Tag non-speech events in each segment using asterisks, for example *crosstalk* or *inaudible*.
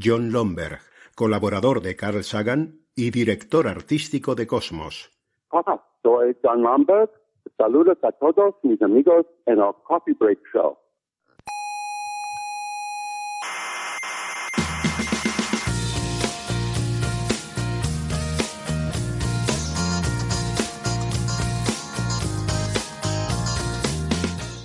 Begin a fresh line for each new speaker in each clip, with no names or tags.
John Lomberg, colaborador de Carl Sagan y director artístico de Cosmos.
Hola, soy John Lomberg. Saludos a todos mis amigos en el Coffee Break Show.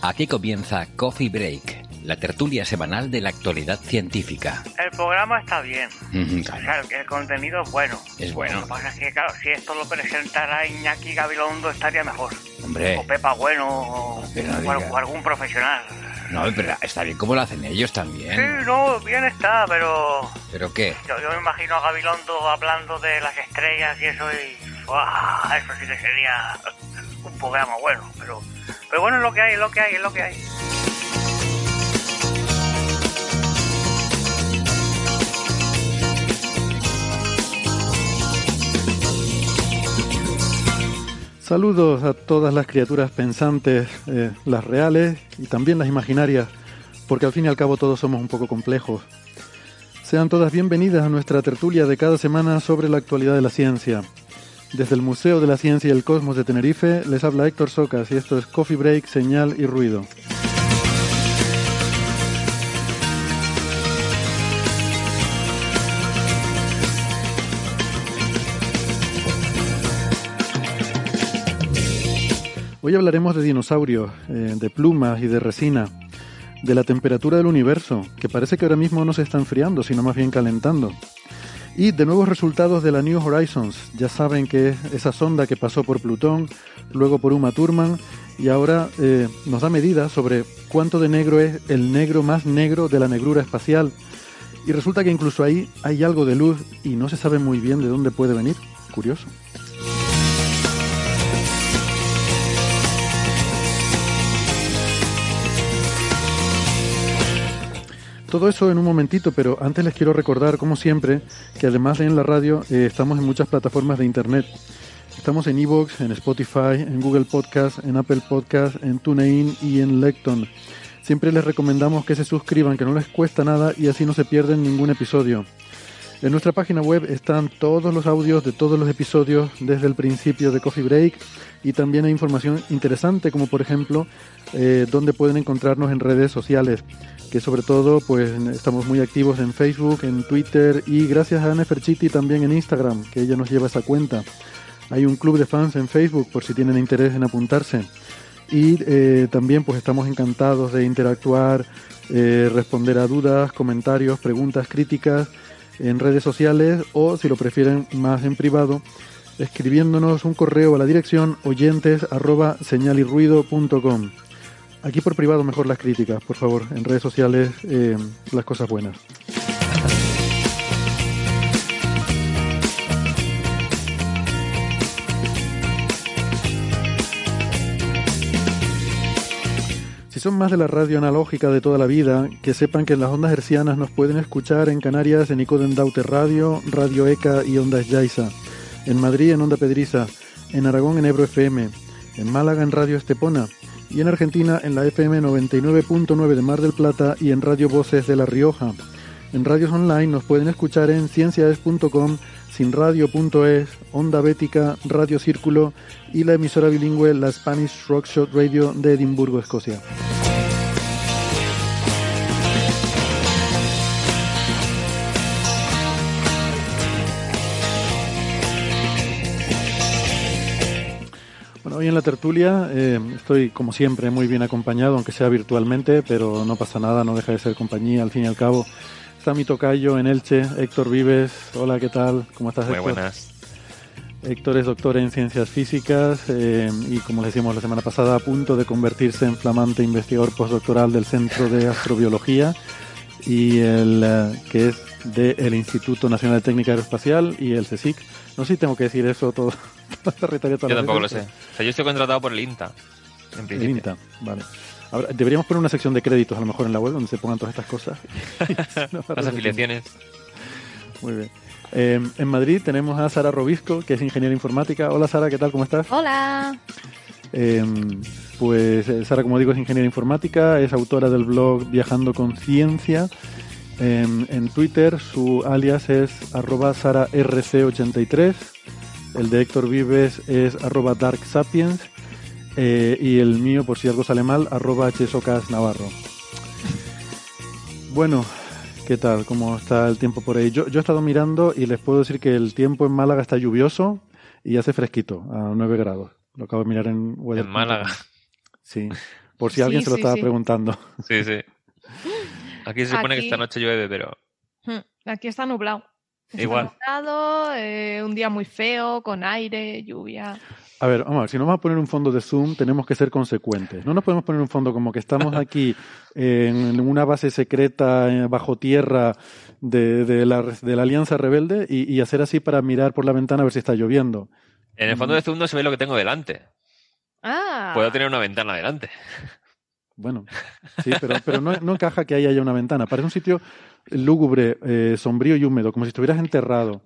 Aquí comienza Coffee Break, la tertulia semanal de la actualidad científica.
El programa está bien.
Ujú,
O sea, el, contenido es bueno.
Es bueno.
Lo que pasa es que, claro, si esto lo presentara Iñaki Gabilondo estaría mejor.
Hombre,
O Pepa Bueno, o,
no
o algún profesional.
no, pero está bien como lo hacen ellos
Sí,
también.
no, bien está, pero
¿Pero qué?
yo, yo me imagino a Gabilondo hablando de las estrellas y eso y... Eso sí que sería un programa bueno, pero... Pero bueno, es lo que hay, es lo que hay, es lo que hay.
Saludos a todas las criaturas pensantes, eh, las reales y también las imaginarias, porque al fin y al cabo todos somos un poco complejos. Sean todas bienvenidas a nuestra tertulia de cada semana sobre la actualidad de la ciencia. Desde el Museo de la Ciencia y el Cosmos de Tenerife les habla Héctor Socas y esto es Coffee Break, Señal y Ruido. Hoy hablaremos de dinosaurios, eh, de plumas y de resina, de la temperatura del universo, que parece que ahora mismo no se está enfriando, sino más bien calentando. Y de nuevos resultados de la New Horizons. Ya saben que es esa sonda que pasó por Plutón, luego por Uma Thurman, y ahora eh, nos da medidas sobre cuánto de negro es el negro más negro de la negrura espacial. Y resulta que incluso ahí hay algo de luz y no se sabe muy bien de dónde puede venir. Curioso. Todo eso en un momentito, pero antes les quiero recordar, como siempre, que además de en la radio, eh, estamos en muchas plataformas de internet. Estamos en Evox, en Spotify, en Google Podcast, en Apple Podcast, en TuneIn y en Lecton. Siempre les recomendamos que se suscriban, que no les cuesta nada y así no se pierden ningún episodio. En nuestra página web están todos los audios de todos los episodios desde el principio de Coffee Break y también hay información interesante como por ejemplo eh, dónde pueden encontrarnos en redes sociales que sobre todo pues estamos muy activos en Facebook, en Twitter y gracias a Ana también en Instagram que ella nos lleva esa cuenta. Hay un club de fans en Facebook por si tienen interés en apuntarse y eh, también pues estamos encantados de interactuar, eh, responder a dudas, comentarios, preguntas, críticas en redes sociales o si lo prefieren más en privado escribiéndonos un correo a la dirección oyentes arroba señalirruido.com. Aquí por privado mejor las críticas, por favor, en redes sociales eh, las cosas buenas. Si son más de la radio analógica de toda la vida, que sepan que en las ondas hercianas nos pueden escuchar en Canarias en Icoden Daute Radio, Radio ECA y Ondas Yaiza, en Madrid en Onda Pedriza, en Aragón en Ebro FM, en Málaga en Radio Estepona y en Argentina en la FM 99.9 de Mar del Plata y en Radio Voces de La Rioja. En radios online nos pueden escuchar en ciencias.com, sinradio.es, Onda Bética, Radio Círculo y la emisora bilingüe la Spanish Rock Shot Radio de Edimburgo, Escocia. Hoy en la tertulia eh, estoy, como siempre, muy bien acompañado, aunque sea virtualmente, pero no pasa nada, no deja de ser compañía, al fin y al cabo. Está mi tocayo en Elche, Héctor Vives. Hola, ¿qué tal? ¿Cómo estás,
Muy
Héctor?
buenas.
Héctor es doctor en ciencias físicas eh, y, como les decíamos la semana pasada, a punto de convertirse en flamante investigador postdoctoral del Centro de Astrobiología y el eh, que es del Instituto Nacional de Técnica Aeroespacial y el CSIC. No sé si tengo que decir eso todo. *laughs*
yo tampoco lo sé. O sea, yo estoy contratado por el INTA. En
el INTA, vale. Ahora, deberíamos poner una sección de créditos a lo mejor en la web donde se pongan todas estas cosas. *laughs*
Las afiliaciones.
Muy bien. Eh, en Madrid tenemos a Sara Robisco, que es ingeniera informática. Hola Sara, ¿qué tal? ¿Cómo estás?
Hola.
Eh, pues eh, Sara, como digo, es ingeniera informática, es autora del blog Viajando con Ciencia. En Twitter su alias es arroba sararc83. El de Héctor Vives es arroba darksapiens. y el mío, por si algo sale mal, arroba Navarro. Bueno, ¿Qué tal? ¿Cómo está el tiempo por ahí? Yo, yo he estado mirando y les puedo decir que el tiempo en Málaga está lluvioso y hace fresquito, a 9 grados. Lo acabo de mirar en
En Málaga.
Sí, por si alguien se lo estaba preguntando.
Sí, sí. Aquí se supone que esta noche llueve, pero...
Hmm, aquí está nublado.
Igual.
nublado, eh, un día muy feo, con aire, lluvia.
A ver, vamos a ver, si nos vamos a poner un fondo de Zoom, tenemos que ser consecuentes. No nos podemos poner un fondo como que estamos aquí *laughs* en una base secreta eh, bajo tierra de, la, de la, Alianza Rebelde y, hacer así para mirar por la ventana a ver si está lloviendo.
En el fondo de Zoom no se ve lo que tengo delante.
Ah.
Puedo tener una ventana delante.
Bueno, sí, pero, pero no, encaja que ahí haya una ventana. Parece un sitio lúgubre, eh, sombrío y húmedo, como si estuvieras enterrado.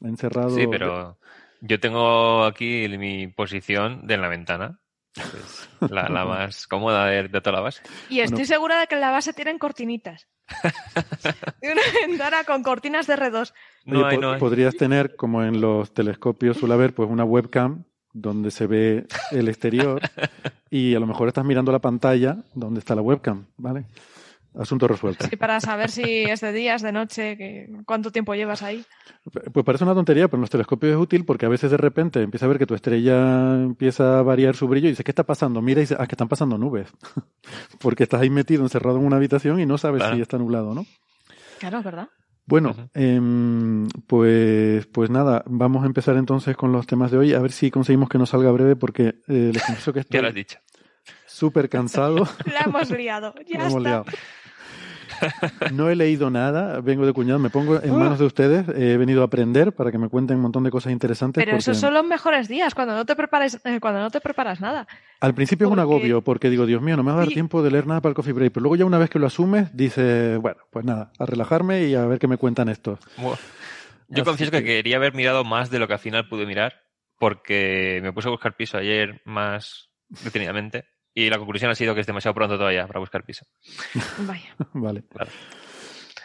Encerrado.
Sí, pero yo tengo aquí mi posición de la ventana. la, *laughs* más cómoda de, toda la base.
Y estoy segura de que en la base tienen cortinitas. *laughs* una ventana con cortinas de R2.
No Podrías tener, como en los telescopios suele haber, pues una webcam donde se ve el exterior y a lo mejor estás mirando la pantalla donde está la webcam, ¿vale? Asunto resuelto.
Sí, para saber si es de día, es de noche, que, cuánto tiempo llevas ahí.
Pues parece una tontería, pero en los telescopios es útil porque a veces de repente empieza a ver que tu estrella empieza a variar su brillo y dices, ¿qué está pasando? Mira y dices, ah, que están pasando nubes. *laughs* porque estás ahí metido, encerrado en una habitación y no sabes si está nublado, ¿no?
Claro, es verdad.
Bueno, em, pues, pues nada, vamos a empezar entonces con los temas de hoy, a ver si conseguimos que nos salga breve porque eh, les confieso que *laughs* estoy... Súper cansado. *laughs*
La hemos liado, ya está.
No he leído nada, vengo de cuñado, me pongo en manos de ustedes, he venido a aprender para que me cuenten un montón de cosas interesantes.
Pero esos son los mejores días, cuando no te prepares, eh, cuando no te preparas nada.
Al principio es un agobio, porque digo, Dios mío, no me va a dar tiempo de leer nada para el coffee break, pero luego ya una vez que lo asumes, dices, bueno, pues nada, a relajarme y a ver qué me cuentan estos.
Yo confieso que... que quería haber mirado más de lo que al final pude mirar, porque me puse a buscar piso ayer más detenidamente y la conclusión ha sido que es demasiado pronto todavía para buscar piso. *laughs*
Vaya.
vale.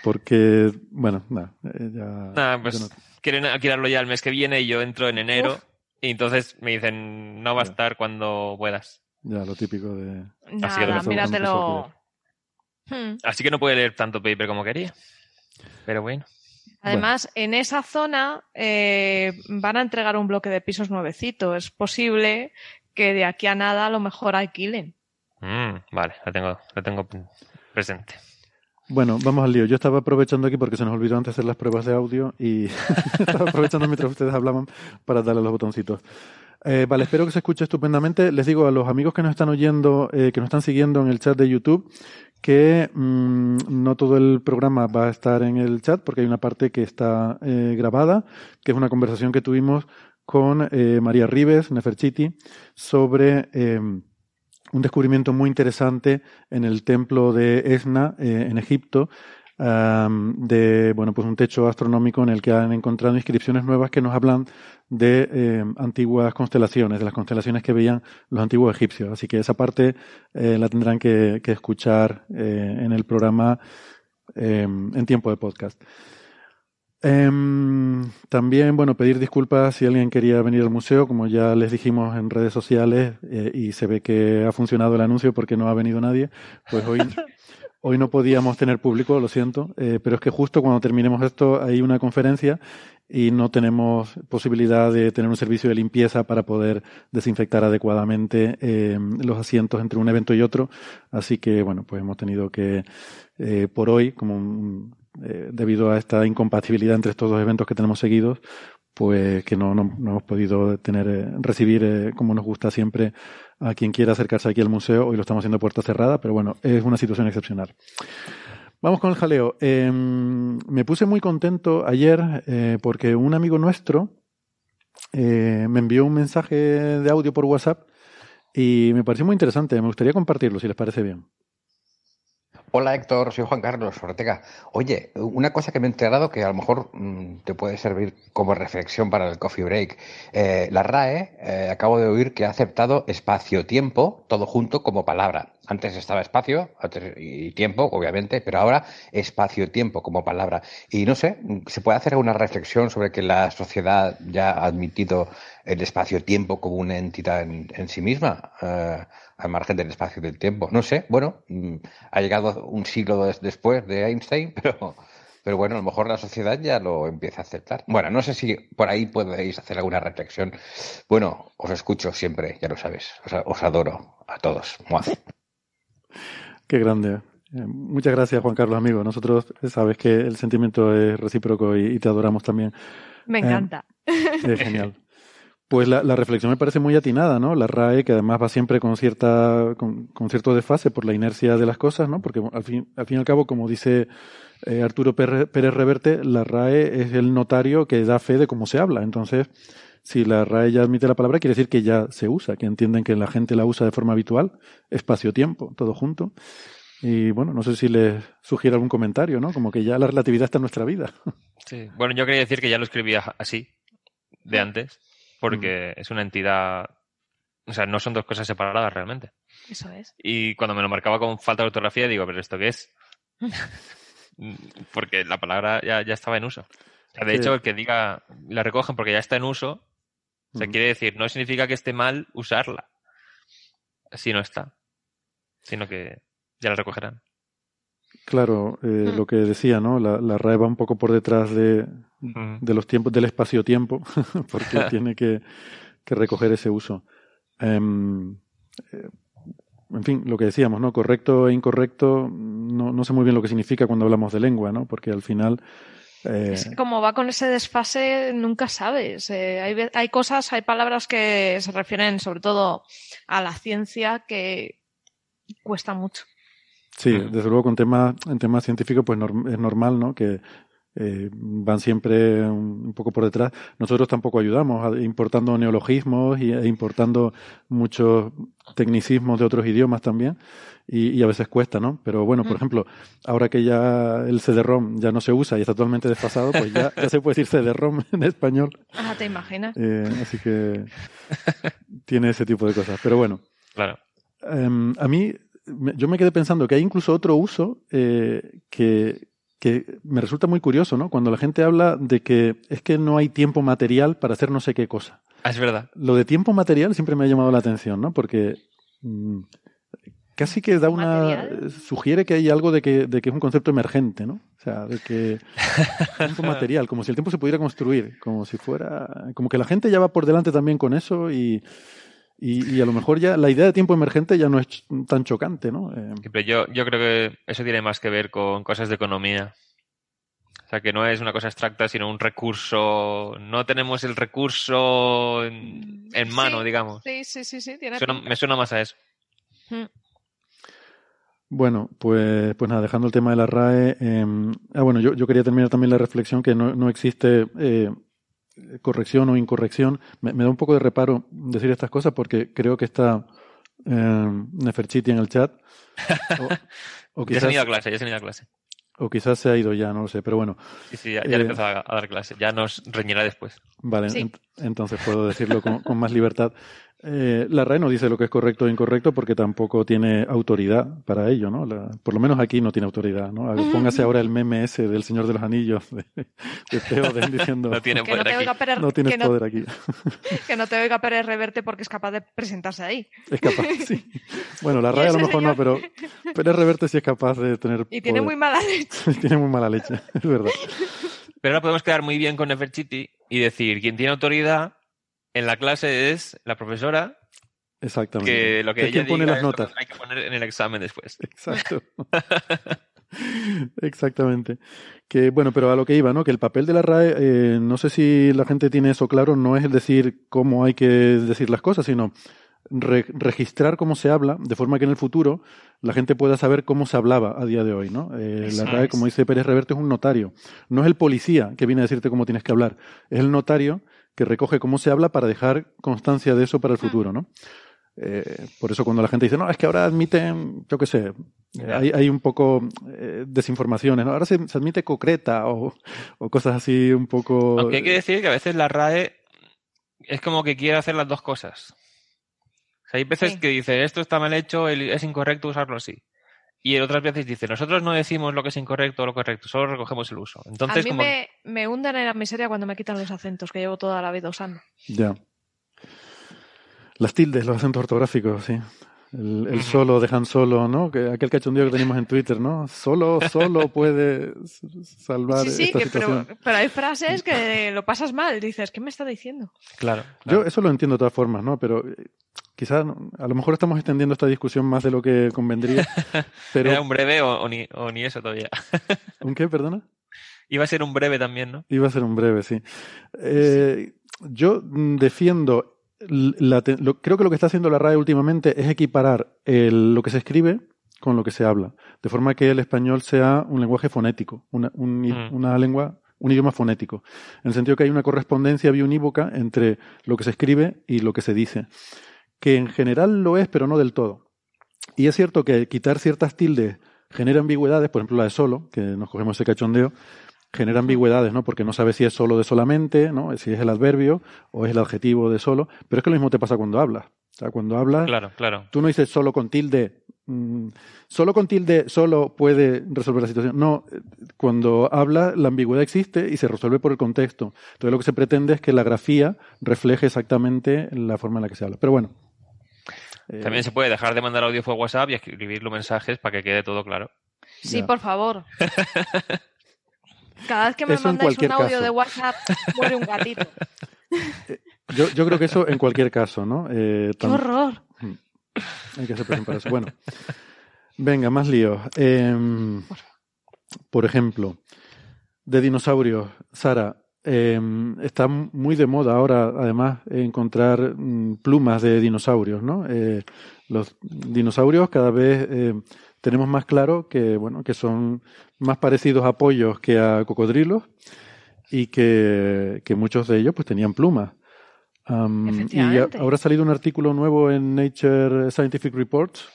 Porque, bueno, nada, eh, ya.
Nada, pues quieren alquilarlo ya el mes que viene y yo entro en enero. Y entonces me dicen, no va a estar cuando puedas.
Ya, lo típico de.
Así que míratelo.
Hmm. Así que no puede leer tanto paper como quería. Pero bueno.
Además, en esa zona eh, van a entregar un bloque de pisos nuevecito. Es posible que de aquí a nada a lo mejor alquilen.
Mm, vale, la tengo, la tengo presente.
Bueno, vamos al lío. Yo estaba aprovechando aquí porque se nos olvidó antes hacer las pruebas de audio y *laughs* estaba aprovechando mientras ustedes hablaban para darle los botoncitos. Eh, vale, espero que se escuche estupendamente. Les digo a los amigos que nos están oyendo, eh, que nos están siguiendo en el chat de YouTube, que mm, no todo el programa va a estar en el chat porque hay una parte que está eh, grabada, que es una conversación que tuvimos con eh, María Rives, Neferchiti, sobre eh, un descubrimiento muy interesante en el templo de Esna, eh, en Egipto, de bueno pues un techo astronómico en el que han encontrado inscripciones nuevas que nos hablan de antiguas constelaciones, de las constelaciones que veían los antiguos egipcios. Así que esa parte la tendrán que escuchar en el programa en tiempo de podcast. Em, también, bueno, pedir disculpas si alguien quería venir al museo, como ya les dijimos en redes sociales, eh, y se ve que ha funcionado el anuncio porque no ha venido nadie, pues hoy, *laughs* hoy no podíamos tener público, lo siento, eh, pero es que justo cuando terminemos esto hay una conferencia y no tenemos posibilidad de tener un servicio de limpieza para poder desinfectar adecuadamente em, los asientos entre un evento y otro. Así que, bueno, pues hemos tenido que, eh, por hoy, como un, eh, debido a esta incompatibilidad entre estos dos eventos que tenemos seguidos, pues que no, no, hemos podido tener, eh, recibir eh, como nos gusta siempre a quien quiera acercarse aquí al museo. Hoy lo estamos haciendo puerta cerrada, pero bueno, es una situación excepcional. Vamos con el jaleo. Eh, me puse muy contento ayer porque un amigo nuestro me envió un mensaje de audio por WhatsApp y me pareció muy interesante. Me gustaría compartirlo, si les parece bien.
Hola Héctor, soy Juan Carlos Ortega. Oye, una cosa que me he enterado que a lo mejor mm, te puede servir como reflexión para el coffee break. Eh, la RAE, eh, acabo de oír que ha aceptado espacio-tiempo, todo junto como palabra. Antes estaba espacio y tiempo, obviamente, pero ahora espacio-tiempo como palabra. Y no sé, ¿se puede hacer alguna reflexión sobre que la sociedad ya ha admitido el espacio-tiempo como una entidad en, sí misma, eh, al margen del espacio del tiempo? No sé, bueno, mm, ha llegado un siglo des- después de Einstein, *laughs* pero, bueno, a lo mejor la sociedad ya lo empieza a aceptar. Bueno, no sé si por ahí podéis hacer alguna reflexión. Bueno, os escucho siempre, ya lo sabes. Os, os adoro a todos. ¡Mua!
Qué grande. Eh, muchas gracias, Juan Carlos, amigo. Nosotros eh, sabes que el sentimiento es recíproco y, y te adoramos también.
Me
Eh,
encanta.
Es *laughs* genial. Pues la, la reflexión me parece muy atinada, ¿no? La RAE, que además va siempre con cierta, con, con cierto desfase por la inercia de las cosas, ¿no? Porque al fin, al fin y al cabo, como dice eh, Arturo Pérez, Pérez Reverte, la RAE es el notario que da fe de cómo se habla. Entonces, si la RAE ya admite la palabra, quiere decir que ya se usa, que entienden que la gente la usa de forma habitual, espacio-tiempo, todo junto. Y bueno, no sé si les sugiere algún comentario, ¿no? Como que ya la relatividad está en nuestra vida. *laughs*
Sí. Bueno, yo quería decir que ya lo escribía así, de antes, porque es una entidad. O sea, no son dos cosas separadas realmente.
Eso es.
Y cuando me lo marcaba con falta de ortografía, digo, ¿pero esto qué es? *laughs* porque la palabra ya, ya estaba en uso. O sea, de
Sí.
hecho, el que diga la recogen porque ya está en uso, o sea,
Mm.
quiere decir, no significa que esté mal usarla. Si no está. Sino que ya la recogerán.
Claro, eh, lo que decía, ¿no? La, la RAE va un poco por detrás de, de los tiempos, del espacio-tiempo, *laughs* porque *laughs* tiene que, que recoger ese uso. Em, eh, en fin, lo que decíamos, ¿no? Correcto e incorrecto, no, no sé muy bien lo que significa cuando hablamos de lengua, ¿no? Porque al final. Eh,
Es que como va con ese desfase, nunca sabes. Eh, hay, hay cosas, hay palabras que se refieren sobre todo a la ciencia que cuesta mucho.
Sí, desde luego con temas, en temas científicos pues norm- es normal, ¿no? Que eh, van siempre un, un poco por detrás. Nosotros tampoco ayudamos importando neologismos y, e importando muchos tecnicismos de otros idiomas también y, y a veces cuesta, ¿no? Pero bueno, por
Mm.
ejemplo, ahora que ya el CD-ROM ya no se usa y está totalmente desfasado, pues ya, ya se puede decir CD-ROM *laughs* en español.
Ah, ¿te imaginas?
Eh, así que tiene ese tipo de cosas. Pero bueno,
Claro.
Em, a mí, yo me quedé pensando que hay incluso otro uso eh, que, que me resulta muy curioso, ¿no? Cuando la gente habla de que es que no hay tiempo material para hacer no sé qué cosa.
Ah, es verdad.
Lo de tiempo material siempre me ha llamado la atención, ¿no? Porque mm, casi que da una.
¿Material?
sugiere que hay algo de que, de que es un concepto emergente, ¿no? O sea, de que *laughs* tiempo material, como si el tiempo se pudiera construir, como si fuera. como que la gente ya va por delante también con eso y. Y, y a lo mejor ya la idea de tiempo emergente ya no es tan chocante, ¿no? Eh,
pero yo, yo creo que eso tiene más que ver con cosas de economía. O sea, que no es una cosa abstracta, sino un recurso. No tenemos el recurso en, en mano,
Sí,
digamos.
Sí, sí, sí, sí, tiene
Suena-
pinta.
me suena más a eso.
Mm.
Bueno, pues, pues nada, dejando el tema de la RAE. eh, ah, bueno, yo, yo quería terminar también la reflexión que no, no existe eh, corrección o incorrección. Me, me da un poco de reparo decir estas cosas porque creo que está eh, Neferchiti en el chat. *laughs* O, o
Ya se han ido a clase, ya se han ido a clase.
o quizás se ha ido ya, no lo sé, pero bueno.
Sí, sí, ya, ya
Eh,
empezó a, a dar clase. Ya nos reñirá después.
Vale,
Sí.
ent- entonces puedo decirlo con, con más libertad. Eh, la RAE no dice lo que es correcto o incorrecto porque tampoco tiene autoridad para ello, ¿no? La- por lo menos aquí no tiene autoridad, ¿no? Ver, Póngase ahora el meme ese del Señor de los Anillos de, de Theoden *laughs* diciendo
No tiene
Que no
poder
te
aquí.
oiga Pérez,
no tienes
que no-
poder aquí. *laughs*
que no te oiga Pérez Reverte porque es capaz de presentarse ahí.
Es capaz, sí. *laughs* Bueno, la RAE a lo mejor no, pero Pérez Reverte sí es capaz de tener
Y tiene
poder.
muy mala leche.
tiene muy mala leche, es verdad.
Pero ahora podemos quedar muy bien con Nefertiti y decir, quien tiene autoridad en la clase es la profesora,
Exactamente.
que lo que
es
ella
quien pone
diga
las notas.
hay que poner en el examen después.
Exacto. *laughs* Exactamente. Que bueno, pero a lo que iba, ¿no? Que el papel de la RAE, eh, no sé si la gente tiene eso claro, no es el decir cómo hay que decir las cosas, sino re- registrar cómo se habla, de forma que en el futuro la gente pueda saber cómo se hablaba a día de hoy, ¿no? Eh, la RAE, como dice Pérez Reverte, es un notario. No es el policía que viene a decirte cómo tienes que hablar, es el notario que recoge cómo se habla para dejar constancia de eso para el futuro, ¿no? Eh, por eso cuando la gente dice, no, es que ahora admiten, yo qué sé, eh, hay, hay un poco eh, desinformaciones, ¿no? Ahora se, se admite concreta o, o cosas así un poco...
Aunque hay que decir que a veces la RAE es como que quiere hacer las dos cosas. O sea, hay veces
Sí.
que dice esto está mal hecho, es incorrecto usarlo así. Y en otras veces dice, nosotros no decimos lo que es incorrecto o lo correcto, solo recogemos el uso. Entonces,
a mí
como
me, me hunden en la miseria cuando me quitan los acentos que llevo toda la vida usando.
Ya. Las tildes, los acentos ortográficos, sí. El, solo dejan solo, ¿no? Que aquel cachondeo que teníamos en Twitter, ¿no? Solo, solo puede salvar
Sí, sí,
esta
que- pero,
situación.
pero hay frases que lo pasas mal. Dices, ¿qué me está diciendo?
claro.
Yo eso lo entiendo de todas formas, ¿no? Pero quizás a lo mejor estamos extendiendo esta discusión más de lo que convendría. *laughs* Pero
¿Era un breve o, o ni, o ni eso todavía? *laughs*
¿un qué, perdona?
Iba a ser un breve también, ¿no?
Iba a ser un breve, sí. Eh, Yo defiendo, la te- lo- creo que lo que está haciendo la RAE últimamente es equiparar el- lo que se escribe con lo que se habla, de forma que el español sea un lenguaje fonético, una, un
Mm.
una lengua, un idioma fonético, en el sentido que hay una correspondencia biunívoca entre lo que se escribe y lo que se dice, que en general lo es, pero no del todo. Y es cierto que quitar ciertas tildes genera ambigüedades, por ejemplo la de solo, que nos cogemos ese cachondeo, genera ambigüedades, ¿no? Porque no sabes si es solo de solamente, ¿no? Si es el adverbio o es el adjetivo de solo. Pero es que lo mismo te pasa cuando hablas. O sea, cuando hablas,
Claro, claro.
tú no dices solo con tilde. mm, solo con tilde solo puede resolver la situación. No, cuando habla la ambigüedad existe y se resuelve por el contexto. Entonces lo que se pretende es que la grafía refleje exactamente la forma en la que se habla. Pero bueno. Eh,
También se puede dejar de mandar audio por WhatsApp y escribir los mensajes para que quede todo claro.
Sí,
Ya.
por favor. *laughs* Cada vez que me
Eso
mandáis un audio
caso.
de WhatsApp, muere un gatito.
yo, yo creo que eso en cualquier caso, ¿no? Eh,
¡Qué horror!
Hay que hacer presión para eso. Bueno, venga, más líos. Em, por ejemplo, de dinosaurios, Sara, em, está muy de moda ahora, además, encontrar mm, plumas de dinosaurios, ¿no? Eh, los dinosaurios cada vez eh, tenemos más claro que, bueno, que son más parecidos a pollos que a cocodrilos y que, que muchos de ellos pues tenían plumas. Y ahora ha salido un artículo nuevo en Nature Scientific Reports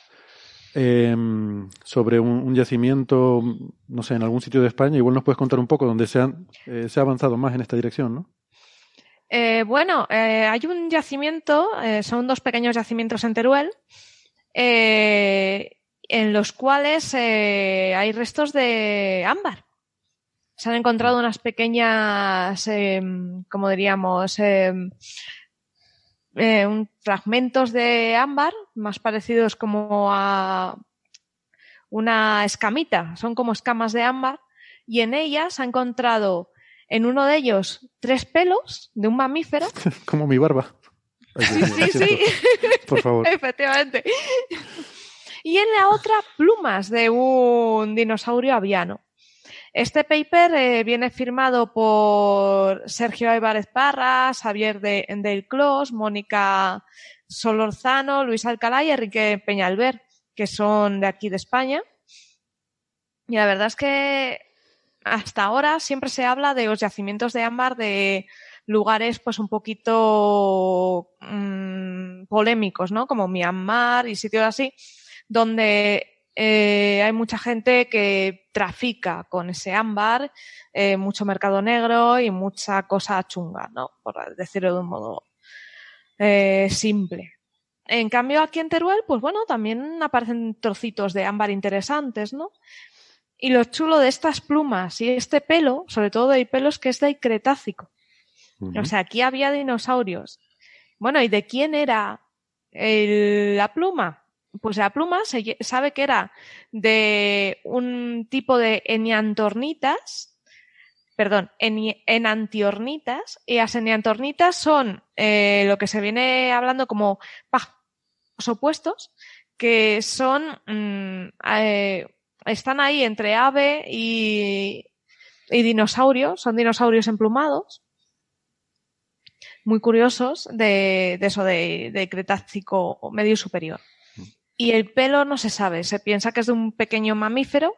em, sobre un, un yacimiento, no sé, en algún sitio de España. Igual nos puedes contar un poco donde se, han, eh, se ha avanzado más en esta dirección, ¿no?
Eh, bueno, eh, hay un yacimiento, eh, son dos pequeños yacimientos en Teruel, eh, en los cuales hay restos de ámbar. Se han encontrado unas pequeñas, eh, como diríamos, eh, un- fragmentos de ámbar, más parecidos como a una escamita, son como escamas de ámbar, y en ellas ha encontrado en uno de ellos tres pelos de un mamífero. *laughs*
Como mi barba. Ay,
Sí, sí,
siento. Por favor. *laughs*
efectivamente. Y en la otra, plumas de un dinosaurio aviano. Este paper eh, viene firmado por Sergio Álvarez Parras, Javier de, del Clos, Mónica Solorzano, Luis Alcalá y Enrique Peñalver, que son de aquí de España. Y la verdad es que hasta ahora siempre se habla de los yacimientos de ámbar de lugares pues un poquito mm, polémicos, ¿no? Como Myanmar y sitios así, donde eh, hay mucha gente que trafica con ese ámbar, eh, mucho mercado negro y mucha cosa chunga, ¿no? Por decirlo de un modo eh, simple. En cambio, aquí en Teruel, pues bueno, también aparecen trocitos de ámbar interesantes, ¿no? Y lo chulo de estas plumas y este pelo, sobre todo hay pelos que es del Cretácico. O sea, aquí había dinosaurios. Bueno, ¿y de quién era el- la pluma? Pues la pluma se sabe que era de un tipo de eniantornitas, perdón, enantiornitas, y las eniantornitas son eh, lo que se viene hablando como pájaros opuestos, que son, mm, eh, están ahí entre ave y, y dinosaurio, son dinosaurios emplumados. muy curiosos de, eso, de, de Cretácico medio superior. Y el pelo no se sabe, se piensa que es de un pequeño mamífero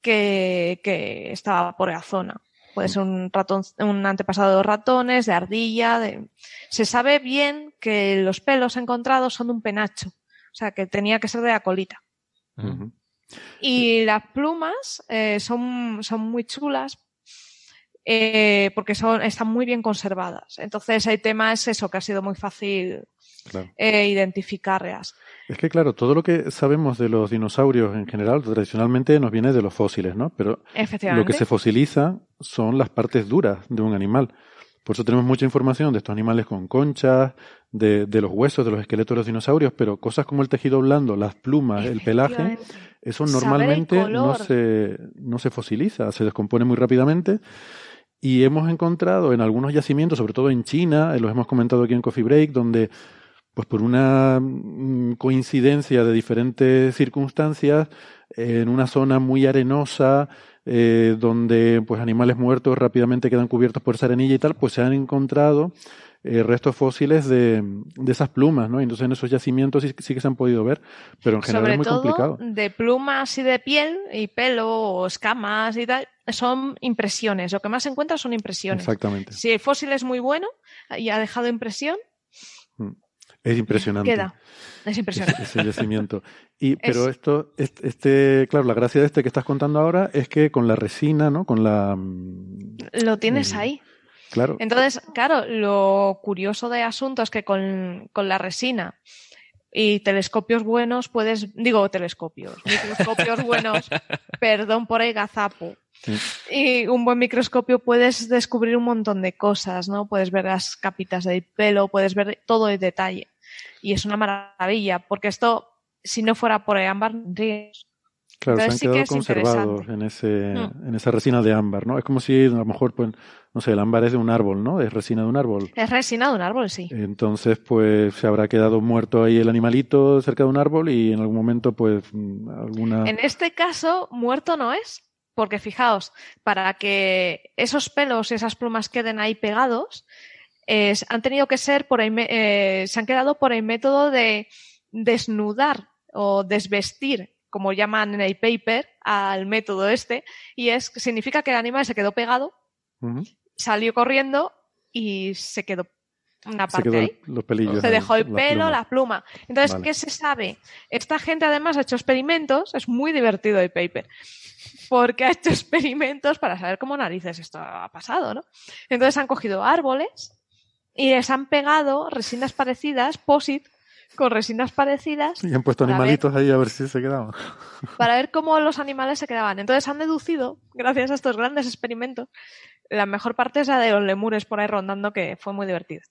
que, que estaba por la zona. Puede ser un ratón, un antepasado de ratones, de ardilla, de... se sabe bien que los pelos encontrados son de un penacho, o sea que tenía que ser de la colita. Y las plumas eh, son, son muy chulas eh, porque son, están muy bien conservadas. Entonces el tema es eso, que ha sido muy fácil
Claro.
eh, identificarlas.
Es que, claro, todo lo que sabemos de los dinosaurios en general, tradicionalmente nos viene de los fósiles, ¿no? Pero lo que se fosiliza son las partes duras de un animal. Por eso tenemos mucha información de estos animales con conchas, de, de los huesos, de los esqueletos de los dinosaurios, pero cosas como el tejido blando, las plumas, el pelaje, eso normalmente no se, no se fosiliza, se descompone muy rápidamente. Y hemos encontrado en algunos yacimientos, sobre todo en China, eh, los hemos comentado aquí en Coffee Break, donde, pues por una mm, coincidencia de diferentes circunstancias, en una zona muy arenosa, eh, donde pues animales muertos rápidamente quedan cubiertos por esa arenilla y tal, pues se han encontrado eh, restos fósiles de, de esas plumas, ¿no? Entonces en esos yacimientos sí, sí que se han podido ver, pero en general
Sobre
es muy
todo
complicado.
de plumas y de piel y pelo o escamas y tal, son impresiones. Lo que más se encuentra son impresiones.
Exactamente.
Si el fósil es muy bueno y ha dejado impresión,
Es impresionante.
queda. Es impresionante.
ese yacimiento. Y, pero esto, este, claro, la gracia de este que estás contando ahora es que con la resina, ¿no? Con la, mm,
Lo tienes
Mm.
ahí.
claro,
Entonces, claro, lo curioso de asunto es que con, con la resina y telescopios buenos puedes, digo telescopios, microscopios buenos, *laughs* perdón por el gazapo, y un buen microscopio puedes descubrir un montón de cosas, ¿no? Puedes ver las capitas del pelo, puedes ver todo el detalle. Y es una maravilla, porque esto, si no fuera por el ámbar, tendrías.
Claro,
Entonces
se han
que
quedado conservados en ese,
Mm.
en esa resina de ámbar, ¿no? Es como si a lo mejor, pues, no sé, el ámbar es de un árbol, ¿no? Es resina de un árbol.
Es resina de un árbol, sí.
Entonces, pues, se habrá quedado muerto ahí el animalito cerca de un árbol y en algún momento, pues, alguna...
En este caso, muerto no es, porque fijaos, para que esos pelos y esas plumas queden ahí pegados, han tenido que ser por el eh, se han quedado por el método de desnudar o desvestir, como llaman en el paper, al método este, y es significa que el animal se quedó pegado, salió corriendo y se quedó una
Se
parte
quedó
ahí.
el- los pelillos.
Se dejó el
la
pelo,
pluma.
la pluma. Entonces,
Vale.
¿qué se sabe? Esta gente además ha hecho experimentos, es muy divertido el paper, porque ha hecho experimentos para saber cómo narices esto ha pasado, ¿no? Entonces han cogido árboles y les han pegado resinas parecidas, POSIT, con resinas parecidas,
Y han puesto
ver-
animalitos ahí a ver si se quedaban.
para ver cómo los animales se quedaban. Entonces han deducido, gracias a estos grandes experimentos, la mejor parte es la de los lemures por ahí rondando, que fue muy divertido.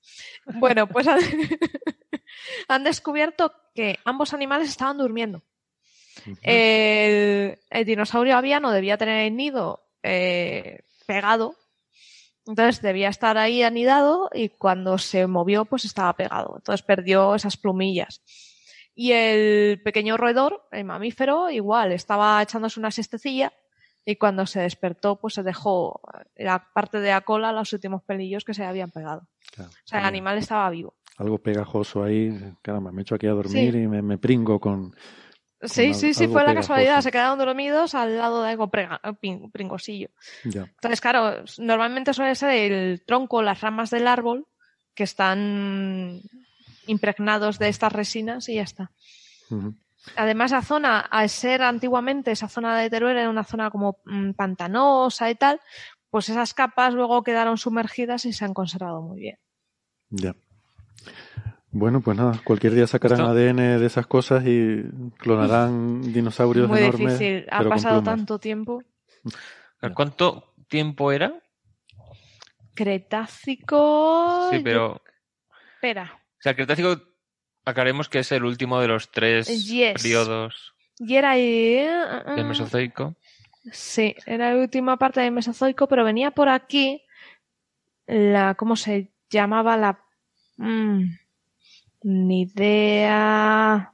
Bueno, pues han, *laughs* han descubierto que ambos animales estaban durmiendo. El, el dinosaurio aviano debía tener el nido eh, pegado, entonces debía estar ahí anidado y cuando se movió pues estaba pegado, entonces perdió esas plumillas. Y el pequeño roedor, el mamífero, igual, estaba echándose una siestecilla y cuando se despertó pues se dejó la parte de la cola, los últimos pelillos que se habían pegado.
Claro.
O sea, el animal estaba vivo.
Algo pegajoso ahí. Caramba, me echo aquí a dormir
Sí.
y me, me pringo con...
Sí, sí, sí, fue la casualidad. Se quedaron dormidos al lado de algo prega- pin- pringosillo.
Ya.
Entonces, claro, normalmente suele ser el tronco, las ramas del árbol que están impregnados de estas resinas y ya está. Además, la zona, al ser antiguamente esa zona de Teruel era una zona como mm, pantanosa y tal, pues esas capas luego quedaron sumergidas y se han conservado muy bien.
Ya. Bueno, pues nada, cualquier día sacarán
Esto-
ADN de esas cosas y clonarán dinosaurios
muy
enormes.
difícil. Ha pasado tanto tiempo.
¿Cuánto tiempo era?
Cretácico.
Sí, pero.
Espera.
O sea, el Cretácico aclaremos que es el último de los tres
Yes.
periodos
Y era ahí. ah, ah,
del Mesozoico.
Sí, era la última parte del Mesozoico, pero venía por aquí la. ¿Cómo se llamaba la. Mm, ni idea.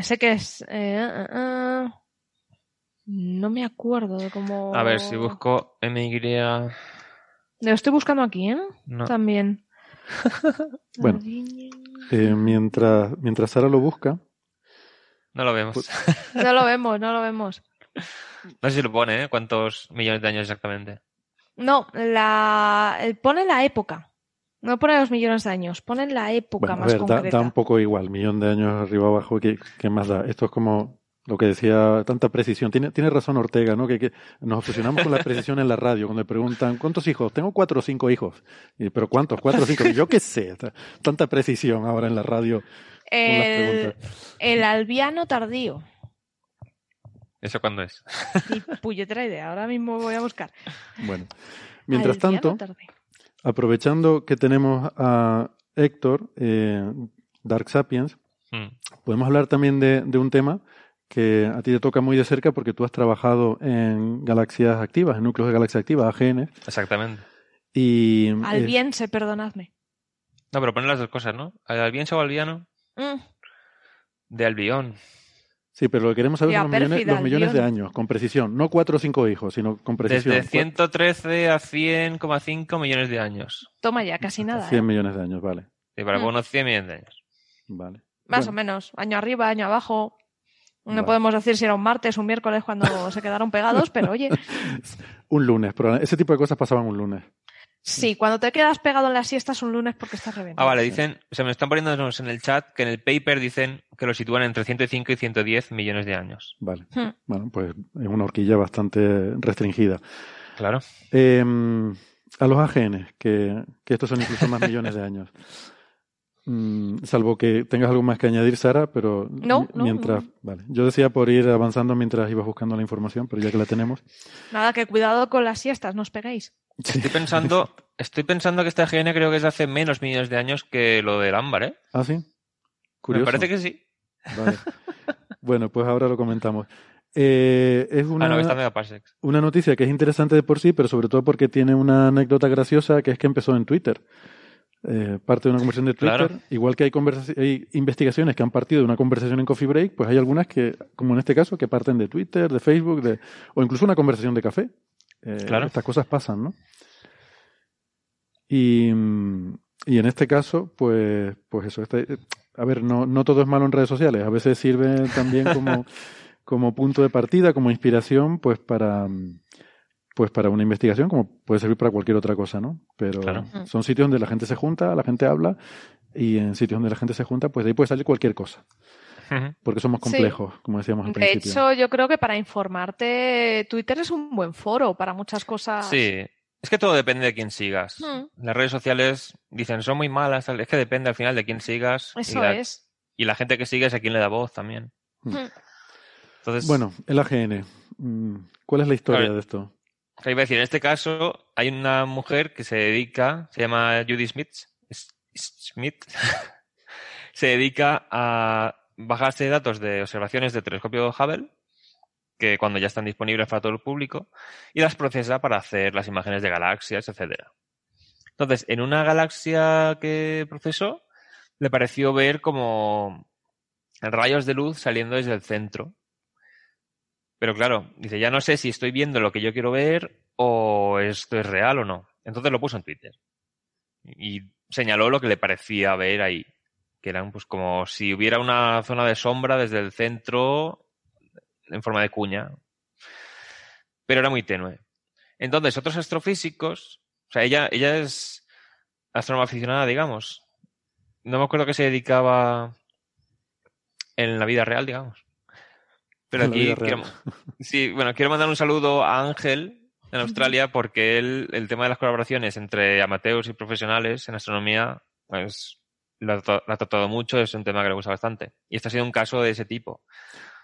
Sé que es. eh, ah, ah, no me acuerdo de cómo.
A ver, si busco MY.
Lo estoy buscando aquí, ¿eh?
No.
También. *laughs*
Bueno, eh, mientras, mientras Sara lo busca,
No lo vemos.
Pues- *laughs*
No lo vemos, no lo vemos.
No sé si lo pone, ¿eh? ¿Cuántos millones de años exactamente?
No, la pone la época. No pone los millones de años, pone la época
bueno, a
más
ver, da,
concreta.
da un poco igual, millón de años arriba abajo, ¿qué, qué más da? Esto es como lo que decía, tanta precisión. Tiene, tiene razón Ortega, ¿no? Que, que nos obsesionamos con la precisión en la radio, cuando le preguntan, ¿cuántos hijos? Tengo cuatro o cinco hijos. Y, ¿Pero cuántos? ¿Cuatro o cinco? Yo qué sé, ta- tanta precisión ahora en la radio
el, el albiano tardío.
¿Eso cuándo es?
Ni puñetera idea, ahora mismo voy a buscar.
Bueno, mientras
Albiano
tanto,
tardío.
Aprovechando que tenemos a Héctor, eh, Dark Sapiens,
Hmm.
podemos hablar también de, de un tema que a ti te toca muy de cerca porque tú has trabajado en galaxias activas, en núcleos de galaxias activas, AGN,
Exactamente.
y eh,
Albiense, perdonadme.
No, pero ponen las dos cosas, ¿no? ¿Albiense o albiano?
Mm,
De albión.
Sí, pero lo que queremos saber son los millones,
pérfida,
los millones de años, con precisión, no cuatro o cinco hijos, sino con precisión.
Desde 113 a 100,5 millones de años.
toma ya, casi nada.
100
¿eh?
millones de años, vale,
Y para
Mm.
unos 100 millones de años.
vale.
Más
Bueno,
o menos. Año arriba, año abajo. No
Vale.
podemos decir si era un martes, un miércoles cuando se quedaron pegados, pero oye, *laughs*
Un lunes, pero ese tipo de cosas pasaban un lunes.
Sí, cuando te quedas pegado en las siestas un lunes porque estás
Ah,
reventado.
vale, dicen, se me están poniendo en el chat que en el paper dicen que lo sitúan entre 105 y 110 millones de años.
Vale.
Hmm.
Bueno, pues es una horquilla bastante restringida.
Claro.
Eh, a los AGN, que, que estos son incluso más millones de años. Mm, salvo que tengas algo más que añadir, Sara, pero
no,
mientras,
no.
vale. Yo decía por ir avanzando mientras ibas buscando la información, pero ya que la tenemos.
Nada, que cuidado con las siestas, no os peguéis.
Estoy pensando, estoy pensando que este AGN creo que es de hace menos millones de años que lo del ámbar, ¿eh?
Ah, sí.
Me
Curioso.
parece que sí.
Vale. *laughs* Bueno, pues ahora lo comentamos. Eh, es una,
Ah, no, está
una noticia que es interesante de por sí, pero sobre todo porque tiene una anécdota graciosa que es que empezó en Twitter. Eh, parte de una conversación de Twitter.
Claro.
Igual que hay, hay investigaciones que han partido de una conversación en Coffee Break, pues hay algunas que, como en este caso, que parten de Twitter, de Facebook, de, o incluso una conversación de café. Eh,
Claro.
Estas cosas pasan, ¿no? Y, y en este caso, pues, pues eso. Este, a ver, no, no todo es malo en redes sociales. A veces sirve también como, *laughs* como punto de partida, como inspiración, pues para, pues para una investigación, como puede servir para cualquier otra cosa, ¿no? Pero
Claro.
son sitios donde la gente se junta, la gente habla, y en sitios donde la gente se junta, pues de ahí puede salir cualquier cosa. Porque somos
Sí.
complejos, como decíamos al
De
principio.
hecho, yo creo que para informarte, Twitter es un buen foro para muchas cosas.
Sí. Es que todo depende de quién sigas.
Mm.
Las redes sociales dicen son muy malas, es que depende al final de quién sigas. y
Eso
la,
es.
Y la gente que sigues a quién le da voz también.
Mm.
Entonces,
Bueno, el AGN. mm, ¿Cuál es la historia
Claro.
de esto?
Iba a decir, en este caso hay una mujer que se dedica, se llama Judy Smith, Smith, *laughs* se dedica a bajarse datos de observaciones del telescopio Hubble, que cuando ya están disponibles para todo el público, y las procesa para hacer las imágenes de galaxias, etcétera. Entonces, en una galaxia que procesó, le pareció ver como rayos de luz saliendo desde el centro. Pero claro, dice, ya no sé si estoy viendo lo que yo quiero ver o esto es real o no. Entonces lo puso en Twitter. Y señaló lo que le parecía ver ahí. Que eran pues como si hubiera una zona de sombra desde el centro en forma de cuña. Pero era muy tenue. Entonces, otros astrofísicos, o sea, ella, ella es astrónoma aficionada, digamos. No me acuerdo que se dedicaba en la vida real, digamos. Pero aquí quiero, sí, bueno, quiero mandar un saludo a Ángel en Australia porque él, el tema de las colaboraciones entre amateurs y profesionales en astronomía, pues lo ha, tra- lo ha tratado mucho, es un tema que le gusta bastante. Y este ha sido un caso de ese tipo.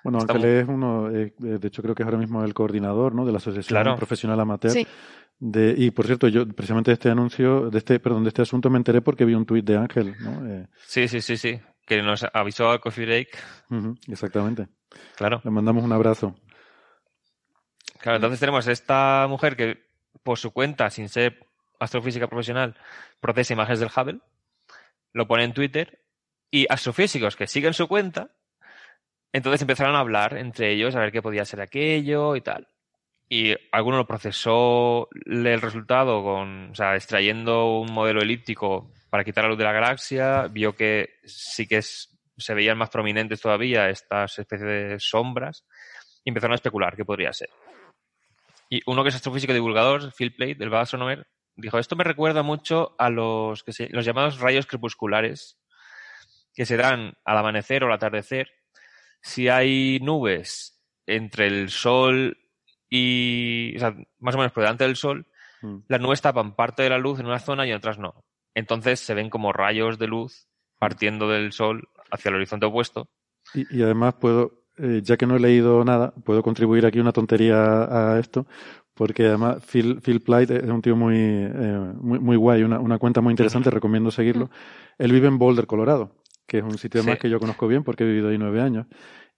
Bueno,
Está
Ángel
muy-
es uno, eh, de hecho creo que es ahora mismo el coordinador, ¿no? De la Asociación
Claro.
Profesional Amateur.
Sí.
De, y por cierto, yo precisamente de este anuncio, de este, perdón, de este asunto me enteré porque vi un tuit de Ángel, ¿no? Eh,
Sí, sí, sí, sí. Que nos avisó a Coffee Break.
exactamente.
Claro.
Le mandamos un abrazo.
Claro, entonces tenemos esta mujer que, por su cuenta, sin ser astrofísica profesional, procesa imágenes del Hubble, lo pone en Twitter, y astrofísicos que siguen su cuenta, entonces empezaron a hablar entre ellos a ver qué podía ser aquello y tal. y alguno lo procesó el resultado con, o sea, extrayendo un modelo elíptico para quitar la luz de la galaxia, vio que sí que se veían más prominentes todavía estas especies de sombras y empezaron a especular qué podría ser. Y uno que es astrofísico divulgador, Phil Plate, del Astronomer, dijo, esto me recuerda mucho a los, que se, los llamados rayos crepusculares que se dan al amanecer o al atardecer si hay nubes entre el sol y, o sea, más o menos por delante del sol,
Mm.
las nubes tapan parte de la luz en una zona y en otras no. Entonces se ven como rayos de luz partiendo del sol hacia el horizonte opuesto.
Y, y además puedo, eh, ya que no he leído nada, puedo contribuir aquí una tontería a esto, porque además Phil, Phil Plight es un tío muy, eh, muy, muy guay, una, una cuenta muy interesante, recomiendo seguirlo. Él vive en Boulder, Colorado, que es un sitio además
Sí.
que yo conozco bien porque he vivido ahí nueve años.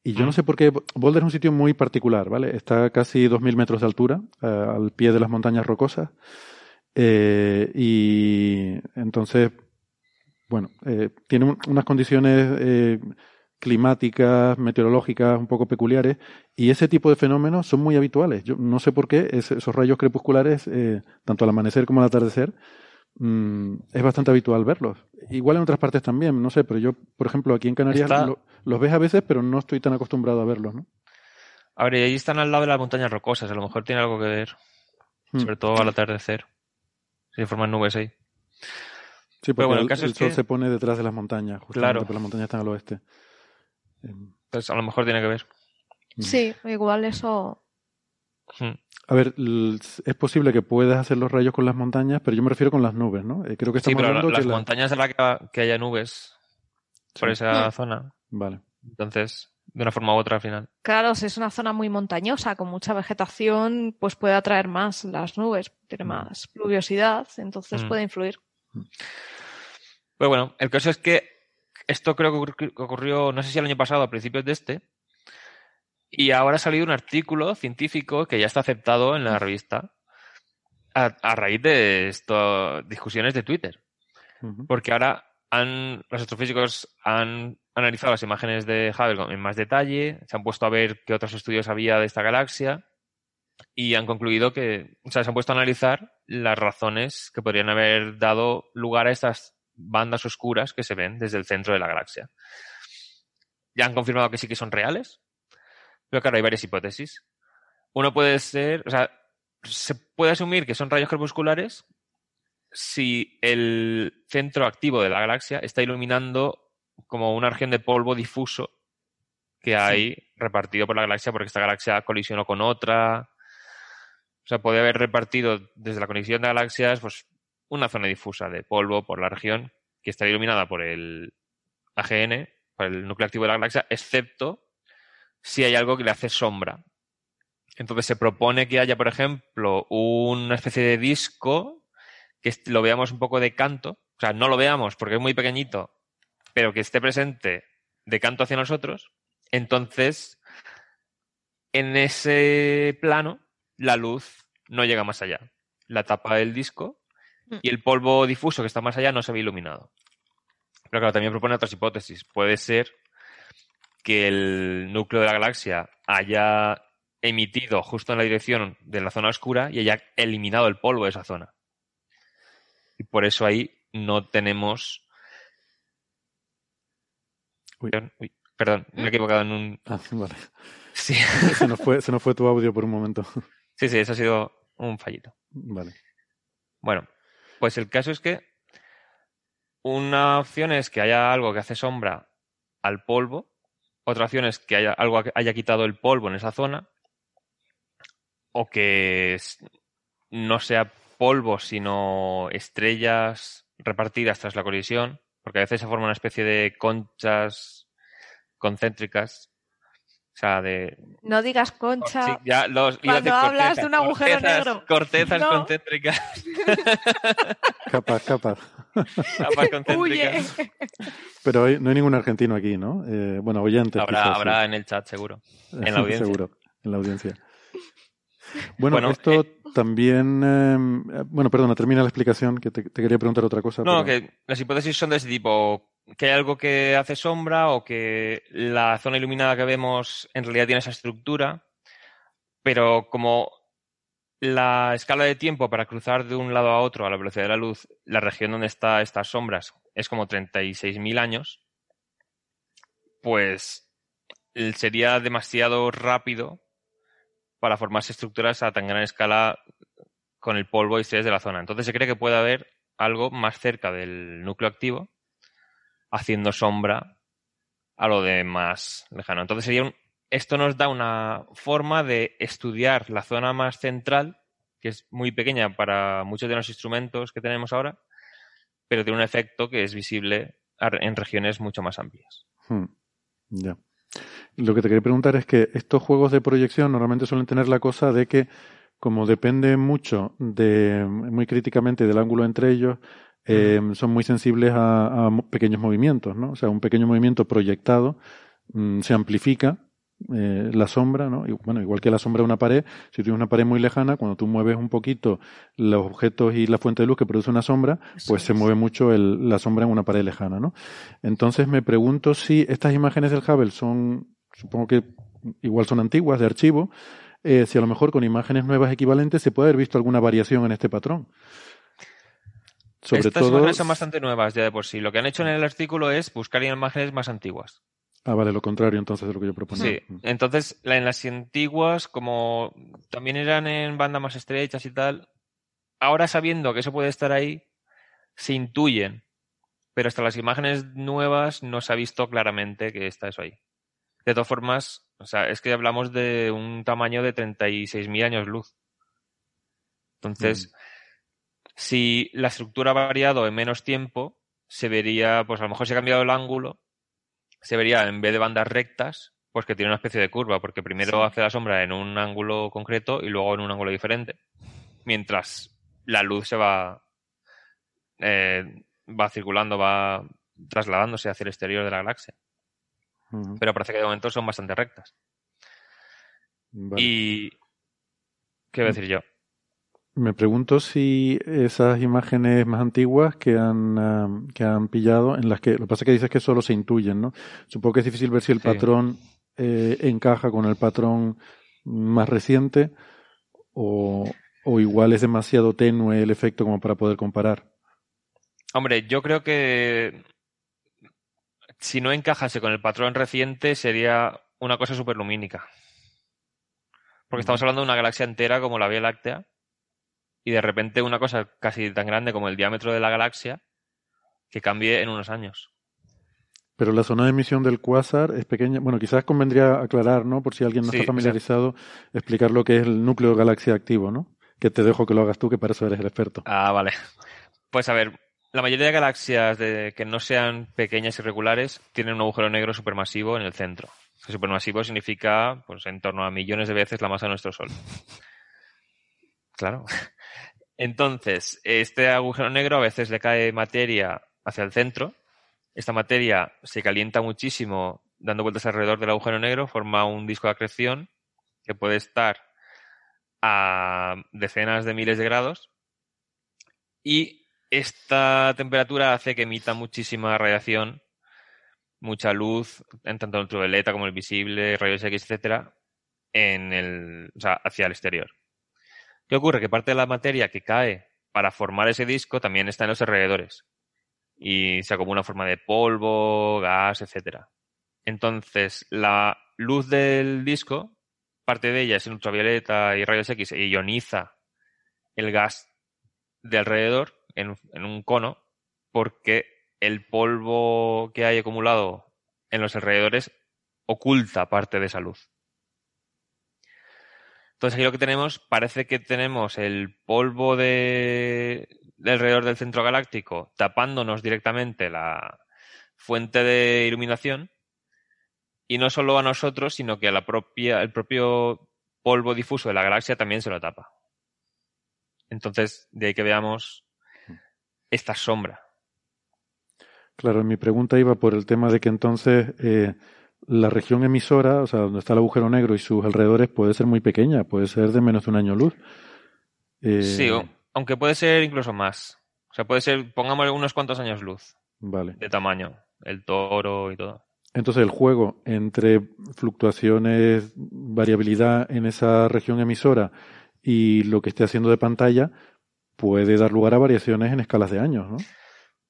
Y yo no sé por qué, Boulder es un sitio muy particular, ¿vale? Está a casi 2.000 metros de altura, eh, al pie de las montañas rocosas. Eh, y entonces, bueno, eh, tiene un- unas condiciones climáticas, meteorológicas un poco peculiares y ese tipo de fenómenos son muy habituales. Yo no sé por qué es- esos rayos crepusculares, eh, tanto al amanecer como al atardecer, mm, es bastante habitual verlos. Igual en otras partes también, no sé, pero yo, por ejemplo, aquí en Canarias
Está-
lo- los ves a veces, pero no estoy tan acostumbrado a verlos, ¿no?
A ver, y ahí están al lado de las montañas rocosas, a lo mejor tiene algo que ver,
Hmm.
sobre todo al atardecer. Se forman nubes ahí.
Sí, porque
Pero bueno, el
el,
caso
el
es
sol
que-
se pone detrás de las montañas, justamente,
Claro.
porque las montañas están al oeste.
Pues a lo mejor tiene que ver.
Sí, igual eso.
Hmm.
A ver, es posible que puedas hacer los rayos con las montañas, pero yo me refiero con las nubes, ¿no? Eh, creo que
Sí,
estamos
pero
hablando
las
que la-
montañas en las que, que haya nubes por
Sí.
esa
Hmm.
zona.
Vale.
Entonces, de una forma u otra al final.
Claro, si es una zona muy montañosa, con mucha vegetación, pues puede atraer más las nubes, tiene más pluviosidad, entonces
Mm.
puede influir.
Pero bueno, el caso es que esto creo que ocurri- que ocurrió, no sé si el año pasado, a principios de este, y ahora ha salido un artículo científico que ya está aceptado en la revista a, a raíz de estas discusiones de Twitter. Porque ahora han, los astrofísicos han analizado las imágenes de Hubble en más detalle, se han puesto a ver qué otros estudios había de esta galaxia y han concluido que, o sea, se han puesto a analizar las razones que podrían haber dado lugar a estas bandas oscuras que se ven desde el centro de la galaxia. Ya han confirmado que sí que son reales, pero claro, hay varias hipótesis. Uno puede ser, o sea, se puede asumir que son rayos crepusculares si el centro activo de la galaxia está iluminando como una región de polvo difuso que hay repartido por la galaxia porque esta galaxia colisionó con otra. O sea, puede haber repartido desde la conexión de galaxias pues una zona difusa de polvo por la región que está iluminada por el AGN, por el núcleo activo de la galaxia, excepto si hay algo que le hace sombra. Entonces se propone que haya, por ejemplo, una especie de disco que lo veamos un poco de canto, o sea, no lo veamos porque es muy pequeñito, pero que esté presente de canto hacia nosotros, entonces en ese plano la luz no llega más allá. La tapa del disco y el polvo difuso que está más allá no se ve iluminado. Pero claro, también propone otras hipótesis. Puede ser que el núcleo de la galaxia haya emitido justo en la dirección de la zona oscura y haya eliminado el polvo de esa zona. Y por eso ahí no tenemos.
Uy.
Uy, perdón, me he equivocado en un.
Ah, vale.
Sí, *laughs*
Se nos fue, se nos fue tu audio por un momento.
sí, sí, eso ha sido un fallito.
Vale.
Bueno, pues el caso es que una opción es que haya algo que hace sombra al polvo, otra opción es que haya algo que haya quitado el polvo en esa zona, o que no sea polvo, sino estrellas repartidas tras la colisión, porque a veces se forma una especie de conchas concéntricas. O sea, de,
No digas concha.
Sí, ya los, iba a
Cuando hablas
cortezas,
de un agujero
cortezas-
negro.
Cortezas
No.
concéntricas. *laughs*
Capaz, capaz.
capas *laughs* concéntricas.
Huye.
Pero hay- no hay ningún argentino aquí, ¿no? Eh, bueno, oyentes.
Habrá,
quizás, sí.
habrá en el chat, seguro. *laughs* En la audiencia.
Seguro, en la audiencia. Bueno,
Bueno,
esto
eh,
también... eh, bueno, perdona, termina la explicación, que te, te quería preguntar otra cosa.
No,
pero-
que las hipótesis son de ese tipo. Que hay algo que hace sombra o que la zona iluminada que vemos en realidad tiene esa estructura. Pero como la escala de tiempo para cruzar de un lado a otro a la velocidad de la luz, la región donde están estas sombras es como 36.000 años, pues sería demasiado rápido para formarse estructuras a tan gran escala con el polvo y estrellas de la zona. Entonces se cree que puede haber algo más cerca del núcleo activo haciendo sombra a lo de más lejano. Entonces sería un, esto nos da una forma de estudiar la zona más central, que es muy pequeña para muchos de los instrumentos que tenemos ahora, pero tiene un efecto que es visible en regiones mucho más amplias.
Hmm. Ya. Lo que te quería preguntar es que estos juegos de proyección normalmente suelen tener la cosa de que, como depende mucho de, muy críticamente del ángulo entre ellos, eh, son muy sensibles a, pequeños movimientos, ¿no? O sea, un pequeño movimiento proyectado mm, se amplifica eh, la sombra, ¿no? Y, bueno, igual que la sombra de una pared, si tienes una pared muy lejana, cuando tú mueves un poquito los objetos y la fuente de luz que produce una sombra, pues se mueve mucho el, la sombra en una pared lejana, ¿no? Entonces me pregunto si estas imágenes del Hubble son, supongo que igual son antiguas, de archivo, eh, si a lo mejor con imágenes nuevas equivalentes se puede haber visto alguna variación en este patrón.
Sobre Estas todo... imágenes son bastante nuevas ya de por sí. Lo que han hecho en el artículo es buscar imágenes más antiguas.
Ah, vale, lo contrario entonces de lo que yo proponía.
Sí, mm. entonces en las antiguas, como también eran en bandas más estrechas y tal, ahora sabiendo que eso puede estar ahí, se intuyen, pero hasta las imágenes nuevas no se ha visto claramente que está eso ahí. De todas formas, o sea, es que hablamos de un tamaño de 36.000 años luz. Entonces, mm. Si la estructura ha variado en menos tiempo, se vería, pues a lo mejor se ha cambiado el ángulo se vería en vez de bandas rectas, pues que tiene una especie de curva, porque primero hace la sombra en un ángulo concreto y luego en un ángulo diferente. Mientras la luz se va, eh, va circulando, va trasladándose hacia el exterior de la galaxia. Pero parece que de momento son bastante rectas. Y. ¿Qué voy a decir yo?
Me pregunto si esas imágenes más antiguas que han, que han pillado, en las que lo que pasa es que dices que solo se intuyen, ¿no? Supongo que es difícil ver si el patrón eh, encaja con el patrón más reciente o, o igual es demasiado tenue el efecto como para poder comparar.
Hombre, yo creo que si no encajase con el patrón reciente sería una cosa superlumínica. Porque estamos hablando de una galaxia entera como la Vía Láctea y de repente una cosa casi tan grande como el diámetro de la galaxia que cambie en unos años.
Pero la zona de emisión del cuásar es pequeña. Bueno, quizás convendría aclarar, ¿no? Por si alguien no está familiarizado, explicar lo que es el núcleo de galaxia activo, ¿no? Que te dejo que lo hagas tú, que para eso eres el experto.
Ah, vale. Pues a ver, la mayoría de galaxias de, que no sean pequeñas y regulares tienen un agujero negro supermasivo en el centro. Supermasivo significa, pues, en torno a millones de veces la masa de nuestro Sol. Claro. Entonces, este agujero negro a veces le cae materia hacia el centro. Esta materia se calienta muchísimo dando vueltas alrededor del agujero negro, forma un disco de acreción que puede estar a decenas de miles de grados y esta temperatura hace que emita muchísima radiación, mucha luz, en tanto el ultravioleta como el visible, rayos X, etcétera, en el, o sea, hacia el exterior. ¿Qué ocurre? Que parte de la materia que cae para formar ese disco también está en los alrededores y se acumula en forma de polvo, gas, etcétera. Entonces, la luz del disco, parte de ella es en ultravioleta y rayos X e ioniza el gas de alrededor en, en un cono porque el polvo que hay acumulado en los alrededores oculta parte de esa luz. Entonces aquí lo que tenemos, parece que tenemos el polvo de, alrededor del centro galáctico tapándonos directamente la fuente de iluminación y no solo a nosotros, sino que a la propia, el propio polvo difuso de la galaxia también se lo tapa. Entonces, de ahí que veamos esta sombra.
Claro, mi pregunta iba por el tema de que entonces eh, la región emisora, o sea, donde está el agujero negro y sus alrededores, puede ser muy pequeña, puede ser de menos de un año luz.
Eh, sí, aunque puede ser incluso más. O sea, puede ser, pongamos unos cuantos años luz.
Vale.
De tamaño, el toro y todo.
Entonces, el juego entre fluctuaciones, variabilidad en esa región emisora y lo que esté haciendo de pantalla puede dar lugar a variaciones en escalas de años, ¿no?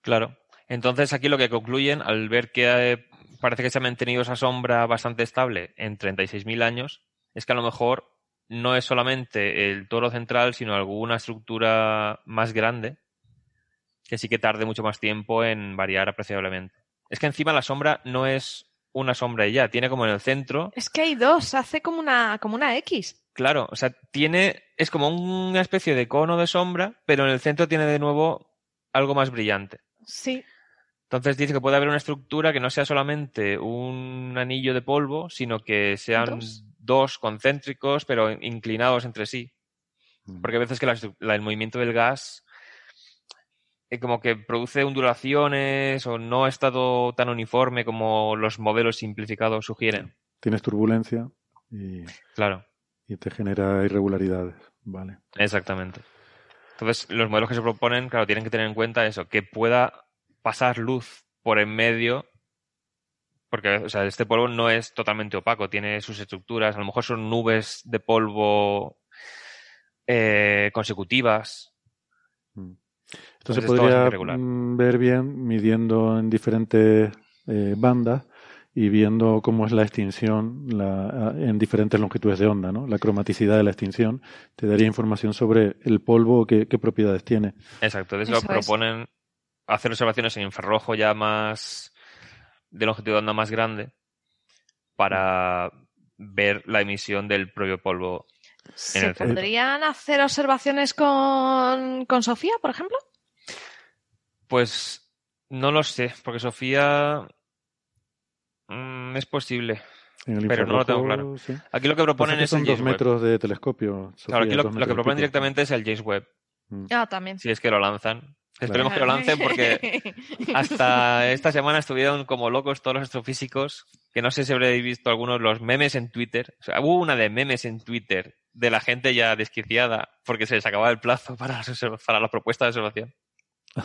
Claro. Entonces aquí lo que concluyen, al ver que parece que se ha mantenido esa sombra bastante estable en 36.000 años, es que a lo mejor no es solamente el toro central, sino alguna estructura más grande que sí que tarde mucho más tiempo en variar apreciablemente. Es que encima la sombra no es una sombra y ya, tiene como en el centro.
Es que hay dos, hace como una, como una X.
Claro, o sea, tiene, es como una especie de cono de sombra, pero en el centro tiene de nuevo algo más brillante.
Sí.
Entonces dice que puede haber una estructura que no sea solamente un anillo de polvo, sino que sean
¿Dos?
dos, concéntricos, pero inclinados entre sí.
Mm.
Porque a veces que la estru- la- el movimiento del gas eh, como que produce ondulaciones o no ha estado tan uniforme como los modelos simplificados sugieren.
Tienes turbulencia y,
Claro,
y te genera irregularidades. Vale.
exactamente. Entonces, los modelos que se proponen, claro, tienen que tener en cuenta eso, que pueda pasar luz por en medio, porque o sea, este polvo no es totalmente opaco, tiene sus estructuras, a lo mejor son nubes de polvo eh, consecutivas.
Mm. Esto se podría mm, ver bien midiendo en diferentes eh, bandas y viendo cómo es la extinción la- en diferentes longitudes de onda, ¿no? La cromaticidad de la extinción te daría información sobre el polvo, qué, qué propiedades tiene.
Exacto, de eso,
Eso es.
Hacer observaciones en infrarrojo ya más de longitud de onda más grande para ver la emisión del propio polvo.
¿Se
el
podrían hacer observaciones con, con Sofía, por ejemplo?
Pues no lo sé, porque Sofía mm, es posible. Pero no lo tengo claro.
sí.
Aquí lo que proponen
que
es
son
el
dos
James Webb.
metros de telescopio. Sofía,
Claro, aquí lo, lo que proponen directamente es el James Webb,
Mm.
Ah, también.
si es que lo lanzan. Esperemos que lo lancen porque *laughs* hasta esta semana estuvieron como locos todos los astrofísicos, que no sé si habréis visto algunos los memes en Twitter. O sea, hubo una de memes en Twitter de la gente ya desquiciada porque se les acababa el plazo para, para la propuesta de observación. *laughs*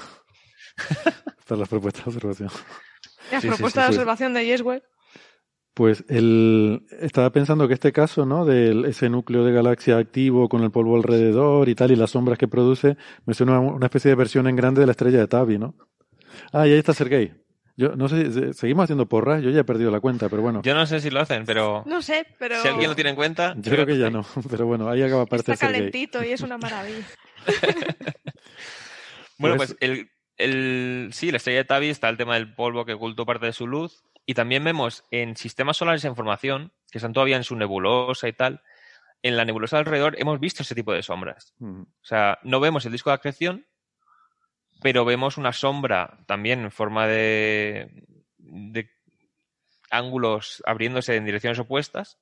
Estas las propuestas de observación.
Las
Sí,
propuestas
sí,
de
sí.
observación de Yesweb.
Pues el, estaba pensando que este caso, ¿no? De ese núcleo de galaxia activo con el polvo alrededor y tal, y las sombras que produce, me suena a una especie de versión en grande de la estrella de Tabi, ¿no? Ah, y ahí está Sergei. Yo no sé, se- seguimos haciendo porras, yo ya he perdido la cuenta, pero bueno,
Yo no sé si lo hacen, pero
No sé, pero
si alguien lo tiene en cuenta,
yo creo que ya no, *laughs* pero bueno, ahí acaba parte
está
de Sergei.
calentito y es una maravilla. *laughs*
Bueno,
Pues-
pues el, el, sí, la estrella de Tabi está el tema del polvo que ocultó parte de su luz. Y también vemos en sistemas solares en formación, que están todavía en su nebulosa y tal, en la nebulosa alrededor hemos visto ese tipo de sombras.
Mm,
O sea, no vemos el disco de acreción, pero vemos una sombra también en forma de, de ángulos abriéndose en direcciones opuestas,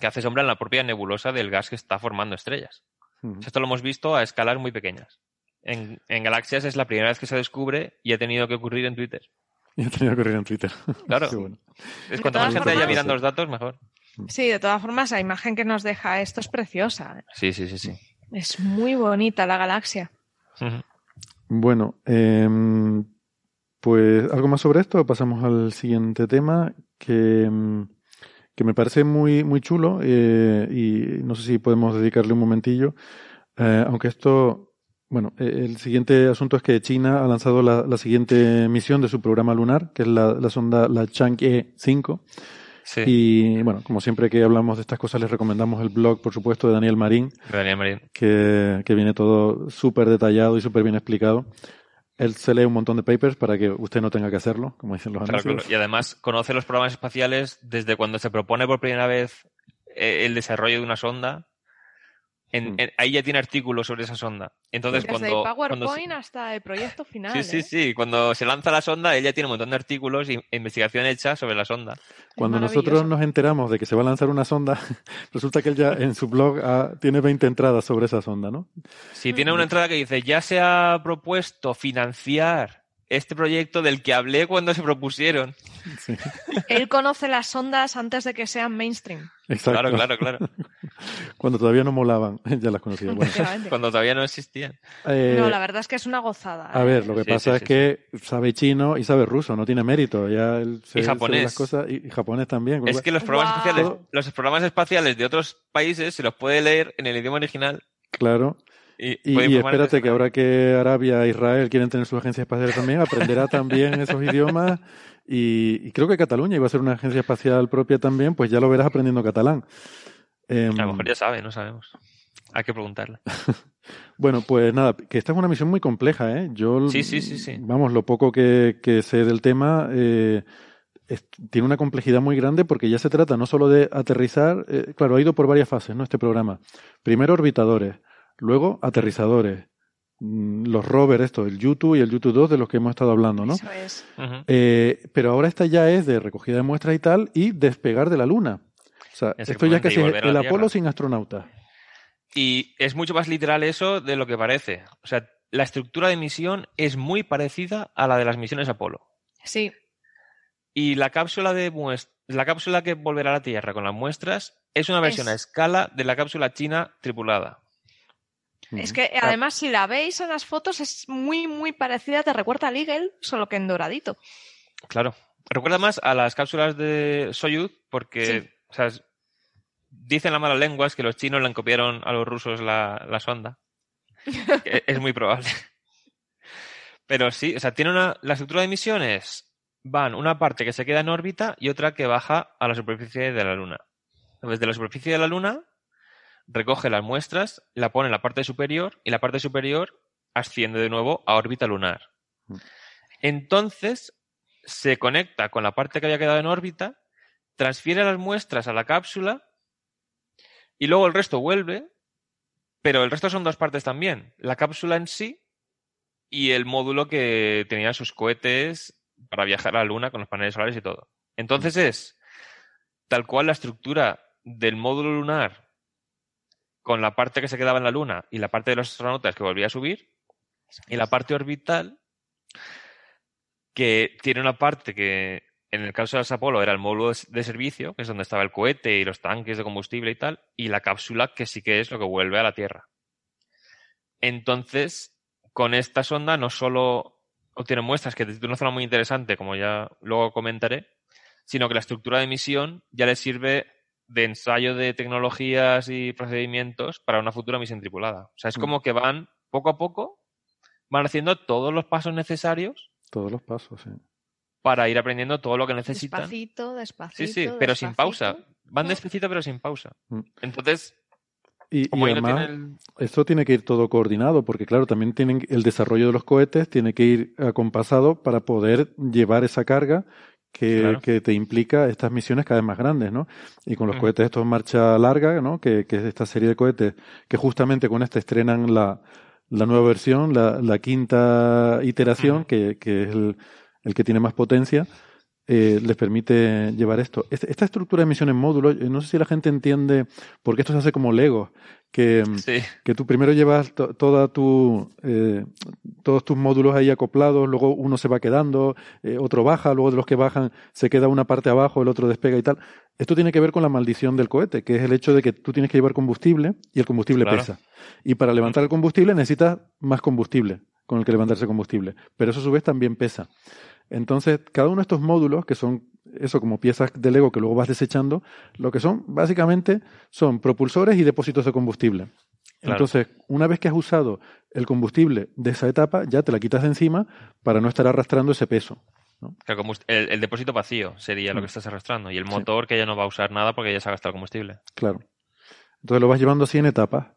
que hace sombra en la propia nebulosa del gas que está formando estrellas.
mm.
Esto lo hemos visto a escalas muy pequeñas. En, en galaxias es la primera vez que se descubre y ha tenido que ocurrir en Twitter.
Y he tenido que correr en Twitter.
Claro. *laughs*
Bueno.
Es cuanto más gente haya mirando los datos, mejor.
Sí, de todas formas, la imagen que nos deja esto es preciosa.
Sí, sí, sí, sí.
Es muy bonita la galaxia.
Bueno, em, pues algo más sobre esto, pasamos al siguiente tema que, em, que me parece muy, muy chulo eh, y no sé si podemos dedicarle un momentillo, Eh, aunque esto, bueno, eh, el siguiente asunto es que China ha lanzado la, la siguiente misión de su programa lunar, que es la, la sonda, la Chang'e 5.
Sí,
Y bueno, como siempre que hablamos de estas cosas, les recomendamos el blog, por supuesto, de Daniel Marín,
Daniel Marín.
que, que viene todo súper detallado y súper bien explicado. Él se lee un montón de papers para que usted no tenga que hacerlo, como dicen los
Claro,
anuncios.
claro. Y además conoce los programas espaciales desde cuando se propone por primera vez eh, el desarrollo de una sonda. En-
Mm.
en- ahí ya tiene artículos sobre esa sonda. Entonces,
Desde
cuando,
el
cuando se-
PowerPoint hasta el proyecto final.
Sí, sí,
¿eh?
sí. Cuando se lanza la sonda, ella tiene un montón de artículos e investigación hecha sobre la sonda.
Cuando nosotros nos enteramos de que se va a lanzar una sonda, *laughs* resulta que él ya en su blog ah, tiene 20 entradas sobre esa sonda, ¿no?
Si tiene una entrada que dice, ya se ha propuesto financiar este proyecto del que hablé cuando se propusieron.
Él conoce las sondas antes de que sean mainstream.
Exacto.
Claro, claro, claro.
Cuando todavía no molaban, *laughs* ya las conocía. Bueno.
Cuando todavía no existían.
eh,
No, la verdad es que es una gozada.
A
¿eh?
ver, lo que
Sí,
pasa
sí,
es
sí,
que sabe chino y sabe ruso, no tiene mérito. Ya él se-
Y japonés.
las cosas, y, y japonés también.
Es que los programas, espaciales, los programas espaciales de otros países se los puede leer en el idioma original.
Claro.
Y,
Y, espérate que ahora que Arabia e Israel quieren tener sus agencias espaciales también, aprenderá también esos idiomas. Y, y creo que Cataluña iba a ser una agencia espacial propia también, pues ya lo verás aprendiendo catalán. Em,
A lo mejor ya sabe, no sabemos. Hay que preguntarle. *laughs*
Bueno, pues nada, que esta es una misión muy compleja, ¿eh? Yo,
Sí, sí, sí, sí.
vamos, lo poco que, que sé del tema, eh, es- tiene una complejidad muy grande porque ya se trata no solo de aterrizar, eh, claro, ha ido por varias fases, ¿no? Este programa. Primero orbitadores, luego aterrizadores, mm, los rovers, esto, el Yutu y el Yutu 2 de los que hemos estado hablando, ¿no?
Eso es.
Eh, pero ahora esta ya es de recogida de muestras y tal y despegar de la Luna. O sea, esto ya casi es el Apolo sin astronautas.
Y es mucho más literal eso de lo que parece. O sea, la estructura de misión es muy parecida a la de las misiones Apolo.
Sí,
Y la cápsula de la cápsula que volverá a la Tierra con las muestras es una versión
Es-
a escala de la cápsula china tripulada.
Es que además si la veis en las fotos es muy, muy parecida, te recuerda al Eagle, solo que en doradito.
Claro. Recuerda más a las cápsulas de Soyuz porque,
Sí.
o sea, dicen las malas lenguas que los chinos le copiaron a los rusos la, la sonda. Que *laughs* es muy probable. Pero sí, o sea, tiene una, la estructura de misiones van una parte que se queda en órbita y otra que baja a la superficie de la Luna. Desde la superficie de la Luna recoge las muestras, la pone en la parte superior y la parte superior asciende de nuevo a órbita lunar. Entonces se conecta con la parte que había quedado en órbita, transfiere las muestras a la cápsula y luego el resto vuelve, pero el resto son dos partes también. La cápsula en sí y el módulo que tenía sus cohetes para viajar a la Luna con los paneles solares y todo. Entonces es tal cual la estructura del módulo lunar con la parte que se quedaba en la Luna y la parte de los astronautas que volvía a subir y la parte orbital que tiene una parte que en el caso de las Apolo era el módulo de servicio, que es donde estaba el cohete y los tanques de combustible y tal, y la cápsula que sí que es lo que vuelve a la Tierra. Entonces, con esta sonda no solo obtiene muestras que desde una zona muy interesante, como ya luego comentaré, sino que la estructura de misión ya le sirve de ensayo de tecnologías y procedimientos para una futura misión tripulada. O sea, es
Mm.
como que van poco a poco, van haciendo todos los pasos necesarios
Todos los pasos, sí.
para ir aprendiendo todo lo que necesitan.
Despacito, despacito.
Sí, sí, pero sin pausa. Van despacito, pero sin pausa.
Mm.
Entonces,
Y,
no
además,
tiene el-
esto tiene que ir todo coordinado, porque claro, también tienen el desarrollo de los cohetes tiene que ir acompasado para poder llevar esa carga que,
Claro.
que te implica estas misiones cada vez más grandes, ¿no? Y con los
Ujú.
cohetes estos en marcha larga, ¿no? Que, que es esta serie de cohetes que justamente con este estrenan la, la nueva versión, la, la quinta iteración,
Ujú.
que, que es el, el que tiene más potencia, eh, les permite llevar esto. Esta estructura de misión en módulos, eh, no sé si la gente entiende por qué esto se hace como Lego, que, mm,
Sí,
que tú primero llevas to- toda tu, eh, todos tus módulos ahí acoplados, luego uno se va quedando, eh, otro baja, luego de los que bajan se queda una parte abajo, el otro despega y tal. Esto tiene que ver con la maldición del cohete, que es el hecho de que tú tienes que llevar combustible y el combustible
Claro.
pesa. Y para levantar el combustible necesitas más combustible con el que levantarse combustible. Pero eso a su vez también pesa. Entonces, cada uno de estos módulos, que son eso como piezas de Lego que luego vas desechando, lo que son básicamente son propulsores y depósitos de combustible.
Claro.
Entonces, una vez que has usado el combustible de esa etapa, ya te la quitas de encima para no estar arrastrando ese peso.
el, depósito vacío sería lo
Mm.
que estás arrastrando. Y el
Sí.
motor que ya no va a usar nada porque ya se ha gastado el combustible.
Claro. Entonces lo vas llevando así en etapas.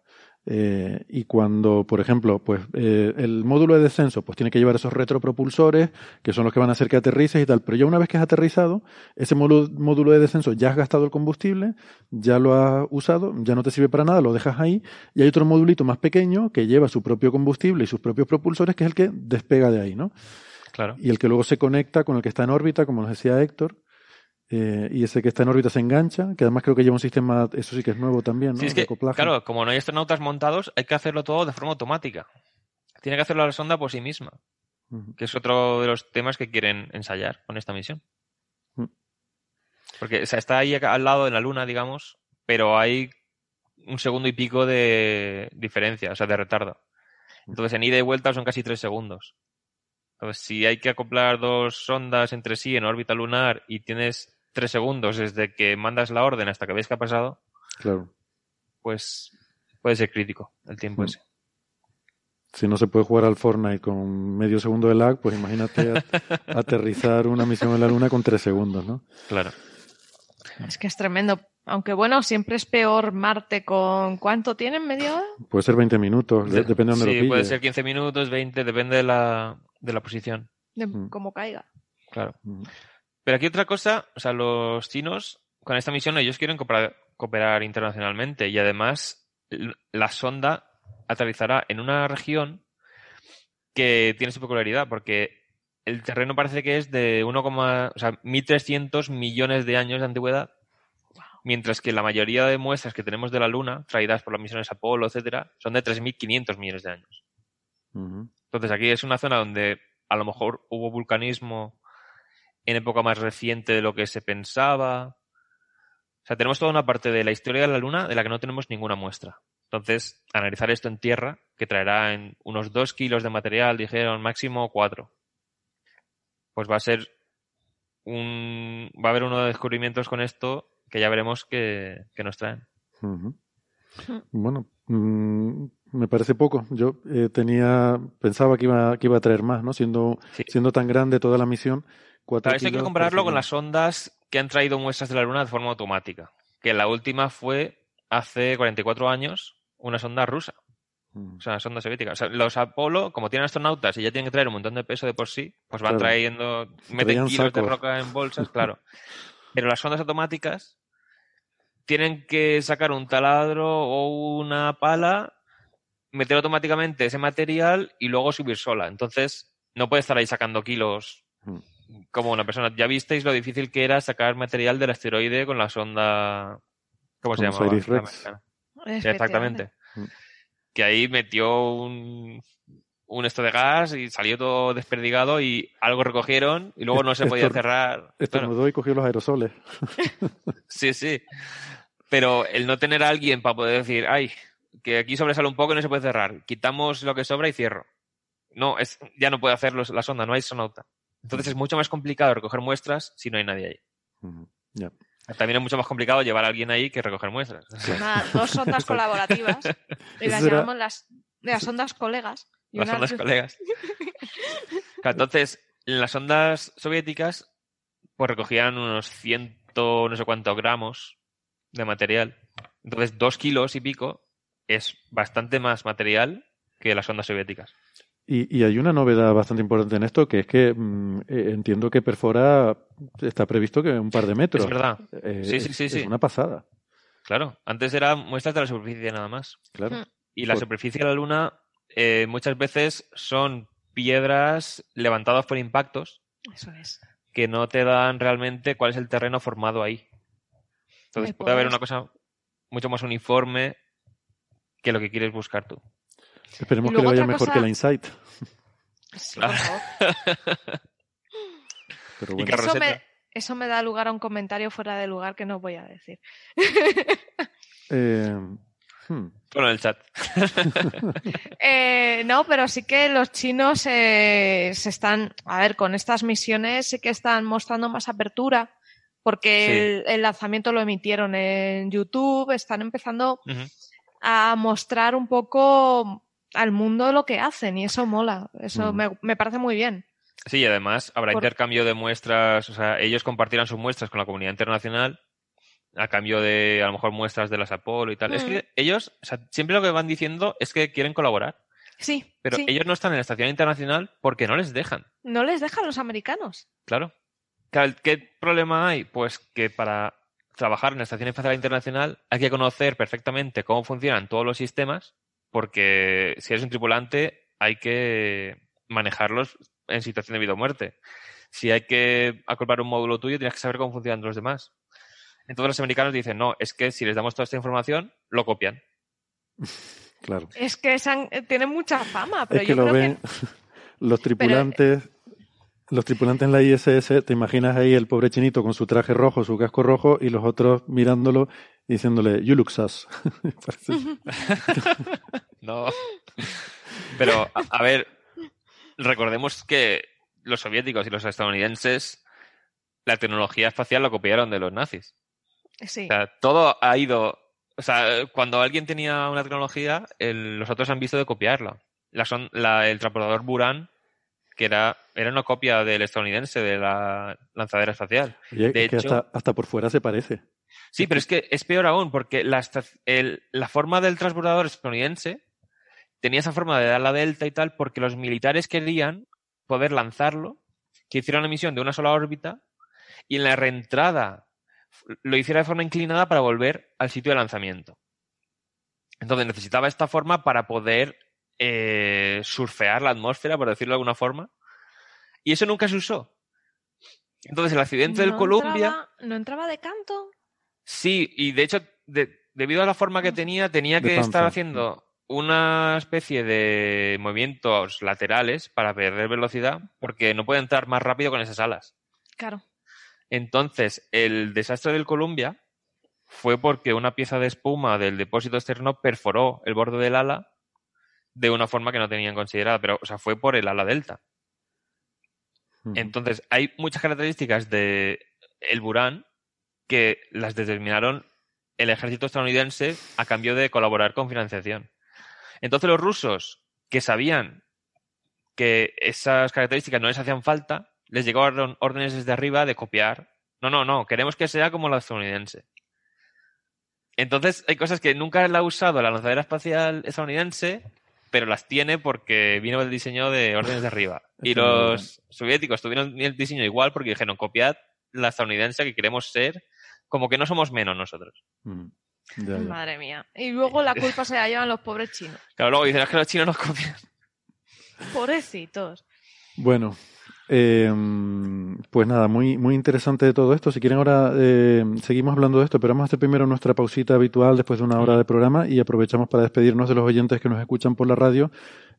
Eh, y cuando, por ejemplo, pues eh, el módulo de descenso, pues tiene que llevar esos retropropulsores, que son los que van a hacer que aterrices y tal. Pero ya una vez que has aterrizado, ese módulo, módulo de descenso ya has gastado el combustible, ya lo has usado, ya no te sirve para nada, lo dejas ahí. Y hay otro modulito más pequeño que lleva su propio combustible y sus propios propulsores, que es el que despega de ahí, ¿no?
Claro.
y el que luego se conecta con el que está en órbita, como nos decía Héctor, eh, y ese que está en órbita se engancha, que además creo que lleva un sistema, eso sí que es nuevo también, ¿no?
Sí, es que, claro, como no hay astronautas montados, hay que hacerlo todo de forma automática. Tiene que hacerlo la sonda por sí misma. Que es otro de los temas que quieren ensayar con esta misión. Porque o sea, está ahí al lado de la Luna, digamos, pero hay un segundo y pico de diferencia, o sea, de retardo. Entonces, en ida y vuelta son casi tres segundos. Entonces, si hay que acoplar dos sondas entre sí en órbita lunar y tienes tres segundos desde que mandas la orden hasta que ves que ha pasado,
Claro.
pues puede ser crítico el tiempo
Mm.
ese.
Si no se puede jugar al Fortnite con medio segundo de lag, pues imagínate a- *laughs* aterrizar una misión en la Luna con tres segundos, ¿no?
Claro.
Es que es tremendo. Aunque bueno, siempre es peor Marte con... ¿Cuánto tienen? ¿Media hora?
Puede ser 20 minutos, de- depende de dónde
sí,
lo
puede
pilles.
ser 15 minutos, 20, depende de la, de la posición.
De
Mm.
cómo caiga.
Claro.
Mm.
Pero aquí otra cosa, o sea, los chinos, con esta misión, ellos quieren cooperar, cooperar internacionalmente y además la sonda aterrizará en una región que tiene su peculiaridad, porque el terreno parece que es de 1, o sea, 1.300 millones de años de antigüedad, mientras que la mayoría de muestras que tenemos de la Luna, traídas por las misiones Apolo, etcétera, son de 3.500 millones de años. Entonces aquí es una zona donde a lo mejor hubo vulcanismo en época más reciente de lo que se pensaba. O sea, tenemos toda una parte de la historia de la Luna de la que no tenemos ninguna muestra. Entonces, analizar esto en tierra, que traerá en unos dos kilos de material, dijeron máximo cuatro. Pues va a ser un. Va a haber uno de descubrimientos con esto que ya veremos que, que nos traen.
Ujú. Bueno, mm, me parece poco. Yo eh, tenía, pensaba que iba, que iba a traer más, ¿no? Siendo,
Sí.
siendo tan grande toda la misión.
Esto hay que compararlo con las ondas que han traído muestras de la Luna de forma automática. Que la última fue hace 44 años una sonda rusa,
Mm.
o sea, una sonda soviética. O sea, los Apolo, como tienen astronautas y ya tienen que traer un montón de peso de por sí, pues van
Claro.
trayendo, meten kilos de roca en *laughs* bolsas, claro. Pero las sondas automáticas tienen que sacar un taladro o una pala, meter automáticamente ese material y luego subir sola. Entonces, no puede estar ahí sacando kilos
Mm.
Como una persona. Ya visteis lo difícil que era sacar material del asteroide con la sonda. ¿Cómo se llama? Exactamente.
Mm.
Que ahí metió un, un esto de gas y salió todo desperdigado y algo recogieron y luego no se podía
Estor-
cerrar.
Estornudó y cogió los aerosoles. *laughs*
Sí, sí. Pero el no tener a alguien para poder decir, ay, que aquí sobresale un poco y no se puede cerrar. Quitamos lo que sobra y cierro. No, es, ya no puede hacerlo la sonda, no hay sonauta. Entonces es mucho más complicado recoger muestras si no hay nadie ahí. También es mucho más complicado llevar a alguien ahí que recoger muestras.
Nada, dos sondas *laughs* colaborativas. Y las llamamos las, las ondas colegas. Y
Las
una-
ondas *laughs* colegas. Entonces, en las ondas soviéticas, pues recogían unos ciento no sé cuántos gramos de material. Entonces, dos kilos y pico es bastante más material que las ondas soviéticas.
Y, y hay una novedad bastante importante en esto, que es que mm, eh, entiendo que perfora, está previsto que un par de metros.
Es verdad.
Eh,
Sí, sí,
es-
sí,
es
sí.
una pasada,
Claro, antes eran muestras de la superficie nada más.
claro.
Mm.
Y la
Por-
superficie de la Luna eh, muchas veces son piedras levantadas por impactos
Eso es.
que no te dan realmente cuál es el terreno formado ahí. Entonces puede haber
pues.
una cosa mucho más uniforme que lo que quieres buscar tú.
Esperemos que le vaya mejor
cosa-
que la Insight. *laughs*
Sí, por favor. *laughs*
Pero bueno,
Eso me, eso me da lugar a un comentario fuera de lugar que no voy a decir. *laughs*
eh, hmm,
Bueno, en el chat.
Eh, no, pero sí que los chinos eh, se están, a ver, con estas misiones sí que están mostrando más apertura, porque
Sí.
el, el lanzamiento lo emitieron en YouTube, están empezando a mostrar un poco al mundo lo que hacen y eso mola, eso
Mm.
me, me parece muy bien.
Sí, y además habrá
Por-
intercambio de muestras, o sea, ellos compartirán sus muestras con la comunidad internacional a cambio de a lo mejor muestras de las Apolo y tal. Es
Mm.
que ellos, o sea, siempre lo que van diciendo es que quieren colaborar,
Sí,
pero
sí.
ellos no están en la estación internacional porque no les dejan.
no les dejan los americanos.
Claro, ¿Qué problema hay? Pues que para trabajar en la Estación Espacial Internacional hay que conocer perfectamente cómo funcionan todos los sistemas, porque si eres un tripulante hay que manejarlos en situación de vida o muerte. Si hay que acoplar un módulo tuyo, tienes que saber cómo funcionan los demás. Entonces los americanos dicen, no, es que si les damos toda esta información, lo copian.
claro.
Es que han- eh, tienen mucha fama, pero
Es que
yo
lo
creo
ven,
que *laughs*
los tripulantes, los tripulantes en la ISS, te imaginas ahí el pobre chinito con su traje rojo, su casco rojo y los otros mirándolo y diciéndole, you look sus. *laughs* *laughs*
No. Pero, a, a ver, recordemos que los soviéticos y los estadounidenses la tecnología espacial lo copiaron de los nazis.
Sí.
O sea, todo ha ido. O sea, cuando alguien tenía una tecnología, el- los otros han visto de copiarla. La son- la- el transportador Buran, que era, era una copia del estadounidense de la lanzadera espacial.
Oye,
de hecho,
hasta, hasta por fuera se parece.
Sí, pero es que es peor aún, porque la, el- la forma del transbordador estadounidense tenía esa forma de dar la delta y tal, porque los militares querían poder lanzarlo, que hiciera una misión de una sola órbita, y en la reentrada lo hiciera de forma inclinada para volver al sitio de lanzamiento. Entonces necesitaba esta forma para poder eh, surfear la atmósfera, por decirlo de alguna forma, y eso nunca se usó. Entonces el accidente del
¿No
Columbia...
entraba- ¿No entraba de canto?
Sí, y de hecho, de- debido a la forma que tenía, tenía
De
que
panza.
estar haciendo una especie de movimientos laterales para perder velocidad, porque no puede entrar más rápido con esas alas.
Claro.
Entonces, el desastre del Columbia fue porque una pieza de espuma del depósito externo perforó el borde del ala de una forma que no tenían considerada, pero, o sea, fue por el ala delta. Entonces, hay muchas características de el Buran que las determinaron el ejército estadounidense a cambio de colaborar con financiación. Entonces, los rusos que sabían que esas características no les hacían falta, les llegaron órdenes desde arriba de copiar. No, no, no, queremos que sea como la estadounidense. Entonces, hay cosas que nunca la ha usado la lanzadera espacial estadounidense, pero las tiene porque vino el diseño de órdenes de arriba. *laughs* Y los soviéticos tuvieron el diseño igual porque dijeron, copiad la estadounidense que queremos ser, como que no somos menos nosotros.
Mm, ya, ya.
Madre mía. Y luego la culpa se la llevan los pobres chinos.
Claro, luego dicen, es que los chinos nos copian.
Pobrecitos.
Bueno, eh, pues nada, muy, muy interesante de todo esto. Si quieren ahora eh, seguimos hablando de esto, pero vamos a hacer primero nuestra pausita habitual después de una hora de programa y aprovechamos para despedirnos de los oyentes que nos escuchan por la radio,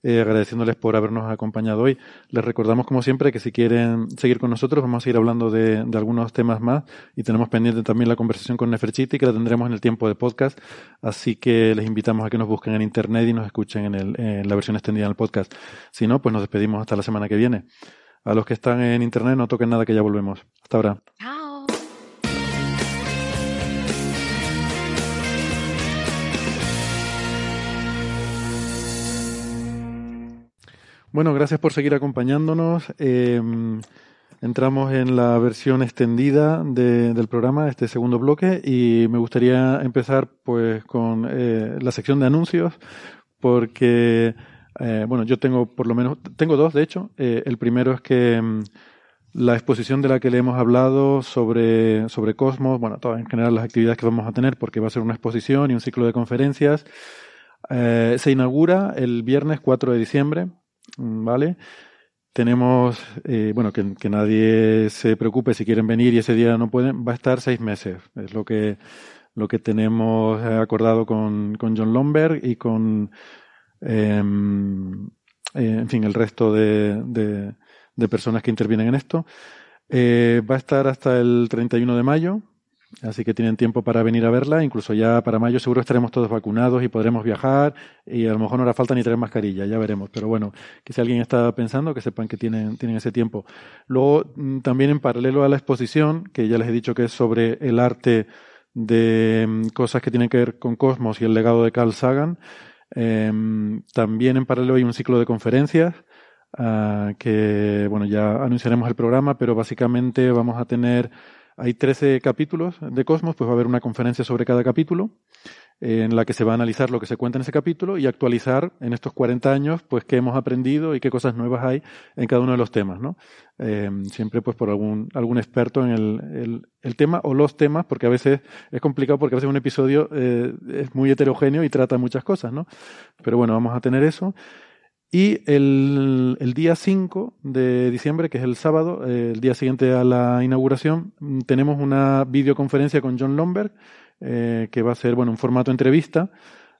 eh, agradeciéndoles por habernos acompañado hoy. Les recordamos, como siempre, que si quieren seguir con nosotros, vamos a seguir hablando de, de algunos temas más y tenemos pendiente también la conversación con Neferchiti, que la tendremos en el tiempo de podcast. Así que les invitamos a que nos busquen en internet y nos escuchen en, el, en la versión extendida del podcast. Si no, pues nos despedimos hasta la semana que viene. A los que están en internet no toquen nada que ya volvemos. Hasta ahora.
Chao.
Bueno, gracias por seguir acompañándonos. Eh, entramos en la versión extendida de- del programa, este segundo bloque, y me gustaría empezar pues con eh, la sección de anuncios, porque eh, bueno, yo tengo por lo menos, tengo dos de hecho. Eh, el primero es que mm, la exposición de la que le hemos hablado sobre, sobre Cosmos, bueno, todas en general las actividades que vamos a tener, porque va a ser una exposición y un ciclo de conferencias, eh, se inaugura el viernes 4 de diciembre, mm, ¿vale? Tenemos, bueno, que, nadie se preocupe si quieren venir y ese día no pueden, va a estar seis meses, es lo que, lo que tenemos acordado con, con John Lomberg y con, eh, en fin, el resto de, de, de personas que intervienen en esto. Eh, va a estar hasta el 31 de mayo, así que tienen tiempo para venir a verla. Incluso ya para mayo seguro estaremos todos vacunados y podremos viajar y a lo mejor no hará falta ni traer mascarilla, ya veremos. Pero bueno, que si alguien está pensando, que sepan que tienen, tienen ese tiempo. Luego, mm, también en paralelo a la exposición, que ya les he dicho que es sobre el arte de mm, cosas que tienen que ver con Cosmos y el legado de Carl Sagan, em, también en paralelo hay un ciclo de conferencias ah, que, bueno, ya anunciaremos el programa, pero básicamente vamos a tener, hay 13 capítulos de Cosmos, pues va a haber una conferencia sobre cada capítulo en la que se va a analizar lo que se cuenta en ese capítulo y actualizar en estos 40 años, pues qué hemos aprendido y qué cosas nuevas hay en cada uno de los temas, ¿no? Eh, siempre pues por algún, algún experto en el, el, tema o los temas, porque a veces es complicado porque a veces un episodio eh, es muy heterogéneo y trata muchas cosas, ¿no? Pero bueno, vamos a tener eso. Y el, el día 5 de diciembre, que es el sábado, eh, el día siguiente a la inauguración, tenemos una videoconferencia con John Lomberg, eh, que va a ser bueno un formato entrevista,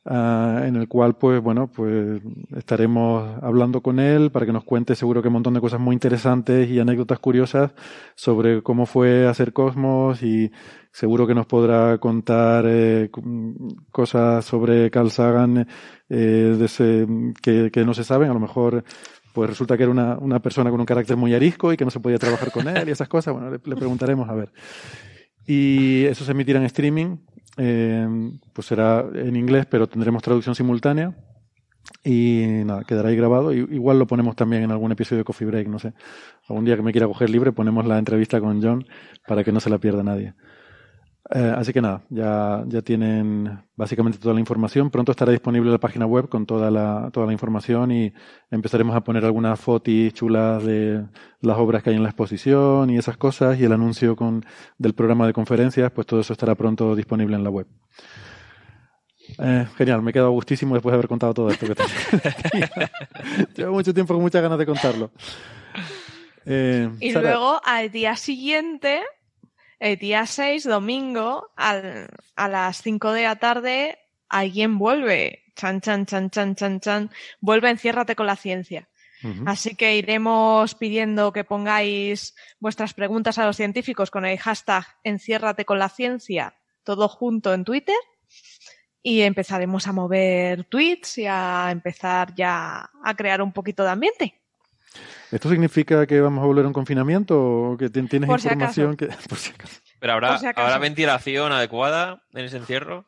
ah, en el cual, pues bueno, pues estaremos hablando con él para que nos cuente seguro que un montón de cosas muy interesantes y anécdotas curiosas sobre cómo fue hacer Cosmos y seguro que nos podrá contar eh, cosas sobre Carl Sagan eh, de ese, que, no se saben, a lo mejor pues resulta que era una, una, persona con un carácter muy arisco y que no se podía trabajar con él y esas cosas. Bueno, le preguntaremos a ver. Y eso se emitirá en streaming, eh, pues será en inglés, pero tendremos traducción simultánea. Y nada, quedará ahí grabado. Igual lo ponemos también en algún episodio de Coffee Break, no sé. Algún día que me quiera coger libre, ponemos la entrevista con John para que no se la pierda nadie. Eh, así que nada, ya, ya tienen básicamente toda la información. Pronto estará disponible la página web con toda la, toda la información y empezaremos a poner algunas fotos chulas de las obras que hay en la exposición y esas cosas y el anuncio con, del programa de conferencias, pues todo eso estará pronto disponible en la web. Eh, genial, me he quedado gustísimo después de haber contado todo esto que te... *laughs* Llevo mucho tiempo con muchas ganas de contarlo.
Eh, y Sara... luego al día siguiente el día 6, domingo, al, a las 5 de la tarde, alguien vuelve. Chan, chan, chan, chan, chan, chan. Vuelve, enciérrate con la ciencia. Uh -huh. Así que iremos pidiendo que pongáis vuestras preguntas a los científicos con el hashtag enciérrate con la ciencia, todo junto en Twitter. Y empezaremos a mover tweets y a empezar ya a crear un poquito de ambiente.
¿Esto significa que vamos a volver a un confinamiento o que tienes
por
información
si
que *laughs* por si acaso?
Pero habrá,
si
¿habrá ventilación adecuada en ese encierro?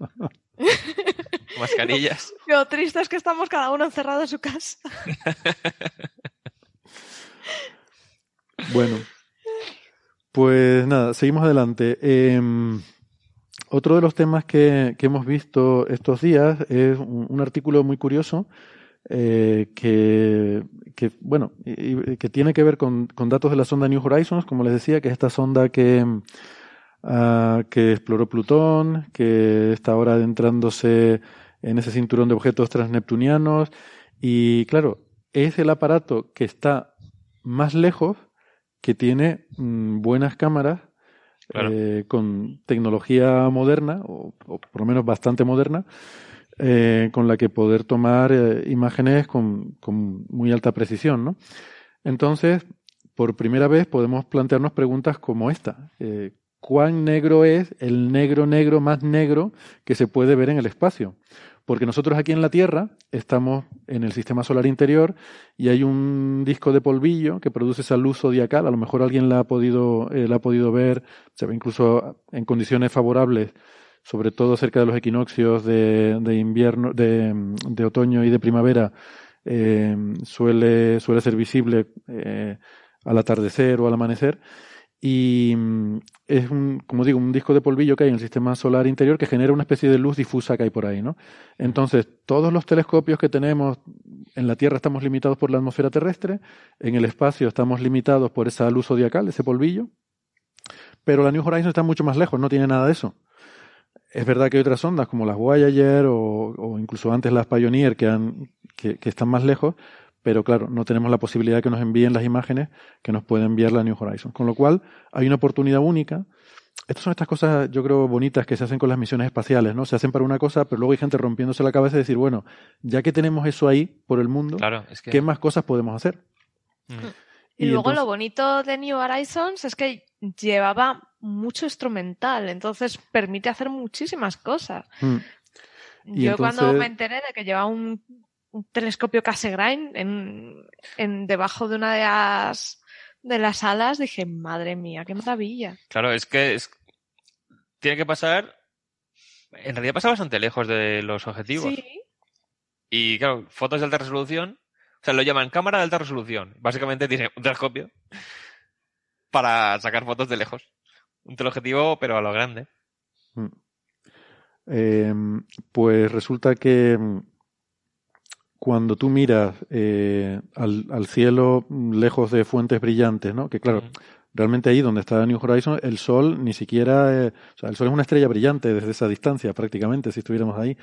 *laughs* Mascarillas.
Lo triste es que estamos cada uno encerrado en su casa. *laughs*
bueno, pues nada, seguimos adelante. Eh, otro de los temas que, que, hemos visto estos días es un, un artículo muy curioso eh, que, que, bueno, y, que tiene que ver con, con, datos de la sonda New Horizons, como les decía, que es esta sonda que, uh, que exploró Plutón, que está ahora adentrándose en ese cinturón de objetos transneptunianos. Y claro, es el aparato que está más lejos, que tiene mmm, buenas cámaras, claro. eh, con tecnología moderna, o, o, por lo menos bastante moderna, eh, con la que poder tomar eh, imágenes con, muy alta precisión, ¿no? Entonces, por primera vez podemos plantearnos preguntas como esta. Eh, ¿Cuán negro es el negro negro más negro que se puede ver en el espacio? Porque nosotros aquí en la Tierra estamos en el sistema solar interior y hay un disco de polvillo que produce esa luz zodiacal. A lo mejor alguien la ha podido, la ha podido ver, se ve incluso en condiciones favorables sobre todo cerca de los equinoccios de, invierno, de, de, otoño y de primavera, eh, suele, suele ser visible eh, al atardecer o al amanecer. Y mm, es un, como digo, un disco de polvillo que hay en el sistema solar interior que genera una especie de luz difusa que hay por ahí, ¿no? Entonces, todos los telescopios que tenemos en la Tierra estamos limitados por la atmósfera terrestre, en el espacio estamos limitados por esa luz zodiacal, ese polvillo, pero la New Horizons está mucho más lejos, no tiene nada de eso. Es verdad que hay otras ondas como las Voyager o, o incluso antes las Pioneer que, han, que, que, están más lejos, pero claro, no tenemos la posibilidad de que nos envíen las imágenes que nos puede enviar la New Horizons. Con lo cual, hay una oportunidad única. Estas son estas cosas, yo creo, bonitas que se hacen con las misiones espaciales, ¿no? Se hacen para una cosa, pero luego hay gente rompiéndose la cabeza y decir, bueno, ya que tenemos eso ahí por el mundo,
claro, es que...
¿qué más cosas podemos hacer?
Mm. Y, y, luego entonces... lo bonito de New Horizons es que llevaba mucho instrumental, entonces permite hacer muchísimas cosas. Mm. Yo entonces... cuando me enteré de que llevaba un, un telescopio Cassegrain en, en, debajo de una de las de las alas, dije, madre mía, qué maravilla.
Claro, es que es, tiene que pasar, en realidad pasa bastante lejos de los objetivos.
Sí.
Y claro, fotos de alta resolución, o sea, lo llaman cámara de alta resolución. Básicamente tiene un telescopio para sacar fotos de lejos un teleobjetivo, pero a lo grande.
Mm. Eh, pues resulta que mm, cuando tú miras eh, al, al, cielo lejos de fuentes brillantes, ¿no? Que claro, uh -huh. realmente ahí donde está New Horizons, el Sol ni siquiera, eh, o sea, el Sol es una estrella brillante desde esa distancia prácticamente, si estuviéramos ahí.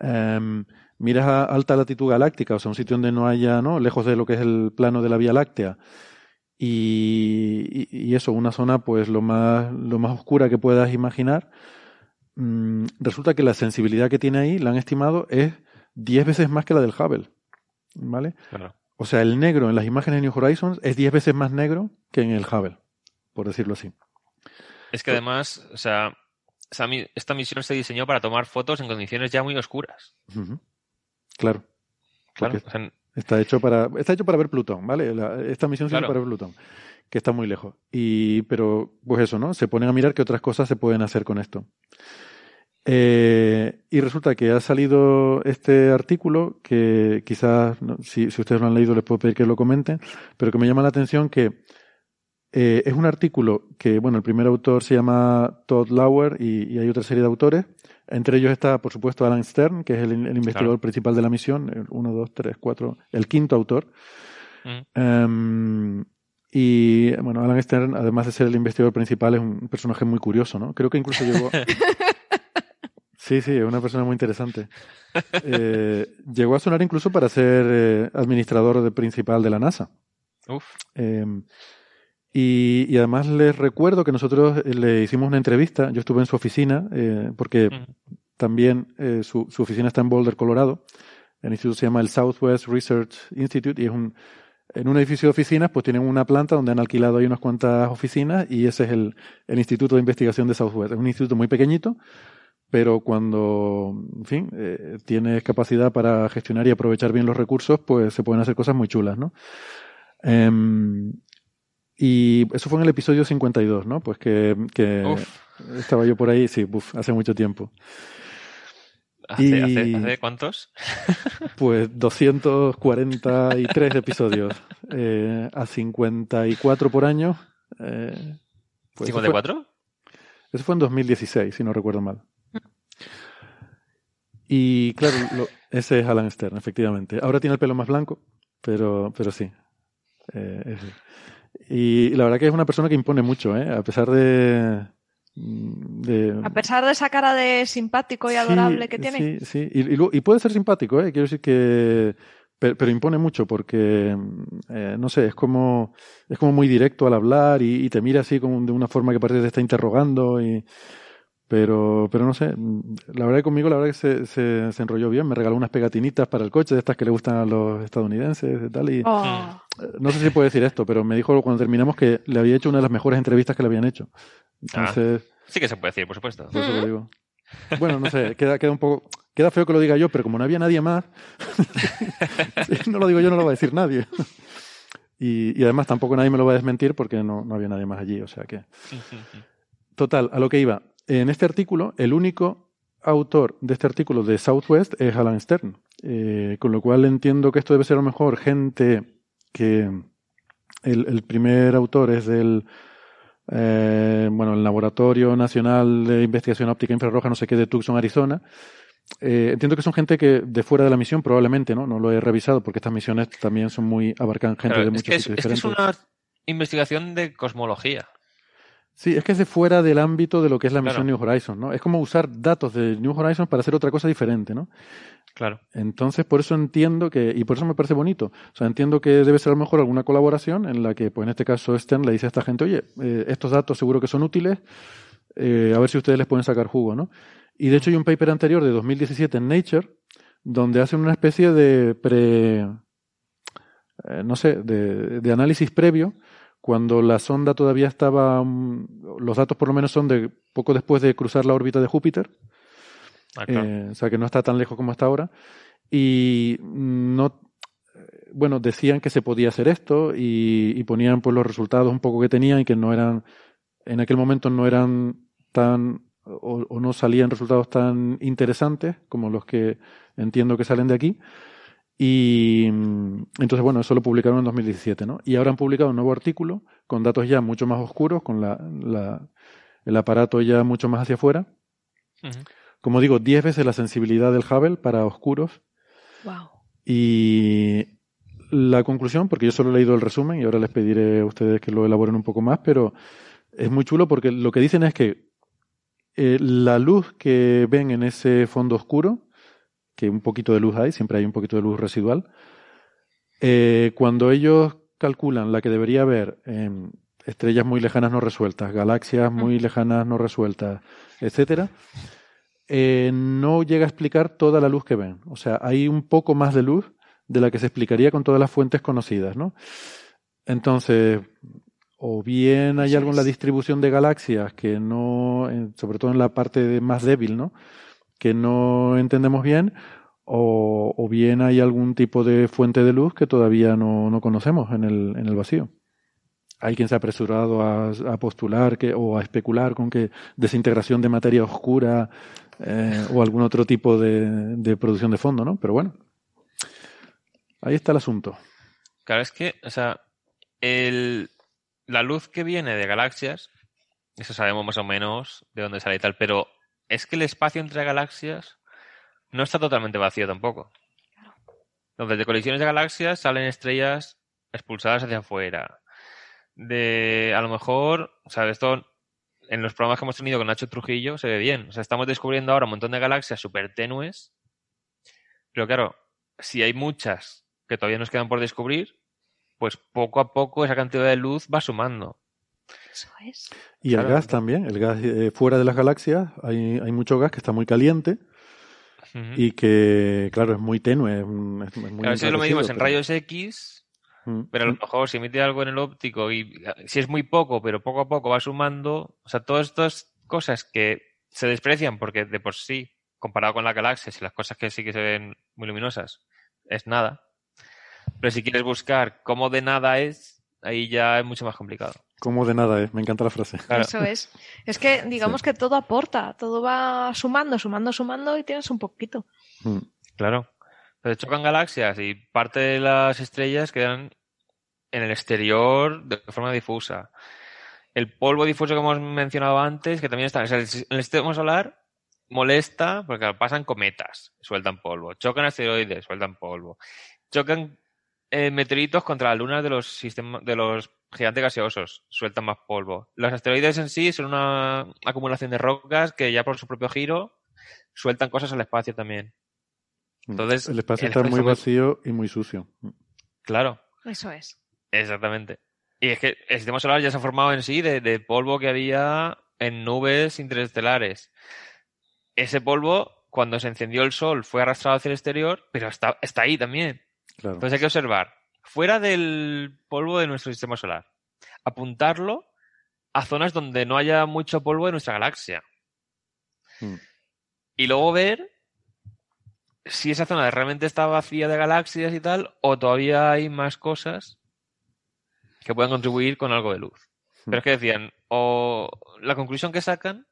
Um, miras a alta latitud galáctica, o sea, un sitio donde no haya, ¿no? Lejos de lo que es el plano de la Vía Láctea. Y, y, eso, una zona pues lo más, lo más oscura que puedas imaginar, mm, resulta que la sensibilidad que tiene ahí, la han estimado, es 10 veces más que la del Hubble. ¿Vale?
Claro.
O sea, el negro en las imágenes de New Horizons es 10 veces más negro que en el Hubble, por decirlo así.
Es que además, o sea, esta misión se diseñó para tomar fotos en condiciones ya muy oscuras.
Claro.
Claro,
Porque
o sea,
Está hecho para, está hecho para ver Plutón, ¿vale? La- esta misión sirve
Claro.
para ver Plutón, que está muy lejos. Y, pero, pues eso, ¿no? Se ponen a mirar qué otras cosas se pueden hacer con esto. Eh, y resulta que ha salido este artículo que quizás, si, si ustedes lo han leído, les puedo pedir que lo comenten, pero que me llama la atención que eh, es un artículo que, bueno, el primer autor se llama Todd Lauer y, y hay otra serie de autores. Entre ellos está, por supuesto, Alan Stern, que es el, el investigador
Claro.
principal de la misión, el uno, dos, tres, cuatro, el quinto autor.
mm,
Em, y bueno, Alan Stern, además de ser el investigador principal, es un personaje muy curioso, ¿no? Creo que incluso llegó. *laughs* Sí, sí, es una persona muy interesante. Eh, llegó a sonar incluso para ser eh, administrador de- principal de la NASA.
uf,
Eh, y, y además les recuerdo que nosotros eh, le hicimos una entrevista, yo estuve en su oficina, eh, porque también eh, su, su oficina está en Boulder, Colorado. El instituto se llama el Southwest Research Institute y es un, en un edificio de oficinas, pues tienen una planta donde han alquilado ahí unas cuantas oficinas y ese es el, el Instituto de Investigación de Southwest. Es un instituto muy pequeñito, pero cuando, en fin, eh, tienes capacidad para gestionar y aprovechar bien los recursos, pues se pueden hacer cosas muy chulas, ¿no? Em, y eso fue en el episodio 52, ¿no? Pues que, que
uf.
estaba yo por ahí, sí, buf, hace mucho tiempo.
¿Hace,
Y-
hace, hace cuántos? *laughs*
Pues 243 episodios eh, a 54 por año. Eh, pues eso fue-
¿54?
Eso fue en 2016, si no recuerdo mal. Y claro, lo- ese es Alan Stern, efectivamente. Ahora tiene el pelo más blanco, pero, pero sí. Eh, y la verdad que es una persona que impone mucho, ¿eh? A pesar de... de
A pesar de esa cara de simpático y
Sí,
adorable que tiene.
Sí, sí. Y, y luego- y puede ser simpático, ¿eh? Quiero decir que. Pero, pero impone mucho porque, eh, no sé, es como, es como muy directo al hablar y, y te mira así como de una forma que parece que te está interrogando. Y, pero, pero no sé, la verdad que conmigo la verdad que se, se, se enrolló bien. Me regaló unas pegatinitas para el coche, de estas que le gustan a los estadounidenses y tal. Y,
Oh.
eh, no sé si puedo decir esto, pero me dijo cuando terminamos que le había hecho una de las mejores entrevistas que le habían hecho. Entonces.
Sí que se puede decir, por supuesto.
Por eso lo digo. Bueno, no sé, queda, queda un poco. Queda feo que lo diga yo, pero como no había nadie más, *laughs* no lo digo yo, no lo va a decir nadie. Y, y además tampoco nadie me lo va a desmentir porque no, no había nadie más allí, o sea que. Total, a lo que iba. En este artículo, el único autor de este artículo de Southwest es Alan Stern. Eh, con lo cual entiendo que esto debe ser a lo mejor gente que. El, el primer autor es del. eh, bueno, el Laboratorio Nacional de Investigación Óptica Infrarroja, no sé qué, de Tucson, Arizona. Eh, entiendo que son gente que de fuera de la misión, probablemente, ¿no? No lo he revisado porque estas misiones también son muy. abarcan gente
Claro,
de muchos
es,
sitios
es que es una investigación de cosmología.
Sí, es que es de fuera del ámbito de lo que es la misión
Claro.
New Horizons, ¿no? Es como usar datos de New Horizons para hacer otra cosa diferente, ¿no?
Claro.
Entonces, por eso entiendo que, y por eso me parece bonito, o sea, entiendo que debe ser a lo mejor alguna colaboración en la que, pues en este caso, Stern le dice a esta gente, oye, eh, estos datos seguro que son útiles, eh, a ver si ustedes les pueden sacar jugo, ¿no? Y de hecho hay un paper anterior de 2017 en Nature, donde hacen una especie de pre, eh, no sé, de, de análisis previo, cuando la sonda todavía estaba, mm, los datos por lo menos son de poco después de cruzar la órbita de Júpiter,
Ah,
eh, o sea que no está tan lejos como hasta ahora. Y no, eh, bueno, decían que se podía hacer esto y, y ponían pues los resultados un poco que tenían y que no eran, en aquel momento no eran tan, o, o no salían resultados tan interesantes como los que entiendo que salen de aquí. Y mm, entonces, bueno, eso lo publicaron en 2017, ¿no? Y ahora han publicado un nuevo artículo con datos ya mucho más oscuros, con la, la- el aparato ya mucho más hacia afuera. Como digo, 10 veces la sensibilidad del Hubble para oscuros.
Wow.
Y la conclusión, porque yo solo he leído el resumen y ahora les pediré a ustedes que lo elaboren un poco más, pero es muy chulo porque lo que dicen es que eh, la luz que ven en ese fondo oscuro, que un poquito de luz hay, siempre hay un poquito de luz residual, eh, cuando ellos calculan la que debería haber en estrellas muy lejanas no resueltas, galaxias muy lejanas no resueltas, etcétera, eh, no llega a explicar toda la luz que ven. O sea, hay un poco más de luz de la que se explicaría con todas las fuentes conocidas, ¿no? Entonces, o bien hay algo en la distribución de galaxias que no, sobre todo en la parte más débil, ¿no? Que no entendemos bien, o, bien hay algún tipo de fuente de luz que todavía no, no conocemos en el, en el vacío. Hay quien se ha apresurado a, a postular que, o a especular con que desintegración de materia oscura eh, o algún otro tipo de, de producción de fondo, ¿no? Pero bueno, ahí está el asunto.
Claro, es que, o sea, el, la luz que viene de galaxias, eso sabemos más o menos de dónde sale y tal, pero es que el espacio entre galaxias no está totalmente vacío tampoco. Entonces, de colisiones de galaxias salen estrellas expulsadas hacia afuera. De, a lo mejor, o sea, esto en los programas que hemos tenido con Nacho Trujillo se ve bien. O sea, estamos descubriendo ahora un montón de galaxias súper tenues, pero claro, si hay muchas que todavía nos quedan por descubrir, pues poco a poco esa cantidad de luz va sumando.
Eso es.
Y
Claro.
el gas también, el gas eh, fuera de las galaxias, hay, hay mucho gas que está muy caliente y que, claro, es muy tenue, es, es muy
Claro, si lo medimos en rayos X,
Mm.
pero a lo mejor si emite algo en el óptico y si es muy poco, pero poco a poco va sumando, o sea, todas estas cosas que se desprecian porque de por sí, comparado con las galaxias y las cosas que sí que se ven muy luminosas, es nada. Pero si quieres buscar cómo de nada es, ahí ya es mucho más complicado.
Como de nada es, me encanta la frase.
Claro.
Eso es. Es que digamos que todo aporta, todo va sumando, sumando, sumando y tienes un poquito.
Mm.
Claro. Pero chocan galaxias y parte de las estrellas quedan en el exterior de forma difusa. El polvo difuso que hemos mencionado antes, que también está o sea, sis- el sistema solar, molesta porque pasan cometas, sueltan polvo. Chocan asteroides, sueltan polvo. Chocan eh, meteoritos contra las lunas de los sistemas de los gigantes gaseosos, sueltan más polvo. Los asteroides en sí son una acumulación de rocas que ya por su propio giro sueltan cosas al espacio también. Entonces,
el espacio
el
está muy
espacio muy-
vacío y muy sucio.
Claro,
Eso es.
exactamente. Y es que el sistema solar ya se ha formado en sí de, de polvo que había en nubes interestelares. Ese polvo, cuando se encendió el sol, fue arrastrado hacia el exterior, pero está, está ahí también.
Claro.
Entonces hay que observar, fuera del polvo de nuestro sistema solar, apuntarlo a zonas donde no haya mucho polvo de nuestra galaxia.
Mm.
Y luego ver si esa zona realmente está vacía de galaxias y tal, o todavía hay más cosas que puedan contribuir con algo de luz. Pero es que decían, o la conclusión que sacan,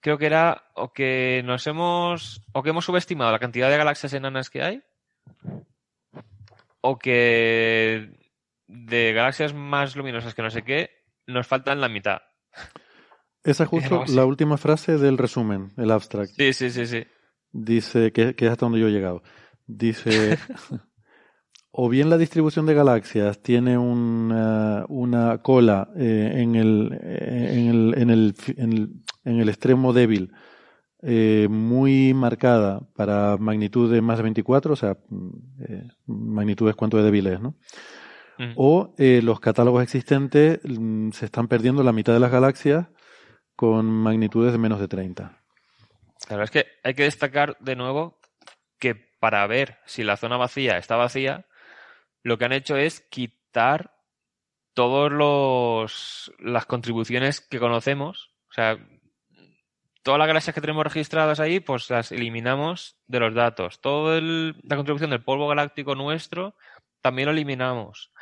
creo que era o que nos hemos, o que hemos subestimado la cantidad de galaxias enanas que hay, o que de galaxias más luminosas que no sé qué, nos faltan la mitad.
Esa es justo la última frase del resumen, el abstract.
Sí, sí, sí, sí.
Dice, que, que es hasta donde yo he llegado. Dice, *laughs* o bien la distribución de galaxias tiene una, una cola eh, en, el, eh, en, el, en, el, en, el, en el extremo débil eh, muy marcada para magnitud de más de 24, o sea, eh, magnitudes cuánto de débiles, ¿no?
Mm.
O eh, los catálogos existentes mm, se están perdiendo la mitad de las galaxias con magnitudes de menos de 30.
Claro, es que hay que destacar de nuevo que para ver si la zona vacía está vacía, lo que han hecho es quitar todos los las contribuciones que conocemos, o sea, todas las galaxias que tenemos registradas ahí, pues las eliminamos de los datos. Toda la contribución del polvo galáctico nuestro también lo eliminamos.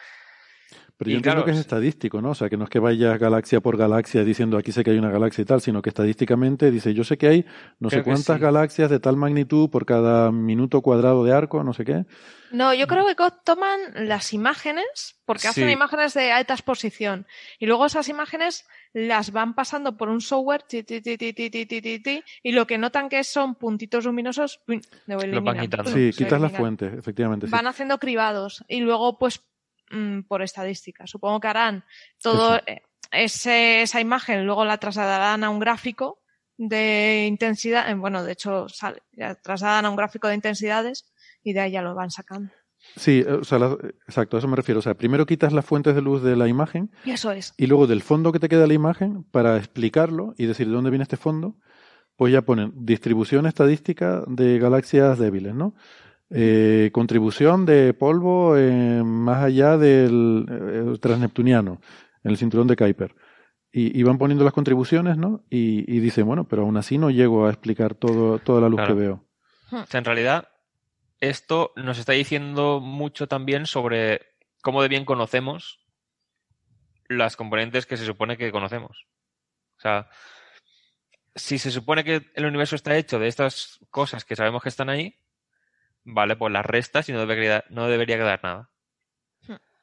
Pero yo entiendo que es estadístico, ¿no? O sea, que no es que vayas galaxia por galaxia diciendo aquí sé que hay una galaxia y tal, sino que estadísticamente dice yo sé que hay no sé cuántas galaxias de tal magnitud por cada minuto cuadrado de arco, no sé qué.
No, yo creo que toman las imágenes, porque hacen imágenes de alta exposición, y luego esas imágenes las van pasando por un software y lo que notan que son puntitos luminosos lo van quitando.
Sí, quitas la fuente, efectivamente.
Van haciendo cribados y luego pues mm, por estadística. Supongo que harán todo eh, ese- esa imagen, luego la trasladarán a un gráfico de intensidad, eh, bueno, de hecho, sale, la trasladan a un gráfico de intensidades, y de ahí ya lo van sacando.
Sí, eh, o sea, la- exacto, a eso me refiero. O sea, primero quitas las fuentes de luz de la imagen
Y eso es.
y luego del fondo que te queda la imagen para explicarlo y decir de dónde viene este fondo, pues ya ponen distribución estadística de galaxias débiles, ¿no? Eh, contribución de polvo eh, más allá del eh, transneptuniano, en el cinturón de Kuiper. Y, y van poniendo las contribuciones, ¿no? Y, y dicen, bueno, pero aún así no llego a explicar todo, toda la luz
Claro.
que veo.
O sea, en realidad, esto nos está diciendo mucho también sobre cómo de bien conocemos las componentes que se supone que conocemos. O sea, si se supone que el universo está hecho de estas cosas que sabemos que están ahí, vale, pues las restas y no debería, no debería quedar nada.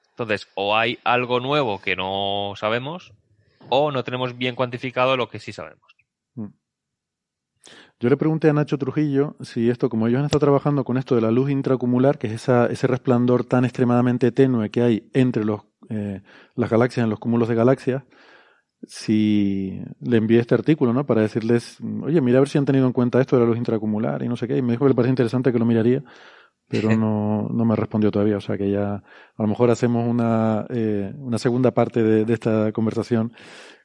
Entonces, o hay algo nuevo que no sabemos, o no tenemos bien cuantificado lo que sí sabemos.
Yo le pregunté a Nacho Trujillo si esto, como ellos han estado trabajando con esto de la luz intracumular, que es esa, ese resplandor tan extremadamente tenue que hay entre los, eh, las galaxias, en los cúmulos de galaxias, si le envié este artículo, ¿no? Para decirles, oye, mira a ver si han tenido en cuenta esto de la luz intracumular y no sé qué. Y me dijo que le parece interesante que lo miraría, pero *laughs* no, no me respondió todavía. O sea que ya, a lo mejor hacemos una, eh, una segunda parte de, de esta conversación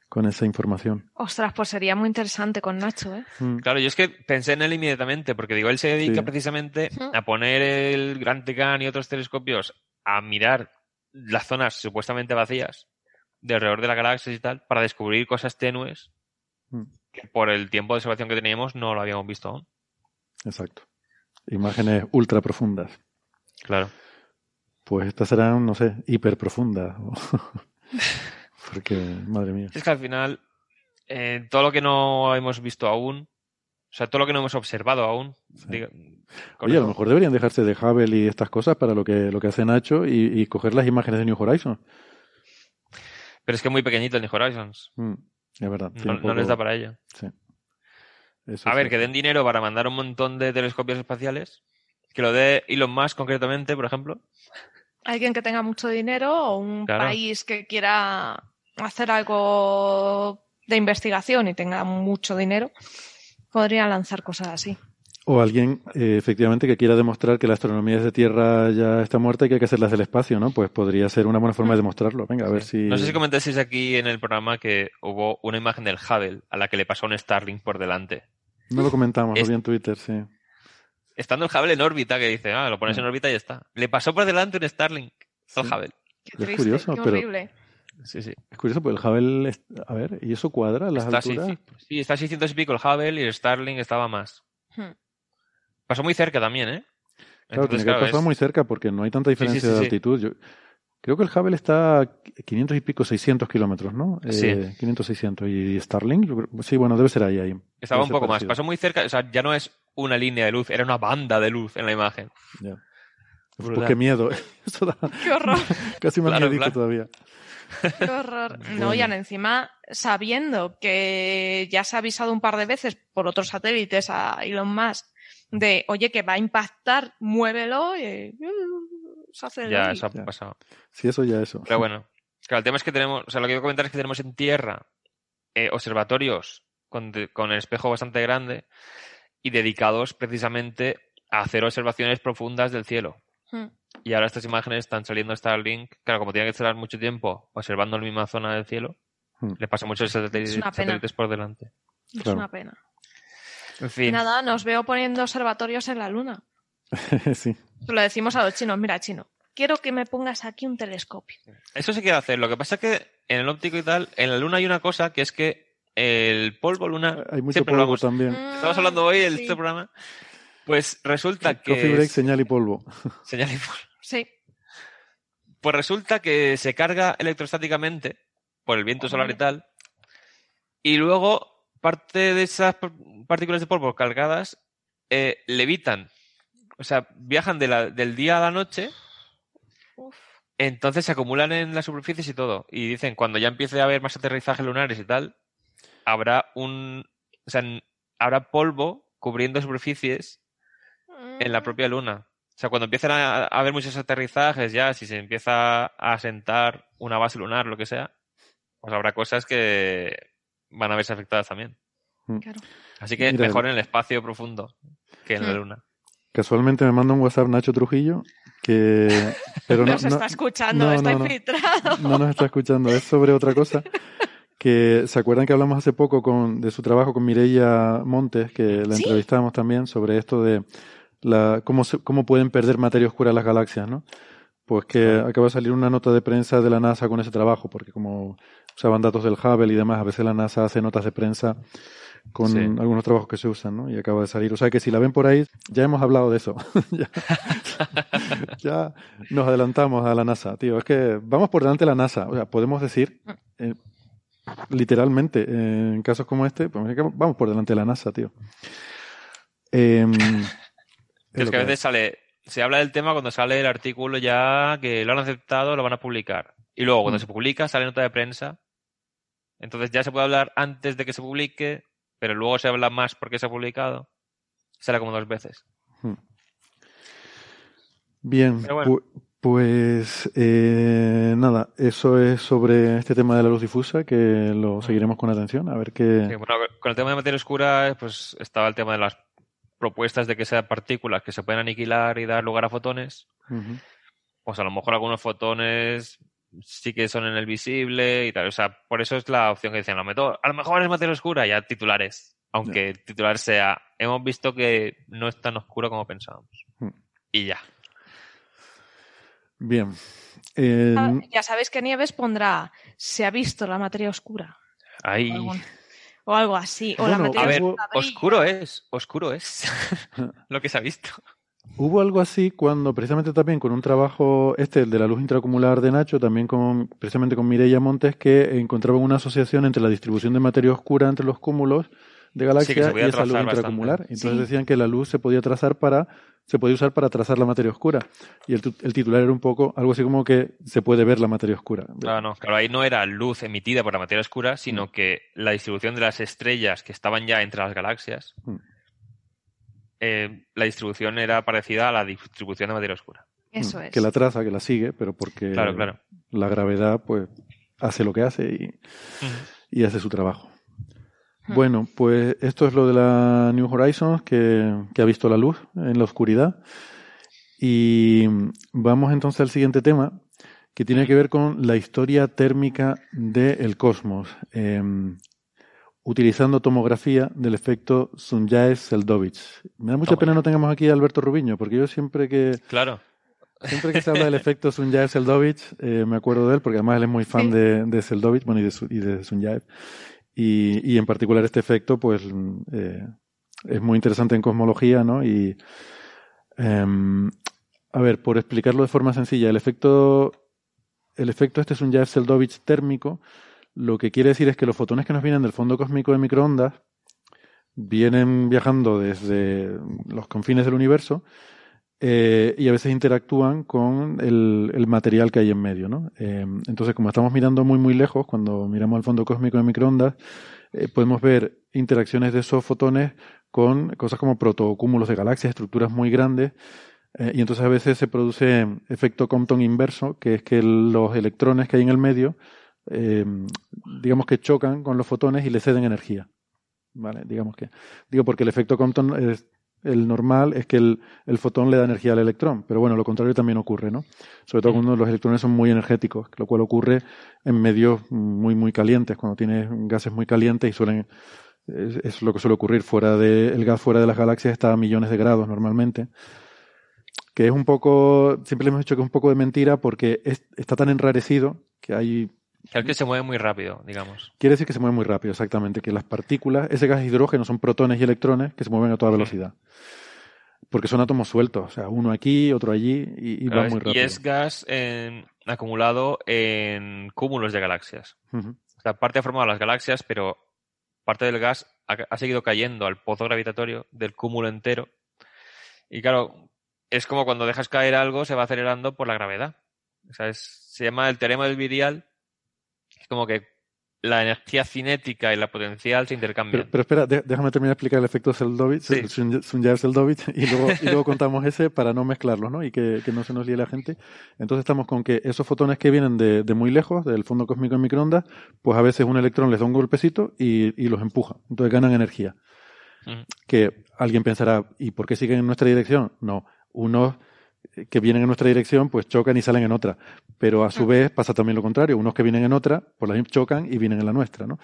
con esa información.
Ostras, pues sería muy interesante con Nacho, ¿eh?
Mm.
Claro, yo es que pensé en él inmediatamente, porque digo, él se dedica
Sí.
precisamente a poner el Gran Tecan y otros telescopios a mirar las zonas supuestamente vacías de alrededor de la galaxia y tal, para descubrir cosas tenues
Mm.
que por el tiempo de observación que teníamos no lo habíamos visto aún.
Exacto. Imágenes ultra profundas.
Claro.
Pues estas serán, no sé, hiper profundas. *laughs* Porque, madre mía.
Es que al final, eh, todo lo que no hemos visto aún, o sea, todo lo que no hemos observado aún, diga-
Oye, a lo mejor deberían dejarse de Hubble y estas cosas para lo que, lo que hace Nacho y, y coger las imágenes de New Horizons.
Pero es que es muy pequeñito el New Horizons.
Mm, es verdad.
No, les da para ello.
Sí. Eso
A
sí.
ver, que den dinero para mandar un montón de telescopios espaciales. Que lo dé Elon Musk concretamente, por ejemplo.
Alguien que tenga mucho dinero o un
Claro.
país que quiera hacer algo de investigación y tenga mucho dinero, podría lanzar cosas así.
O alguien, eh, efectivamente, que quiera demostrar que la astronomía desde Tierra ya está muerta y que hay que hacerlas del espacio, ¿no? Pues podría ser una buena forma de demostrarlo. Venga, a ver si...
No sé si comentasteis aquí en el programa que hubo una imagen del Hubble a la que le pasó un Starlink por delante.
No lo comentamos, lo vi en Twitter, sí.
Estando el Hubble en órbita, que dice, ah, lo pones en órbita y ya está. Le pasó por delante un Starlink al Hubble.
Qué
Es curioso,
qué
pero-
horrible.
Sí, sí.
Es curioso, porque el Hubble... es- A ver, ¿y eso cuadra? ¿Las
Está,
alturas?
sí, sí, está a 600 y pico el Hubble y el Starlink estaba más.
Hmm.
Pasó muy cerca también, ¿eh?
Claro,
Entonces,
tiene que
claro,
haber pasado
es-
muy cerca porque no hay tanta
sí,
diferencia
sí,
de
sí.
altitud. Yo creo que el Hubble está a 500 y pico, 600 kilómetros, ¿no?
Sí.
Eh, 500, 600. ¿Y Starlink? Yo creo- Sí, bueno, debe ser ahí. ahí.
Estaba
Debe
un poco más. Pasó muy cerca. O sea, ya no es una línea de luz, era una banda de luz en la imagen.
Ya. Pues qué miedo. *laughs* Eso da
Qué horror, *laughs*
casi más
Claro, claro.
todavía.
qué horror. *laughs* No,
Bueno.
y encima, sabiendo que ya se ha avisado un par de veces por otros satélites a Elon Musk de, oye, que va a impactar, muévelo, y uh, se hace
Ya, eso ha
Ya.
pasado.
Sí, eso ya eso.
Pero bueno, claro, el tema es que tenemos, o sea, lo que quiero comentar es que tenemos en tierra eh, observatorios con, de- con el espejo bastante grande y dedicados precisamente a hacer observaciones profundas del cielo.
Hmm.
Y ahora estas imágenes están saliendo a Starlink, claro, como tienen que estar mucho tiempo observando la misma zona del cielo,
Hmm.
le pasa muchos satélites, satélites por delante.
Es
Claro.
una pena.
En fin,
nada, nos veo poniendo observatorios en la luna. *laughs*
sí.
Se lo decimos a los chinos, mira, chino, quiero que me pongas aquí un telescopio.
eso se quiere hacer. Lo que pasa es que en el óptico y tal, en la luna hay una cosa que es que el polvo lunar,
Hay mucho polvo
hablamos-
también.
Estamos hablando hoy en
Sí.
este programa. Pues resulta que.
Coffee break,
es-
señal y polvo. *laughs*
señal y polvo.
Sí.
Pues resulta que se carga electrostáticamente por el viento solar y tal. Y luego parte de esas par- partículas de polvo cargadas eh, levitan. O sea, viajan de la- del día a la noche.
Uf.
Entonces se acumulan en las superficies y todo. Y dicen, cuando ya empiece a haber más aterrizajes lunares y tal, habrá un. O sea, habrá polvo cubriendo superficies en la propia luna. O sea, cuando empiezan a, a haber muchos aterrizajes ya, si se empieza a asentar una base lunar, lo que sea, pues habrá cosas que van a verse afectadas también.
Claro.
Así que
Mira,
mejor en el espacio profundo que en la
Hmm.
luna.
Casualmente me manda un WhatsApp Nacho Trujillo que... *laughs* Pero no,
nos
no-
está escuchando,
no,
está
no, no.
infiltrado.
no nos está escuchando, es sobre otra cosa. que se acuerdan que hablamos hace poco con, de su trabajo con Mireia Montes, que la
Sí.
entrevistamos también sobre esto de la, cómo, se- cómo pueden perder materia oscura las galaxias, ¿no? Pues que acaba de salir una nota de prensa de la NASA con ese trabajo, porque como usaban datos del Hubble y demás, a veces la NASA hace notas de prensa con
Sí.
algunos trabajos que se usan, ¿no? Y acaba de salir. O sea que si la ven por ahí, ya hemos hablado de eso. *laughs* ya, *laughs* ya nos adelantamos a la NASA, tío. Es que vamos por delante de la NASA. O sea, podemos decir, eh, literalmente, eh, en casos como este, pues, vamos por delante de la NASA, tío. Em, *laughs*
Es, que a veces sale, se habla del tema cuando sale el artículo ya que lo han aceptado, lo van a publicar. Y luego cuando
Mm.
se publica sale nota de prensa. Entonces ya se puede hablar antes de que se publique, pero luego se habla más porque se ha publicado. Sale como dos veces.
Hmm. Bien,
Pero bueno.
pu- pues eh, nada, eso es sobre este tema de la luz difusa, que lo seguiremos con atención, a ver qué...
Sí, bueno, con el tema de materia oscura, pues estaba el tema de las propuestas de que sean partículas que se pueden aniquilar y dar lugar a fotones.
Ujú.
Pues a lo mejor algunos fotones sí que son en el visible y tal. O sea, por eso es la opción que dicen. A lo mejor, a lo mejor es materia oscura, ya titulares. Aunque el titular sea, hemos visto que no es tan oscuro como pensábamos.
Hmm.
Y ya.
Bien. Eh,
Ah, Ya sabéis que Nieves pondrá se ha visto la materia oscura
Ahí.
o algo, o algo así. O la materia
A ver,
oscura
oscuro es, oscuro es *laughs* lo que se ha visto.
Hubo algo así cuando, precisamente también con un trabajo, este, el de la luz intracumular de Nacho, también con, precisamente con Mireia Montes, que encontraban una asociación entre la distribución de materia oscura entre los cúmulos de
Sí, que
galaxias
se
y esa luz intracumular.
bastante.
Entonces
Sí.
decían que la luz se podía trazar para, se podía usar para trazar la materia oscura. Y el, tu- el titular era un poco, algo así como que se puede ver la materia oscura.
Claro, no, claro, ahí no era luz emitida por la materia oscura, sino que la distribución de las estrellas que estaban ya entre las galaxias,
Mm.
Eh, la distribución era parecida a la distribución de materia oscura.
Eso es.
Que la traza, que la sigue, pero porque
Claro, claro.
la gravedad, pues, hace lo que hace y, y hace su trabajo. Bueno, pues esto es lo de la New Horizons que, que ha visto la luz en la oscuridad. Y vamos entonces al siguiente tema, que tiene que ver con la historia térmica del cosmos, eh, utilizando tomografía del efecto Sunyaev-Seldovich. Me da mucha pena no tengamos aquí a Alberto Rubiño, porque yo siempre que
Claro.
Siempre que se habla del efecto Sunyaev-Seldovich, eh, me acuerdo de él, porque además él es muy fan
Sí.
de, de Seldovich, bueno, y de, Su- y de Sunyaev. Y, y en particular este efecto, pues, eh, es muy interesante en cosmología, ¿no? Y, em, a ver, por explicarlo de forma sencilla, el efecto, el efecto este Sunyaev-Seldovich térmico, lo que quiere decir es que los fotones que nos vienen del fondo cósmico de microondas vienen viajando desde los confines del universo eh, y a veces interactúan con el, material que hay en medio, ¿no? Eh, entonces, como estamos mirando muy, muy lejos, cuando miramos al fondo cósmico de microondas, eh, podemos ver interacciones de esos fotones con cosas como protocúmulos de galaxias, estructuras muy grandes, y entonces a veces se produce efecto Compton inverso, que es que los electrones que hay en el medio, eh, digamos que chocan con los fotones y le ceden energía. ¿Vale? Digamos que. Digo, porque el efecto Compton es. El normal es que el, el fotón le da energía al electrón, pero bueno, lo contrario también ocurre, ¿no? Sobre todo cuando los electrones son muy energéticos, lo cual ocurre en medios muy, muy calientes, cuando tienes gases muy calientes y suelen, es, es lo que suele ocurrir fuera de, el gas fuera de las galaxias está a millones de grados normalmente, que es un poco, siempre le hemos dicho que es un poco de mentira porque es- está tan enrarecido que hay
Es que se mueve muy rápido, digamos.
Quiere decir que se mueve muy rápido, exactamente, que las partículas, ese gas de hidrógeno son protones y electrones que se mueven a toda velocidad. Porque son átomos sueltos, o sea, uno aquí, otro allí, y, y
Claro,
van muy rápido.
y es gas en- acumulado en cúmulos de galaxias.
Ujú.
O sea, parte ha formado las galaxias, pero parte del gas ha, ha seguido cayendo al pozo gravitatorio del cúmulo entero. Y claro, es como cuando dejas caer algo, se va acelerando por la gravedad. O sea, es- se llama el teorema del virial. Es como que la energía cinética y la potencial se intercambian.
Pero, pero espera, de- déjame terminar de explicar el efecto Seldovich,
Sí.
Sunyaev-Seldovich, *laughs* y luego, y luego contamos ese para no mezclarlos, ¿no? Y que, que no se nos líe la gente. Entonces estamos con que esos fotones que vienen de, de muy lejos, del fondo cósmico en microondas, pues a veces un electrón les da un golpecito y, y los empuja. Entonces ganan energía. Que alguien pensará, ¿y por qué siguen en nuestra dirección? No, unos que vienen en nuestra dirección, pues chocan y salen en otra. Pero a su vez pasa también lo contrario. Unos que vienen en otra, por la chocan y vienen en la nuestra, ¿no?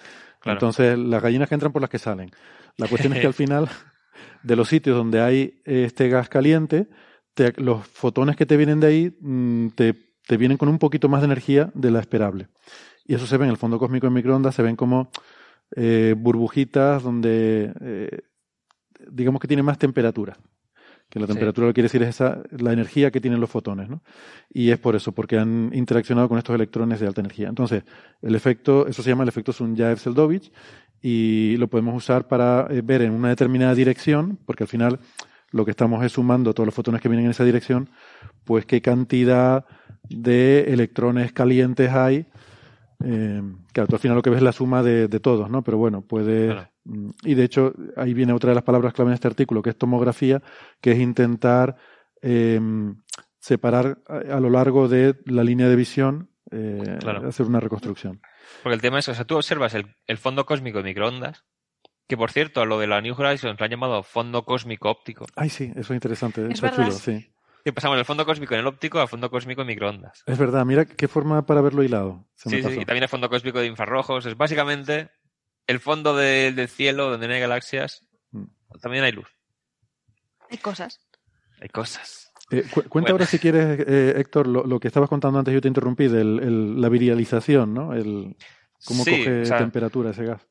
Entonces, las gallinas que entran por las que salen. La cuestión es que al *laughs* final, de los sitios donde hay este gas caliente, te- los fotones que te vienen de ahí mm, te, te vienen con un poquito más de energía de la esperable. Y eso se ve en el fondo cósmico en microondas, se ven como eh, burbujitas donde, eh, digamos que tiene más temperatura. Que la
Sí.
temperatura lo que quiere decir es esa, la energía que tienen los fotones, ¿no? Y es por eso, porque han interaccionado con estos electrones de alta energía. Entonces, el efecto, eso se llama el efecto Sunyaev-Seldovich, y lo podemos usar para eh, ver en una determinada dirección, porque al final lo que estamos es sumando todos los fotones que vienen en esa dirección, pues qué cantidad de electrones calientes hay. Eh, claro, tú al final lo que ves es la suma de, de todos, ¿no? Pero bueno, puede. Y de hecho, ahí viene otra de las palabras clave en este artículo, que es tomografía, que es intentar eh, separar a, a lo largo de la línea de visión, eh,
Claro.
hacer una reconstrucción.
Porque el tema es, o sea, tú observas el, el fondo cósmico de microondas, que por cierto, a lo de la New Horizons lo han llamado fondo cósmico óptico.
Ay, sí, eso es interesante,
Es
está
verdad.
chulo, sí.
Que pasamos del fondo cósmico en el óptico al fondo cósmico en microondas.
Es verdad, mira qué forma para verlo hilado. Se me
Sí, sí,
pasó.
y también el fondo cósmico de infrarrojos. Es básicamente el fondo de- del cielo donde no hay galaxias.
Mm.
También hay luz,
Hay cosas.
hay cosas.
Eh, cu- cuenta
Bueno.
ahora si quieres, eh, Héctor, lo, lo que estabas contando antes, yo te interrumpí, del, el- la virialización, ¿no? El, cómo
Sí,
coge
o sea,
temperatura ese gas.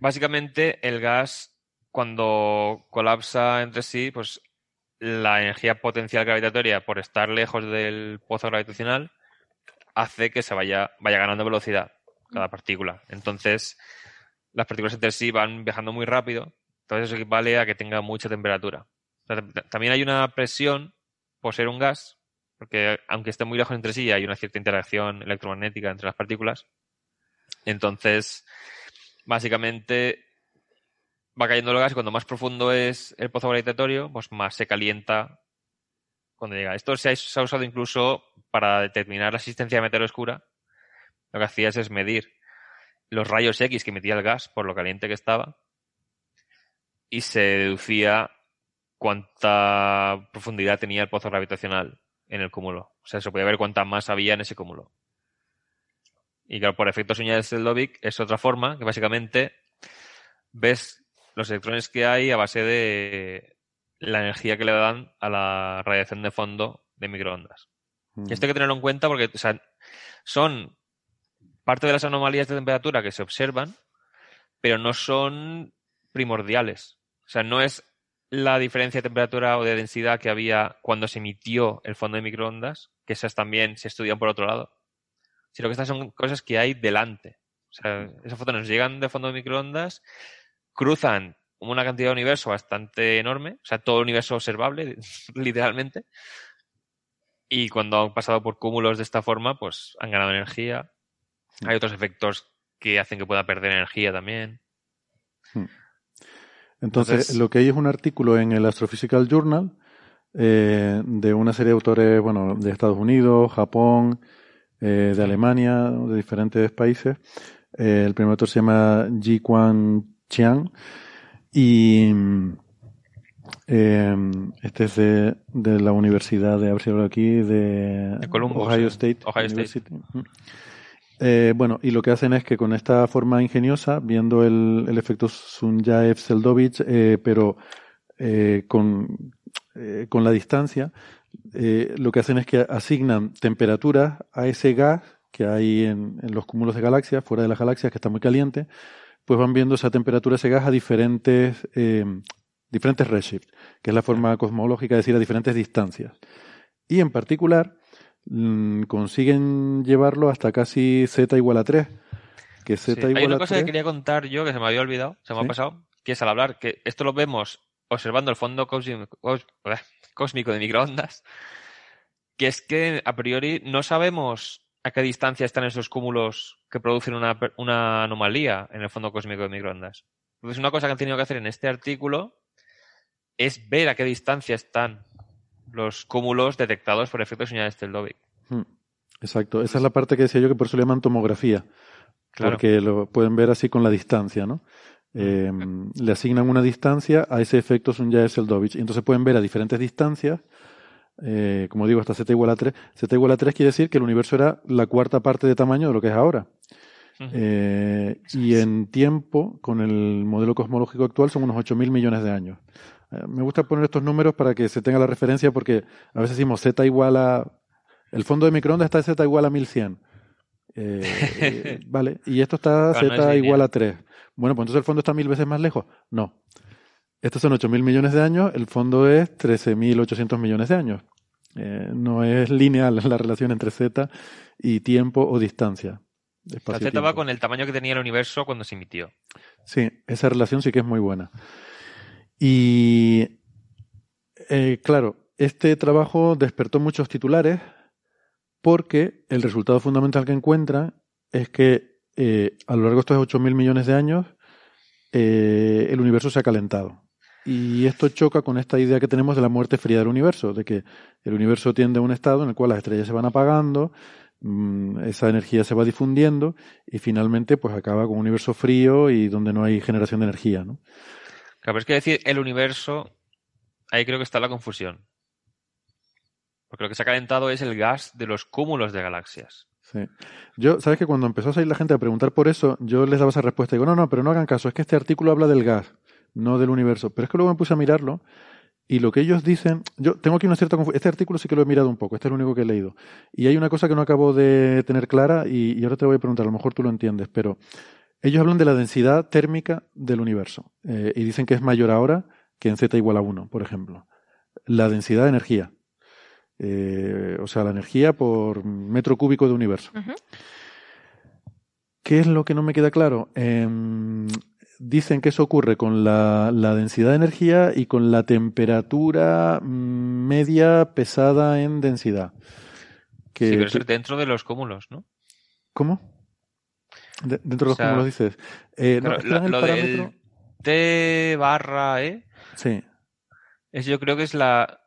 Básicamente el gas cuando colapsa entre sí, pues la energía potencial gravitatoria por estar lejos del pozo gravitacional hace que se vaya, vaya ganando velocidad cada partícula. Entonces, las partículas entre sí van viajando muy rápido, entonces eso equivale a que tenga mucha temperatura. También hay una presión por ser un gas, porque aunque esté muy lejos entre sí, hay una cierta interacción electromagnética entre las partículas. Entonces, básicamente va cayendo el gas y cuando más profundo es el pozo gravitatorio, pues más se calienta cuando llega. Esto se ha, se ha usado incluso para determinar la existencia de materia oscura. Lo que hacías es medir los rayos X que emitía el gas por lo caliente que estaba y se deducía cuánta profundidad tenía el pozo gravitacional en el cúmulo. O sea, se podía ver cuánta más había en ese cúmulo. Y claro, por efecto señal de Seldovic es otra forma que básicamente ves los electrones que hay a base de la energía que le dan a la radiación de fondo de microondas.
Mm.
Y esto hay que tenerlo en cuenta porque o sea, son parte de las anomalías de temperatura que se observan, pero no son primordiales. O sea, no es la diferencia de temperatura o de densidad que había cuando se emitió el fondo de microondas, que esas también se estudian por otro lado, sino que estas son cosas que hay delante. O sea, esos fotones llegan de fondo de microondas, cruzan una cantidad de universo bastante enorme, o sea, todo el universo observable, *laughs* literalmente, y cuando han pasado por cúmulos de esta forma, pues han ganado energía. Hay otros efectos que hacen que pueda perder energía también.
Entonces,
Entonces-
lo que hay es un artículo en el Astrophysical Journal eh, de una serie de autores, bueno, de Estados Unidos, Japón, eh, de Alemania, de diferentes países. Eh, el primer autor se llama Ji Quan Chiang y mm, eh, este es de, de la Universidad de, a ver si hablo aquí, de,
De Columbus,
Ohio. State
Ohio State.
University. Eh, bueno, y lo que hacen es que con esta forma ingeniosa, viendo el, el efecto Sunyaev-Seldovich, eh, pero eh, con, eh, con la distancia, eh, lo que hacen es que asignan temperaturas a ese gas que hay en, en los cúmulos de galaxias, fuera de las galaxias, que está muy caliente, pues van viendo esa temperatura, ese gas a diferentes, diferentes redshift, que es la forma cosmológica de decir a diferentes distancias. Y en particular, consiguen llevarlo hasta casi z igual a 3. Que z
Sí.
igual
Hay una
a
cosa
3.
que quería contar yo que se me había olvidado, se me
Sí.
ha pasado, que es al hablar que esto lo vemos observando el fondo cósmico, cós- cósmico de microondas, que es que a priori no sabemos a qué distancia están esos cúmulos que producen una, una anomalía en el fondo cósmico de microondas. Entonces, una cosa que han tenido que hacer en este artículo es ver a qué distancia están los cúmulos detectados por efectos señales Teldovic.
Mm, Exacto, esa es la parte que decía yo que por eso le llaman tomografía,
Claro.
porque lo pueden ver así con la distancia, ¿no? Eh, le asignan una distancia a ese efecto Sunyaev-Seldovich y entonces pueden ver a diferentes distancias eh, como digo, hasta z igual a 3. z igual a 3 quiere decir que el universo era la cuarta parte de tamaño de lo que es ahora. Eh, y en tiempo, con el modelo cosmológico actual, son unos 8.000 millones de años. Eh, me gusta poner estos números para que se tenga la referencia porque a veces decimos z igual a... El fondo de microondas está z igual a 1100. *laughs* Eh, vale, y esto está
Claro, no es
z igual a 3. Bueno, pues entonces el fondo está mil veces más lejos. No. Estos son 8.000 millones de años, el fondo es 13.800 millones de años. Eh, no es lineal *laughs* la relación entre z y tiempo o distancia.
La Z va con el tamaño que tenía el universo cuando se emitió.
Sí, esa relación sí que es muy buena. Y eh, claro, este trabajo despertó muchos titulares porque el resultado fundamental que encuentran es que eh, a lo largo de estos 8.000 millones de años eh, el universo se ha calentado. Y esto choca con esta idea que tenemos de la muerte fría del universo, de que el universo tiende a un estado en el cual las estrellas se van apagando, mm, esa energía se va difundiendo y finalmente pues acaba con un universo frío y donde no hay generación de energía, ¿no?
Claro, pero es que decir el universo, ahí creo que está la confusión. Porque lo que se ha calentado es el gas de los cúmulos de galaxias.
Sí. Yo, sabes que cuando empezó a salir la gente a preguntar por eso, yo les daba esa respuesta. Digo, no, no, pero no hagan caso, es que este artículo habla del gas, no del universo. Pero es que luego me puse a mirarlo y lo que ellos dicen, yo tengo aquí una cierta confusión. Este artículo sí que lo he mirado un poco, este es el único que he leído. Y hay una cosa que no acabo de tener clara y, y ahora te voy a preguntar, a lo mejor tú lo entiendes, pero ellos hablan de la densidad térmica del universo eh, y dicen que es mayor ahora que en z igual a 1, por ejemplo. La densidad de energía. Eh, o sea, la energía por metro cúbico de universo. ¿Qué es lo que no me queda claro? Em, dicen que eso ocurre con la, la densidad de energía y con la temperatura mm, media pesada en densidad. Que,
sí, pero
que-
eso es dentro de los cúmulos, ¿no?
¿Cómo? De- dentro de
O
los
sea,
cúmulos dices. Eh, no,
lo,
el
lo
parámetro.
del T barra E,
Sí.
es, yo creo que es la,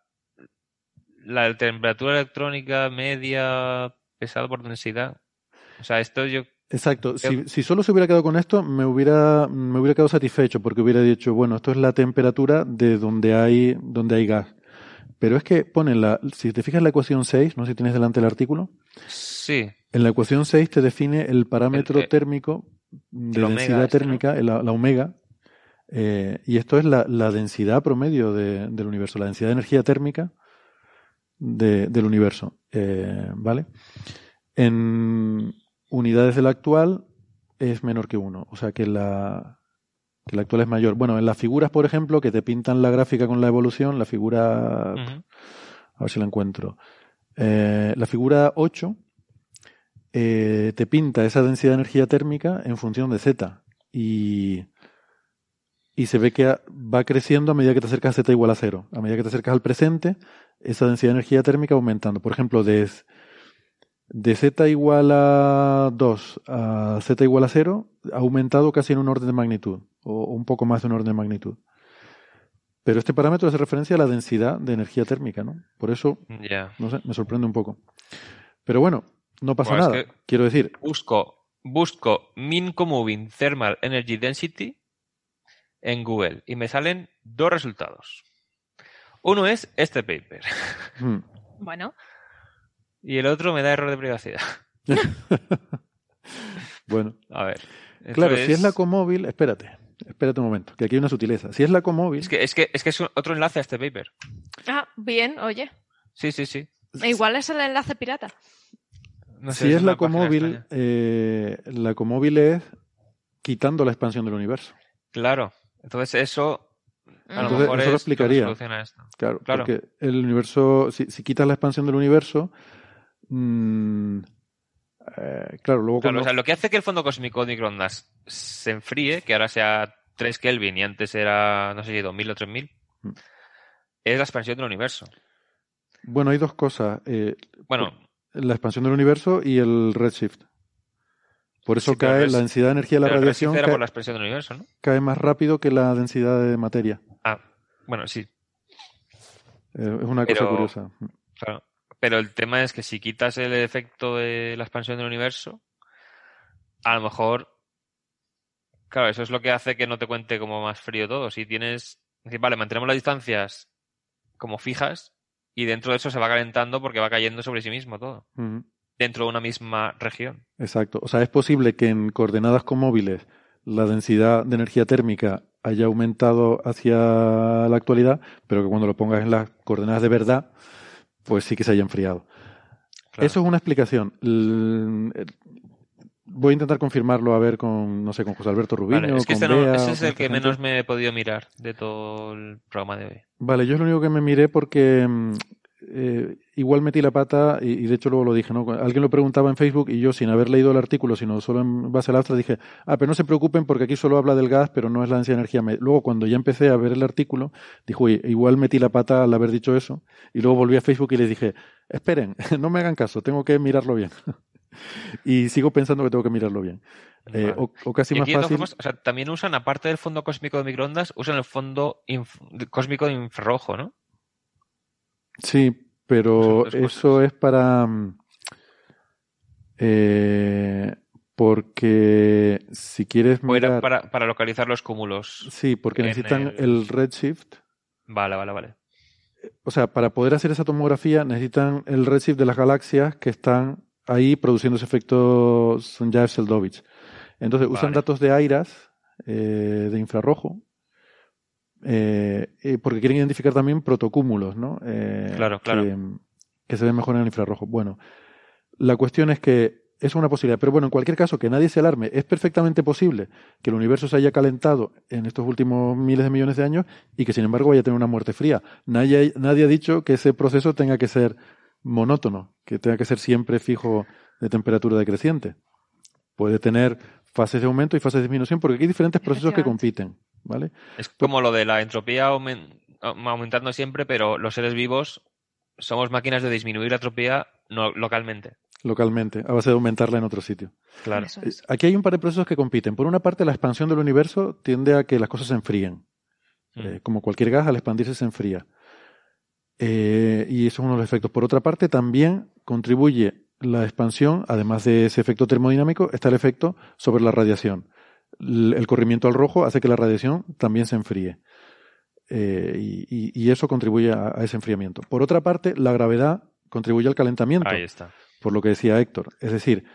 la temperatura electrónica media pesada por densidad. O sea, esto yo
Exacto. Si, si solo se hubiera quedado con esto, me hubiera, me hubiera quedado satisfecho porque hubiera dicho, bueno, esto es la temperatura de donde hay, donde hay gas. Pero es que ponen la, si te fijas en la ecuación 6, no sé si tienes delante el artículo,
sí.
en la ecuación 6 te define el parámetro
El- eh,
térmico de densidad
este, ¿no?
térmica, la, la omega, eh, y esto es la, la densidad promedio de- del universo, la densidad de energía térmica de- del universo. eh, ¿Vale? En unidades de la actual es menor que 1, o sea que la, que la actual es mayor. Bueno, en las figuras, por ejemplo, que te pintan la gráfica con la evolución, la figura, a ver si la encuentro, Eh, la figura 8 eh, te pinta esa densidad de energía térmica en función de z y, y se ve que va creciendo a medida que te acercas a z igual a cero. A medida que te acercas al presente, esa densidad de energía térmica aumentando. Por ejemplo, de, de z igual a 2 a z igual a 0 ha aumentado casi en un orden de magnitud, o un poco más de un orden de magnitud. Pero este parámetro hace referencia a la densidad de energía térmica, ¿no? Por eso, no sé, me sorprende un poco. Pero bueno, no pasa
es
nada.
que-
Quiero decir,
Busco, busco Mean Moving Thermal Energy Density en Google y me salen dos resultados. Uno es este paper *laughs*
hmm,
Bueno,
y el otro me da error de privacidad. *laughs*
bueno.
A ver.
Claro, si es la comóvil, espérate, espérate un momento, que aquí hay una sutileza. Si es la comóvil,
Es que, es que es que es otro enlace a este paper.
ah, bien, oye.
Sí, sí, sí.
Igual es el enlace pirata.
No sé,
si es la comóvil, eh, la comóvil es quitando la expansión del universo.
Claro. Entonces eso a lo mejor
eso lo explicaría.
soluciona esto.
Claro,
Claro.
porque el universo, si, si quitas la expansión del universo, mm, eh, claro, luego
Claro,
cuando-
o sea, lo que hace que el fondo cósmico de microondas se enfríe, que ahora sea 3 Kelvin y antes era, no sé si 2000 o 3000,
Mm.
es la expansión del universo.
Bueno, hay dos cosas. eh,
Bueno,
la expansión del universo y el redshift. Por eso
Sí,
cae la densidad de energía de la radiación cae,
por la expansión del universo, ¿no?
cae más rápido que la densidad de materia.
Ah, bueno, sí,
Eh, es una cosa curiosa.
claro. Pero el tema es que si quitas el efecto de la expansión del universo, a lo mejor, claro, eso es lo que hace que no te cuente como más frío todo. Si tienes, es decir, vale, mantenemos las distancias como fijas y dentro de eso se va calentando porque va cayendo sobre sí mismo todo, dentro de una misma región.
Exacto. O sea, es posible que en coordenadas comóviles la densidad de energía térmica haya aumentado hacia la actualidad, pero que cuando lo pongas en las coordenadas de verdad, pues sí que se haya enfriado. Eso es una explicación. L- eh, Voy a intentar confirmarlo a ver con, no sé, con José Alberto Rubino.
Vale, es que
con
este no-
Bea,
ese es el que
gente.
menos me he podido mirar de todo el programa de hoy.
Vale, yo es lo único que me miré porque mm, eh, igual metí la pata y, y de hecho luego lo dije, ¿no? Alguien lo preguntaba en Facebook y yo sin haber leído el artículo, sino solo en base a la Astra, dije, ah, pero no se preocupen porque aquí solo habla del gas, pero no es la densidad de energía. Luego cuando ya empecé a ver el artículo, dijo, "Oye, igual metí la pata al haber dicho eso y luego volví a Facebook y les dije, esperen, *laughs* no me hagan caso, tengo que mirarlo bien. *laughs* y sigo pensando que tengo que mirarlo bien. Eh,
Vale.
o, o casi
Y
más fácil.
formas, o sea, también usan, aparte del fondo cósmico de microondas, usan el fondo cósmico de infrarrojo, ¿no?
Sí, pero
cosas.
eso es para... mm, eh, porque si quieres
O era
mirar...
para, para localizar los cúmulos.
Sí, porque necesitan
el-
el redshift.
Vale, vale, vale.
O sea, para poder hacer esa tomografía necesitan el redshift de las galaxias que están ahí produciendo ese efecto Sunyaev-Seldovich. Entonces usan datos de AIRAS, eh, de infrarrojo, eh, eh, porque quieren identificar también protocúmulos, ¿no? Eh,
Claro, claro.
Que, que se ven mejor en el infrarrojo. Bueno, la cuestión es que es una posibilidad, pero bueno, en cualquier caso, que nadie se alarme. Es perfectamente posible que el universo se haya calentado en estos últimos miles de millones de años y que sin embargo vaya a tener una muerte fría. Nadie, nadie ha dicho que ese proceso tenga que ser monótono, que tenga que ser siempre fijo de temperatura decreciente. Puede tener fases de aumento y fases de disminución porque aquí hay diferentes procesos que compiten, ¿vale?
Es como lo de la entropía aumen- aumentando siempre, pero los seres vivos somos máquinas de disminuir la entropía no, localmente.
localmente, a base de aumentarla en otro sitio.
Claro.
Eh, Aquí hay un par de procesos que compiten. Por una parte, la expansión del universo tiende a que las cosas se enfríen. Eh, como cualquier gas, al expandirse se enfría. Eh, y eso es uno de los efectos. Por otra parte, también contribuye la expansión, además de ese efecto termodinámico, está el efecto sobre la radiación. El corrimiento al rojo hace que la radiación también se enfríe. Eh, y eso contribuye a, a ese enfriamiento. Por otra parte, la gravedad contribuye al calentamiento
Ahí está.
por lo que decía Héctor. Es decir,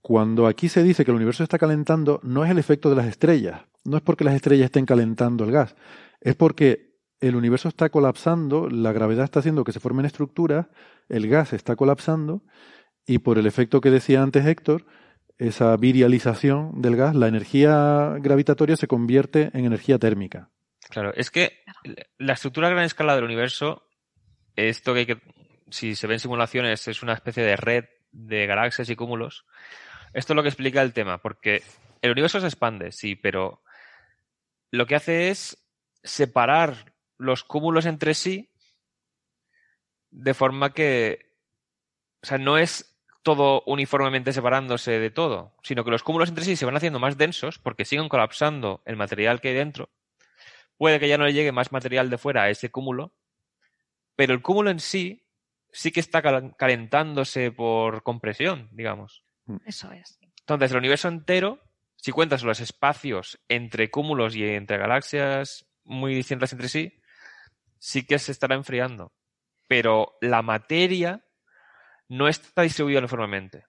cuando aquí se dice que el universo está calentando, no es el efecto de las estrellas, no es porque las estrellas estén calentando el gas, es porque el universo está colapsando, la gravedad está haciendo que se formen estructuras, el gas está colapsando y por el efecto que decía antes Héctor, esa virialización del gas, la energía gravitatoria se convierte en energía térmica.
Claro, es que la estructura a gran escala del universo, esto que hay que, si se ven simulaciones, es una especie de red de galaxias y cúmulos. Esto es lo que explica el tema, porque el universo se expande, sí, pero lo que hace es separar los cúmulos entre sí de forma que, o sea, no es todo uniformemente separándose de todo, sino que los cúmulos entre sí se van haciendo más densos porque siguen colapsando el material que hay dentro. Puede que ya no le llegue más material de fuera a ese cúmulo, pero el cúmulo en sí sí que está cal- calentándose por compresión, digamos.
Eso es.
Entonces, el universo entero, si cuentas los espacios entre cúmulos y entre galaxias muy distintas entre sí, sí que se estará enfriando. Pero la materia no está distribuida uniformemente.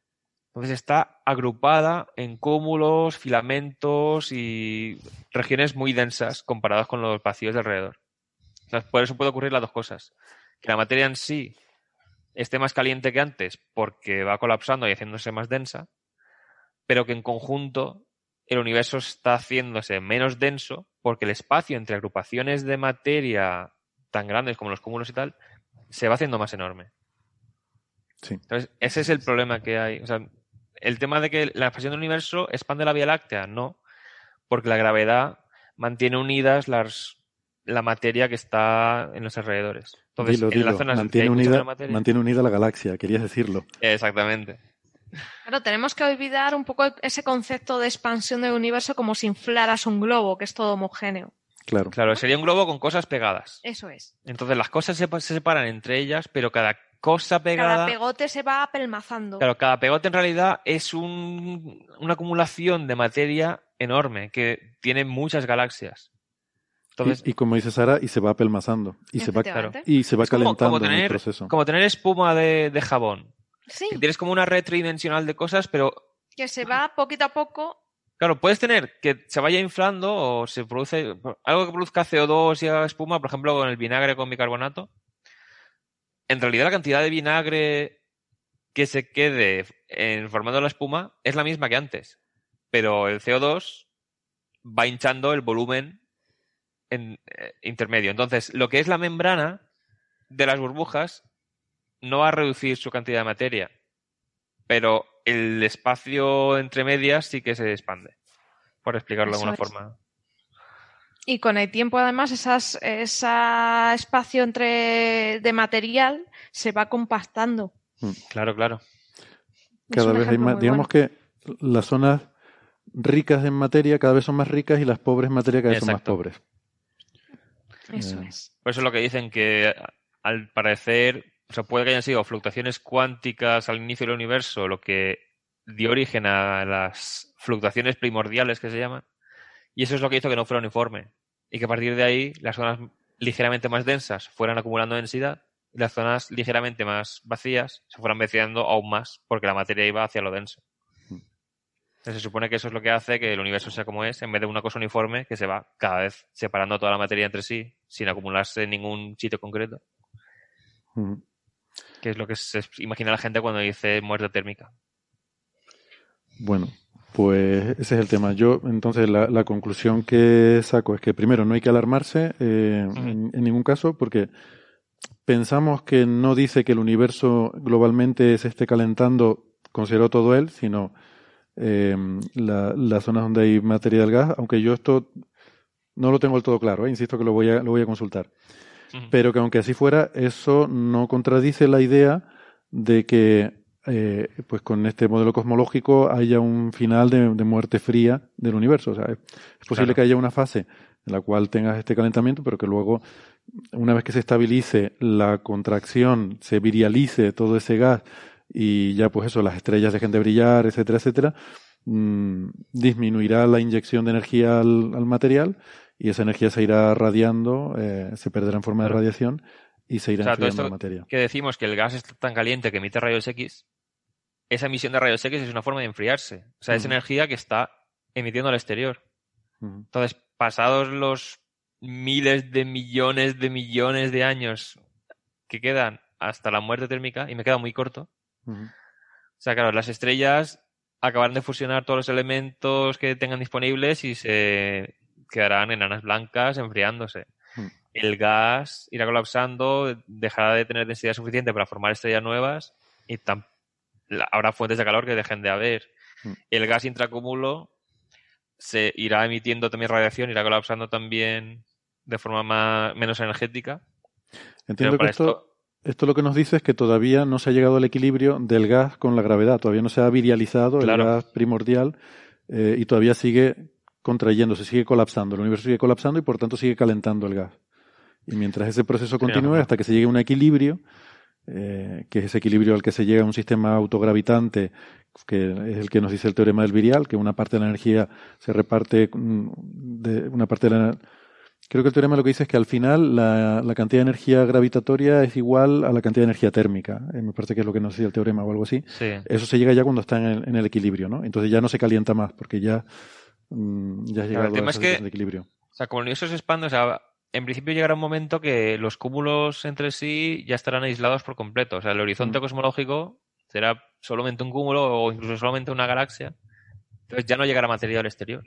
Entonces está agrupada en cúmulos, filamentos y regiones muy densas comparadas con los vacíos de alrededor. Entonces, por eso puede ocurrir las dos cosas. Que la materia en sí esté más caliente que antes porque va colapsando y haciéndose más densa, pero que en conjunto el universo está haciéndose menos denso porque el espacio entre agrupaciones de materia tan grandes como los cúmulos y tal se va haciendo más enorme.
Sí.
Entonces, ese es el problema que hay. O sea, el tema de que la expansión del universo expande la Vía Láctea, no, porque la gravedad mantiene unidas las, la materia que está en los alrededores. Entonces,
Dilo,
en las
dilo.
zonas donde
mantiene,
hay mucha
unida,
menos materia.
mantiene unida la galaxia, querías decirlo.
Exactamente.
Claro, tenemos que olvidar un poco ese concepto de expansión del universo como si inflaras un globo, que es todo homogéneo.
Claro.
Claro, sería un globo con cosas pegadas.
Eso es.
Entonces las cosas se, se separan entre ellas, pero cada cosa pegada.
Cada pegote se va apelmazando.
Claro, cada pegote en realidad es un- una acumulación de materia enorme que tiene muchas galaxias. Entonces,
y, y como dice Sara, y se va apelmazando. Y se va,
Efectivamente.
y se va
como,
calentando
como
en el
tener,
proceso.
como tener espuma de, de jabón.
Sí,
Que tienes como una red tridimensional de cosas, pero
que se va poquito a poco.
Claro, puedes tener que se vaya inflando o se produce algo que produzca CO2 y haga espuma, por ejemplo, con el vinagre con bicarbonato. En realidad, la cantidad de vinagre que se quede en formando la espuma es la misma que antes, pero el CO2 va hinchando el volumen en, eh, intermedio. Entonces, lo que es la membrana de las burbujas no va a reducir su cantidad de materia, pero el espacio entre medias sí que se expande, por explicarlo de alguna
es.
forma.
Y con el tiempo, además, esas, ese espacio entre de material se va compactando.
Claro, claro.
Es
Cada vez hay más, digamos que las zonas ricas en materia cada vez son más ricas y las pobres en materia cada vez son más pobres.
Eso
Eh,
es.
Por eso es lo que dicen que al parecer, o sea, puede que hayan sido fluctuaciones cuánticas al inicio del universo lo que dio origen a las fluctuaciones primordiales que se llaman, y eso es lo que hizo que no fuera uniforme, y que a partir de ahí las zonas ligeramente más densas fueran acumulando densidad y las zonas ligeramente más vacías se fueran vaciando aún más porque la materia iba hacia lo denso. Entonces, se supone que eso es lo que hace que el universo sea como es, en vez de una cosa uniforme que se va cada vez separando toda la materia entre sí, sin acumularse en ningún sitio concreto,
ujú.
que es lo que se imagina la gente cuando dice muerte térmica.
Bueno, pues ese es el tema. Yo, entonces, la, la conclusión que saco es que primero no hay que alarmarse eh, en, en ningún caso porque pensamos que no dice que el universo globalmente se esté calentando, consideró todo él, sino eh, la- las zonas donde hay materia del gas, aunque yo esto no lo tengo del todo claro, eh, insisto que lo voy a, lo voy a consultar. Pero que aunque así fuera, eso no contradice la idea de que eh, pues con este modelo cosmológico haya un final de, de muerte fría del universo. O sea, es, es posible
Claro.
que haya una fase en la cual tengas este calentamiento, pero que luego, una vez que se estabilice la contracción, se virialice todo ese gas y ya pues eso, las estrellas dejen de brillar, etcétera, etcétera, mm, disminuirá la inyección de energía al, al material y esa energía se irá radiando, eh, se perderá en forma de radiación y se irá
O sea, todo
enfriando la
esto
materia.
que decimos que el gas está tan caliente que emite rayos X, esa emisión de rayos X es una forma de enfriarse. O sea, es
Ujú.
energía que está emitiendo al exterior. Entonces, pasados los miles de millones de millones de años que quedan hasta la muerte térmica, y me queda muy corto, o sea, claro, las estrellas acabarán de fusionar todos los elementos que tengan disponibles y se quedarán enanas blancas enfriándose. El gas irá colapsando, dejará de tener densidad suficiente para formar estrellas nuevas y habrá fuentes de calor que dejen de haber.
Mm.
El gas intracúmulo se irá emitiendo también radiación, irá colapsando también de forma más, menos energética.
Entiendo que esto, esto lo que nos dice es que todavía no se ha llegado al equilibrio del gas con la gravedad, todavía no se ha virializado
Claro.
el gas primordial eh, y todavía sigue contrayéndose, sigue colapsando, el universo sigue colapsando y por tanto sigue calentando el gas. Y mientras ese proceso continúe hasta que se llegue a un equilibrio, eh, que es ese equilibrio al que se llega a un sistema autogravitante, que es el que nos dice el teorema del virial, que una parte de la energía se reparte, mm, de una parte de la, Creo que el teorema lo que dice es que al final la, la cantidad de energía gravitatoria es igual a la cantidad de energía térmica. Eh, me parece que es lo que nos dice el teorema o algo así.
Sí.
Eso se llega ya cuando está en el, en el equilibrio, ¿no? Entonces ya no se calienta más porque ya, mm, ya
Claro,
llegado
el tema
a
es que-
equilibrio.
O sea, como el universo se expande, o sea, en principio llegará un momento que los cúmulos entre sí ya estarán aislados por completo. O sea, el horizonte
Mm.
cosmológico será solamente un cúmulo o incluso solamente una galaxia. Entonces ya no llegará materia al exterior.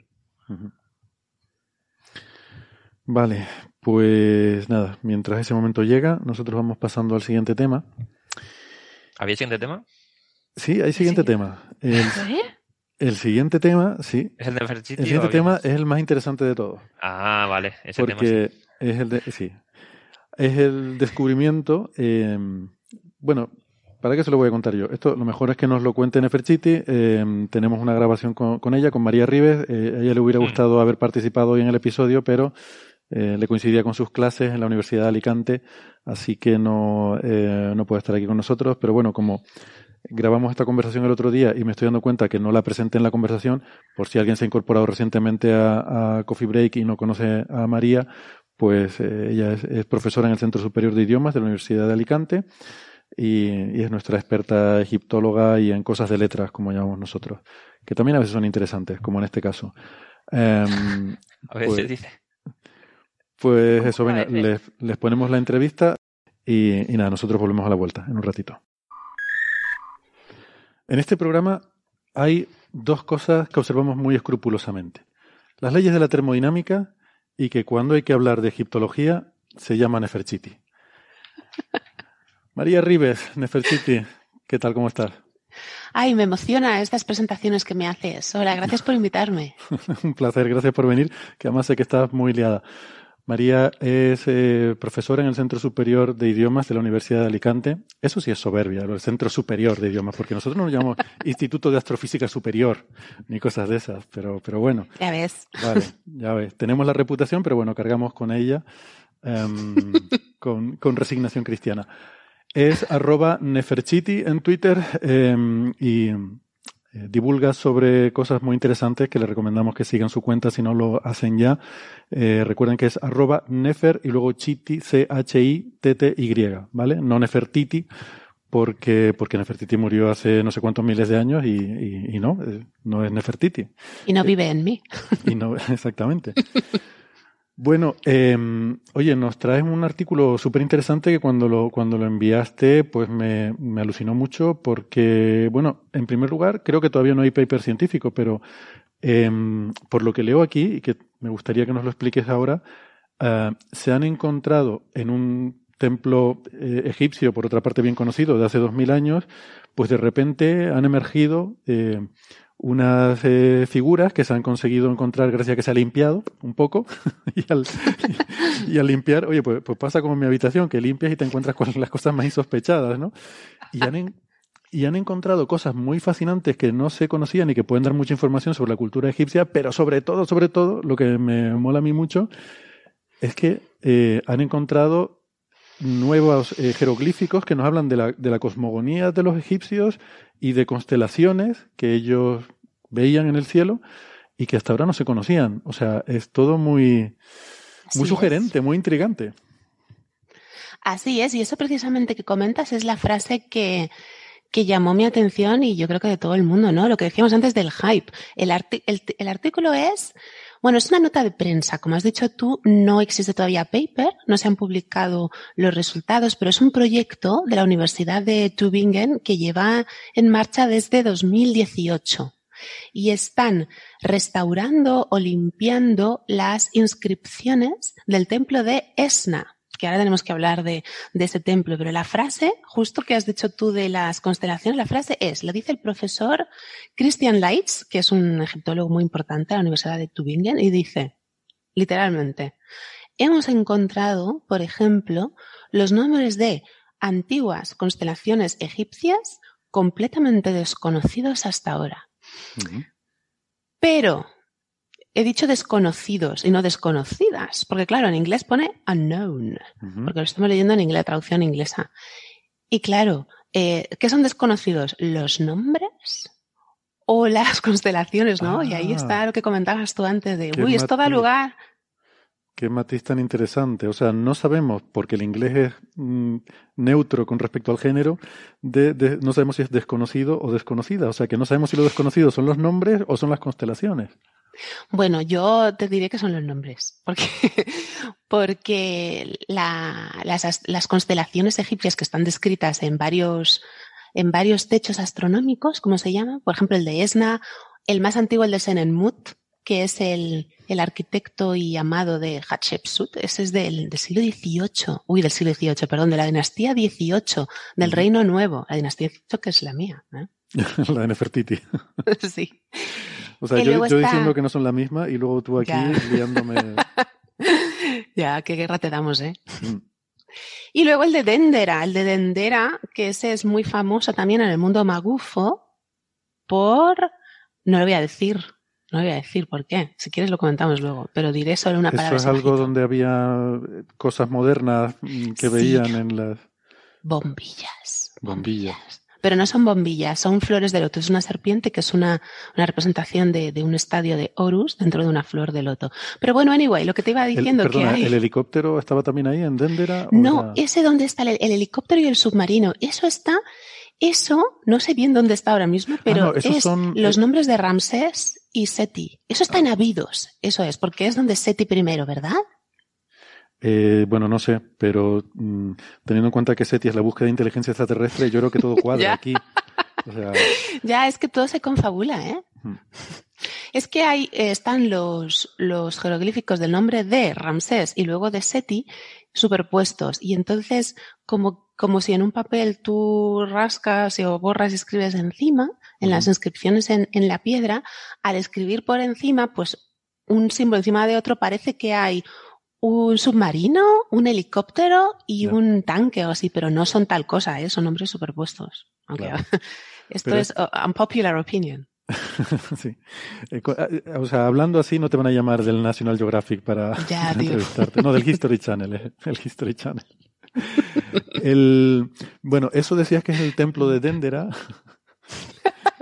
Vale, pues nada, mientras ese momento llega, nosotros vamos pasando al siguiente tema.
¿Había siguiente tema?
Sí, hay siguiente tema. El,
¿Eh?
el siguiente tema, sí.
¿Es el de
El siguiente tema es el más interesante de todos.
Ah, vale. Ese tema
porque
sí.
Es el de, sí, es el descubrimiento. eh, bueno, ¿para qué se lo voy a contar yo? Esto lo mejor es que nos lo cuente Nefertiti. eh, tenemos una grabación con, con ella, con María Rives. eh, a ella le hubiera
Hmm.
gustado haber participado hoy en el episodio, pero eh, le coincidía con sus clases en la Universidad de Alicante, así que no, eh, no puede estar aquí con nosotros. Pero bueno, como grabamos esta conversación el otro día y me estoy dando cuenta que no la presenté en la conversación, por si alguien se ha incorporado recientemente a, a Coffee Break y no conoce a María, pues eh, ella es, es profesora en el Centro Superior de Idiomas de la Universidad de Alicante y, y es nuestra experta egiptóloga y en cosas de letras, como llamamos nosotros, que también a veces son interesantes, como en este caso. Em, *laughs*
A veces
pues-
dice.
Pues eso, venga, les, les ponemos la entrevista y, y nada, nosotros volvemos a la vuelta en un ratito. En este programa hay dos cosas que observamos muy escrupulosamente. Las leyes de la termodinámica y que cuando hay que hablar de egiptología se llama Nefertiti. *laughs* María Ribes, Nefertiti, ¿qué tal? ¿Cómo estás?
Ay, me emociona estas presentaciones que me haces. Hola, gracias por invitarme. *laughs*
Un placer, gracias por venir, que además sé que estás muy liada. María es eh, profesora en el Centro Superior de Idiomas de la Universidad de Alicante. Eso sí es soberbia, el Centro Superior de Idiomas, porque nosotros no nos llamamos *laughs* Instituto de Astrofísica Superior, ni cosas de esas, pero, pero bueno.
Ya ves.
Vale, ya ves. Tenemos la reputación, pero bueno, cargamos con ella em, *laughs* con, con resignación cristiana. Es arroba Neferchiti en Twitter em, y eh, divulga sobre cosas muy interesantes que le recomendamos que sigan su cuenta si no lo hacen ya. Eh, recuerden que es arroba Nefer y luego Chiti, C-H-I-T-T-Y, ¿vale? No Nefertiti, porque, porque Nefertiti murió hace no sé cuántos miles de años y, y- y no, eh, no es Nefertiti.
Y no vive en mí.
Y no, *laughs* exactamente. Bueno, eh, oye, nos traes un artículo súper interesante que cuando lo, cuando lo enviaste, pues me, me alucinó mucho porque, bueno, en primer lugar, creo que todavía no hay paper científico, pero eh, por lo que leo aquí, y que me gustaría que nos lo expliques ahora, eh, se han encontrado en un templo eh, egipcio, por otra parte bien conocido, de hace dos mil años, pues de repente han emergido eh, unas eh, figuras que se han conseguido encontrar gracias a que se ha limpiado un poco *laughs* y, al, limpiar, oye, pues, pues pasa como en mi habitación, que limpias y te encuentras con las cosas más insospechadas, ¿no? Y han, y han encontrado cosas muy fascinantes que no se conocían y que pueden dar mucha información sobre la cultura egipcia, pero sobre todo, sobre todo, lo que me mola a mí mucho es que eh, han encontrado nuevos eh, jeroglíficos que nos hablan de la, de la cosmogonía de los egipcios y de constelaciones que ellos veían en el cielo y que hasta ahora no se conocían. O sea, es todo muy,
Así
muy
es.
sugerente, muy intrigante.
Así es, y eso precisamente que comentas es la frase que, que llamó mi atención y yo creo que de todo el mundo, ¿no? Lo que decíamos antes del hype. El, arti- el, el artículo es, bueno, es una nota de prensa. Como has dicho tú, no existe todavía paper, no se han publicado los resultados, pero es un proyecto de la Universidad de Tübingen que lleva en marcha desde 2018 y están restaurando o limpiando las inscripciones del templo de Esna, que ahora tenemos que hablar de, de ese templo, pero la frase, justo que has dicho tú de las constelaciones, la frase es, la dice el profesor Christian Leitz, que es un egiptólogo muy importante a la Universidad de Tübingen, y dice, literalmente, hemos encontrado, por ejemplo, los nombres de antiguas constelaciones egipcias completamente desconocidos hasta ahora. Pero he dicho desconocidos y no desconocidas, porque claro, en inglés pone unknown, porque lo estamos leyendo en inglés, la traducción inglesa. Y claro, eh, ¿qué son desconocidos? ¿Los nombres? O las *laughs* constelaciones, ¿no? Y ahí
Ah.
está lo que comentabas tú antes de, uy, esto da lugar.
Qué matiz tan interesante. O sea, no sabemos, porque el inglés es mm, neutro con respecto al género, de, de- no sabemos si es desconocido o desconocida. O sea, que no sabemos si lo desconocido son los nombres o son las constelaciones.
Bueno, yo te diré que son los nombres, porque, *laughs* porque la- las, as- las constelaciones egipcias que están descritas en varios, en varios techos astronómicos, ¿cómo se llama? Por ejemplo, el de Esna, el más antiguo, el de Senenmut, que es el, el arquitecto y amado de Hatshepsut, ese es del, del siglo XVIII, uy, del siglo XVIII, perdón, de la dinastía XVIII, del Reino Nuevo, la dinastía XVIII que es la mía. ¿eh? *laughs*
la de Nefertiti. *laughs*
sí.
O sea, yo,
luego
yo
está-
diciendo que no son la misma y luego tú aquí
Ya.
liándome. *laughs*
Ya, qué guerra te damos, ¿eh?
Mm.
Y luego el de Dendera, el de Dendera, que ese es muy famoso también en el mundo magufo por... No lo voy a decir, no lo voy a decir por qué. Si quieres lo comentamos luego, pero diré solo una
Eso
palabra.
es algo donde había eh, cosas modernas mm, que
Sí.
veían en las
Bombillas.
bombillas.
Pero no son bombillas, son flores de loto. Es una serpiente que es una, una representación de, de, un estadio de Horus dentro de una flor de loto. Pero bueno, anyway, lo que te iba diciendo
el, perdona,
que hay...
¿el helicóptero estaba también ahí en Dendera?
No, era... ese donde está el, el, helicóptero y el submarino. Eso está, eso, no sé bien dónde está ahora mismo, pero
ah, no,
es
son,
los
eh...
nombres de Ramsés y Seti. Eso está en Abidos, eso es, porque es donde Seti primero, ¿verdad?
Eh, bueno, no sé, pero mmm, teniendo en cuenta que SETI es la búsqueda de inteligencia extraterrestre, yo creo que todo cuadra *laughs* aquí. O sea... *laughs*
Ya, es que todo se confabula, ¿eh? Hmm. *laughs* Es que hay, eh, están los, los jeroglíficos del nombre de Ramsés y luego de Seti superpuestos. Y entonces, como, como si en un papel tú rascas o borras y escribes encima, en las inscripciones en, en la piedra, al escribir por encima, pues un símbolo encima de otro, parece que hay un submarino, un helicóptero y un tanque o así, pero no son tal cosa, ¿eh? son nombres superpuestos. Aunque claro. *laughs* esto pero es uh, unpopular opinion. *laughs*
sí. Eh, o sea, hablando así no te van a llamar del National Geographic para, *laughs*
ya,
para entrevistarte. No, del History Channel, eh, el History Channel. el, bueno, eso decías que es el templo de Dendera.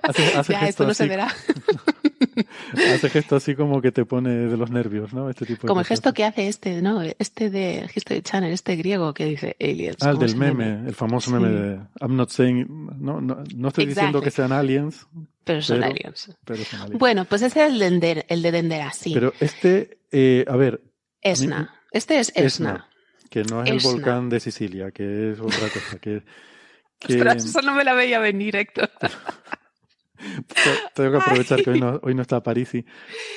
Hace, hace ya, esto no
así,
se verá. *laughs*
hace gesto así como que te pone de los nervios, ¿no? Este tipo de
como el gesto que hace este, ¿no? Este de History Channel, este griego que dice aliens.
Ah, el del meme, el famoso sí. meme de I'm not saying, no, no, no estoy
exactly.
diciendo que sean aliens.
Pero son, pero, aliens.
pero son aliens.
Bueno, pues ese es el de, Dender, el de Dendera, sí.
Pero este, eh, a ver.
Esna. Mí, este es Esna.
Esna. Que no es
Esna.
el volcán de Sicilia, que es otra cosa. Que, que...
Ostras, eso no me la veía venir, Héctor. *laughs*
Tengo que aprovechar que hoy no, hoy no está Parisi.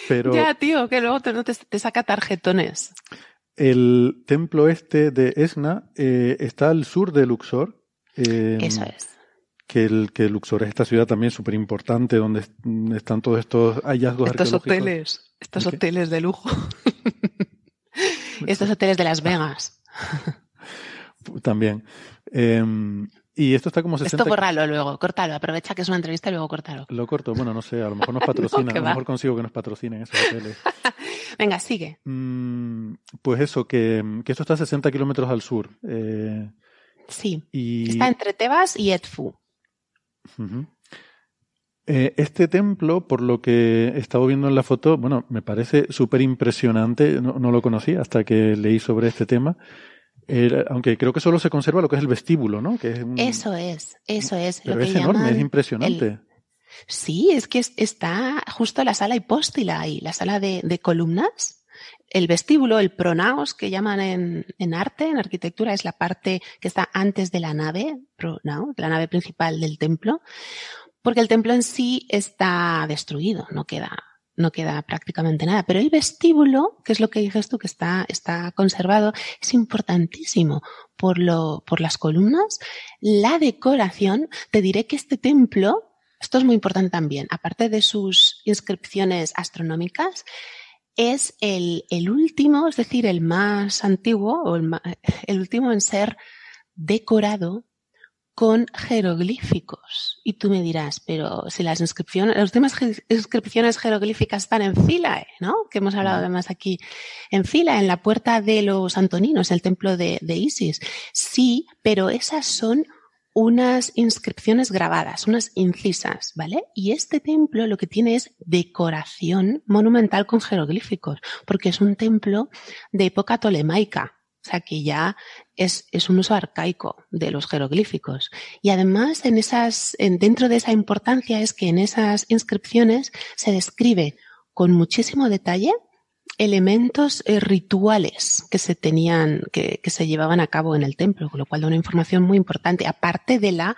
Pero
ya, tío, que luego te, saca tarjetones.
El templo este de Esna eh, está al sur de Luxor.
Eh, Eso es.
Que, el, que Luxor es esta ciudad también súper importante donde están todos estos hallazgos
estos
arqueológicos.
hoteles, estos hoteles de lujo. *laughs* estos hoteles de Las Vegas. *laughs*
también. Eh, y esto está como 60...
Esto bórralo luego, córtalo, aprovecha que es una entrevista y luego córtalo.
Lo corto, bueno, no sé, a lo mejor *laughs* nos patrocinan,
no,
a lo mejor consigo que nos patrocinen esos hoteles. *laughs*
Venga, sigue.
Mm, pues eso, que, que, esto está a 60 kilómetros al sur. Eh,
sí,
y...
está entre Tebas y Edfu.
Uh -huh. eh, este templo, por lo que he estado viendo en la foto, bueno, me parece súper impresionante, no, no lo conocía hasta que leí sobre este tema. Eh, aunque creo que solo se conserva lo que es el vestíbulo, ¿no? Que es un...
Eso es, eso es.
Pero
lo
es enorme, es impresionante.
El... Sí, es que está justo la sala hipóstila ahí, la sala de, de columnas. El vestíbulo, el pronaos que llaman en, en, arte, en arquitectura, es la parte que está antes de la nave, pronaos, la nave principal del templo, porque el templo en sí está destruido, no queda, no queda prácticamente nada. Pero el vestíbulo, que es lo que dices tú, que está, está conservado, es importantísimo por, lo, por las columnas, la decoración. Te diré que este templo, esto es muy importante también, aparte de sus inscripciones astronómicas, es el, el último, es decir, el más antiguo, o el, el último en ser decorado con jeroglíficos. Y tú me dirás, pero si las inscripciones, las últimas inscripciones jeroglíficas están en fila, ¿no? Que hemos hablado además aquí, en fila, en la puerta de los Antoninos, el templo de, de Isis. Sí, pero esas son unas inscripciones grabadas, unas incisas, ¿vale? Y este templo lo que tiene es decoración monumental con jeroglíficos, porque es un templo de época tolemaica. O sea que ya es, es, un uso arcaico de los jeroglíficos. Y además, en esas, en, dentro de esa importancia es que en esas inscripciones se describe con muchísimo detalle elementos eh, rituales que se tenían, que, que, se llevaban a cabo en el templo, con lo cual da una información muy importante, aparte de la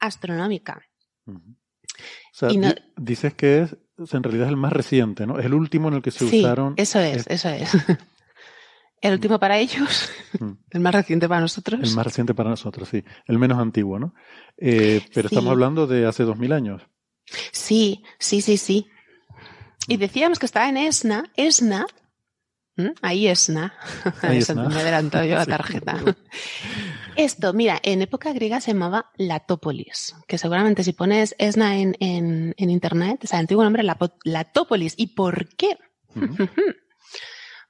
astronómica.
Uh -huh. O sea, no, dices que es, en realidad es el más reciente, ¿no? Es el último en el que se
sí,
usaron.
Eso es, eso es. El último para ellos, *laughs* mm. el más reciente para nosotros.
El más reciente para nosotros, sí. El menos antiguo, ¿no? Eh, pero sí. estamos hablando de hace dos mil años.
Sí, sí, sí, sí. Y decíamos que estaba en Esna. Esna, ¿Mm? ahí Esna. *laughs*
Ahí
Eso
Esna.
me adelantó yo la *laughs* tarjeta. Esto, mira, en época griega se llamaba Latópolis, que seguramente si pones Esna en, en, en internet, o sea, el antiguo nombre Latópolis. ¿Y por qué?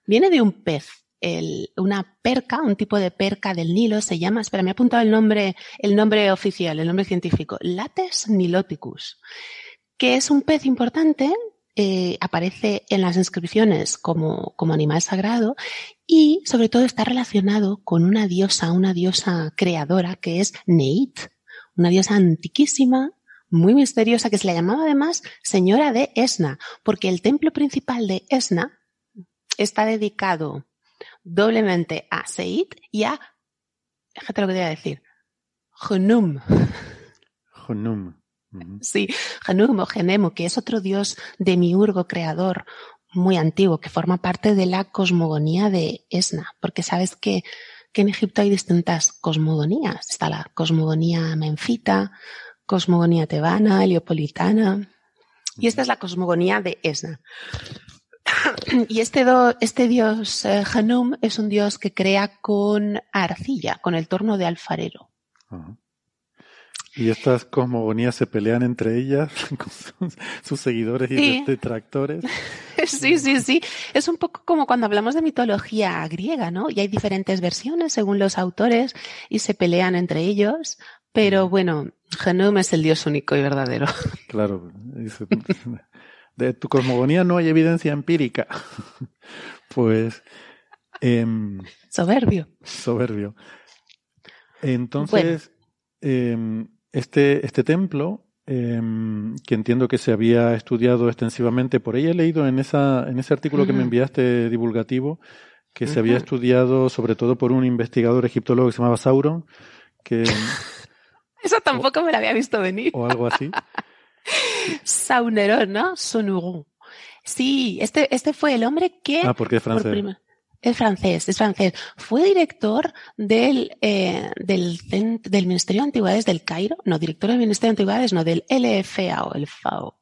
Viene de un pez el, una perca, un tipo de perca del Nilo, se llama, espera, me he apuntado el nombre, el nombre oficial, el nombre científico, Lates niloticus, que es un pez importante, eh, aparece en las inscripciones como, como animal sagrado y sobre todo está relacionado con una diosa, una diosa creadora que es Neit, una diosa antiquísima, muy misteriosa, que se le llamaba además Señora de Esna, porque el templo principal de Esna está dedicado doblemente a Seit y a, fíjate lo que te voy a decir, Hunum.
Hunum.
Sí, Hunum o Genemo, que es otro dios demiurgo creador muy antiguo, que forma parte de la cosmogonía de Esna, porque sabes que, que en Egipto hay distintas cosmogonías. Está la cosmogonía menfita, cosmogonía tebana, heliopolitana, y esta es la cosmogonía de Esna. *coughs* Y este, este dios eh, Hanum es un dios que crea con arcilla, con el torno de alfarero.
Y estas cosmogonías se pelean entre ellas *laughs* con sus, seguidores y detractores. *laughs*
Sí, sí, sí. Es un poco como cuando hablamos de mitología griega, ¿no? Y hay diferentes versiones según los autores y se pelean entre ellos. Pero bueno, Hanum es el dios único y verdadero.
Claro. *laughs* de tu cosmogonía no hay evidencia empírica. *laughs* pues. Em,
soberbio.
Soberbio. Entonces, em, este, este templo, em, que entiendo que se había estudiado extensivamente, por ahí he leído en, esa, en ese artículo que me enviaste divulgativo, que se había estudiado sobre todo por un investigador egiptólogo que se llamaba Sauron, que... *laughs*
Eso tampoco me lo había visto venir.
O algo así. *laughs*
Sauneron, ¿no? Sonuron. Sí, este, este fue el hombre que...
Ah, porque es francés.
es francés, es francés. Fue director del, eh, del, del, Ministerio de Antigüedades del Cairo. No, director del Ministerio de Antigüedades, no, del LFAO, el FAO.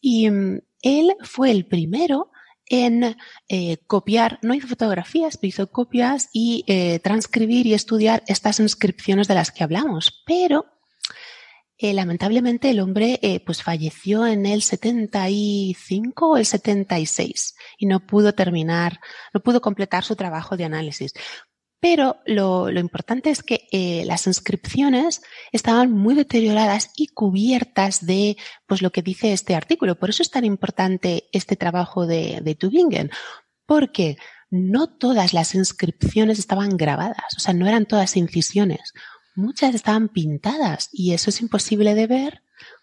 Y mm, él fue el primero en eh, copiar, no hizo fotografías, pero hizo copias y eh, transcribir y estudiar estas inscripciones de las que hablamos. Pero eh, lamentablemente el hombre eh, pues falleció en el 75 o el 76 y no pudo terminar, no pudo completar su trabajo de análisis. Pero lo, lo importante es que eh, las inscripciones estaban muy deterioradas y cubiertas de pues lo que dice este artículo. Por eso es tan importante este trabajo de, de Tübingen, porque no todas las inscripciones estaban grabadas, o sea, no eran todas incisiones muchas estaban pintadas y eso es imposible de ver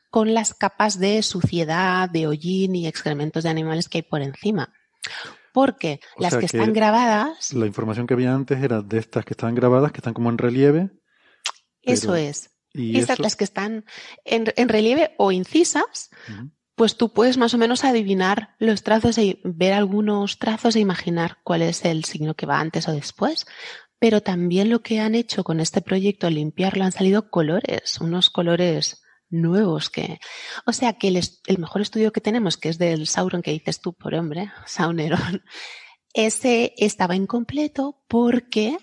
con las capas de suciedad, de hollín y excrementos de animales que hay por encima. Porque las que, están grabadas.
La información que había antes era de estas que están grabadas, que están como en relieve.
Eso es. ¿Y Estas, las que están en, relieve o incisas, pues tú puedes más o menos adivinar los trazos y ver algunos trazos e imaginar cuál es el signo que va antes o después pero también lo que han hecho con este proyecto limpiarlo han salido colores, unos colores nuevos que, o sea que el, mejor estudio que tenemos, que es del Sauron que dices tú, por hombre, *laughs* Sauneron, ese estaba incompleto porque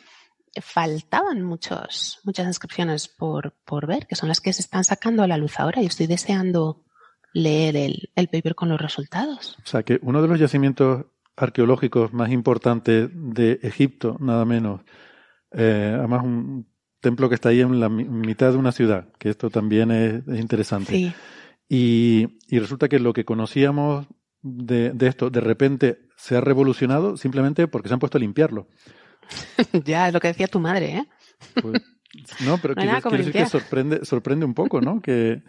faltaban muchos, muchas inscripciones por, por ver, que son las que se están sacando a la luz ahora y estoy deseando leer el, el paper con los resultados.
O sea que uno de los yacimientos arqueológicos más importantes de Egipto, nada menos. Eh, además, un templo que está ahí en la mitad de una ciudad, que esto también es, interesante. Y, y, resulta que lo que conocíamos de, de, esto, de repente se ha revolucionado simplemente porque se han puesto a limpiarlo. *laughs*
ya, es lo que decía tu madre, ¿eh?
Pues, no, pero quiero, decir que sorprende, sorprende un poco, ¿no? Que,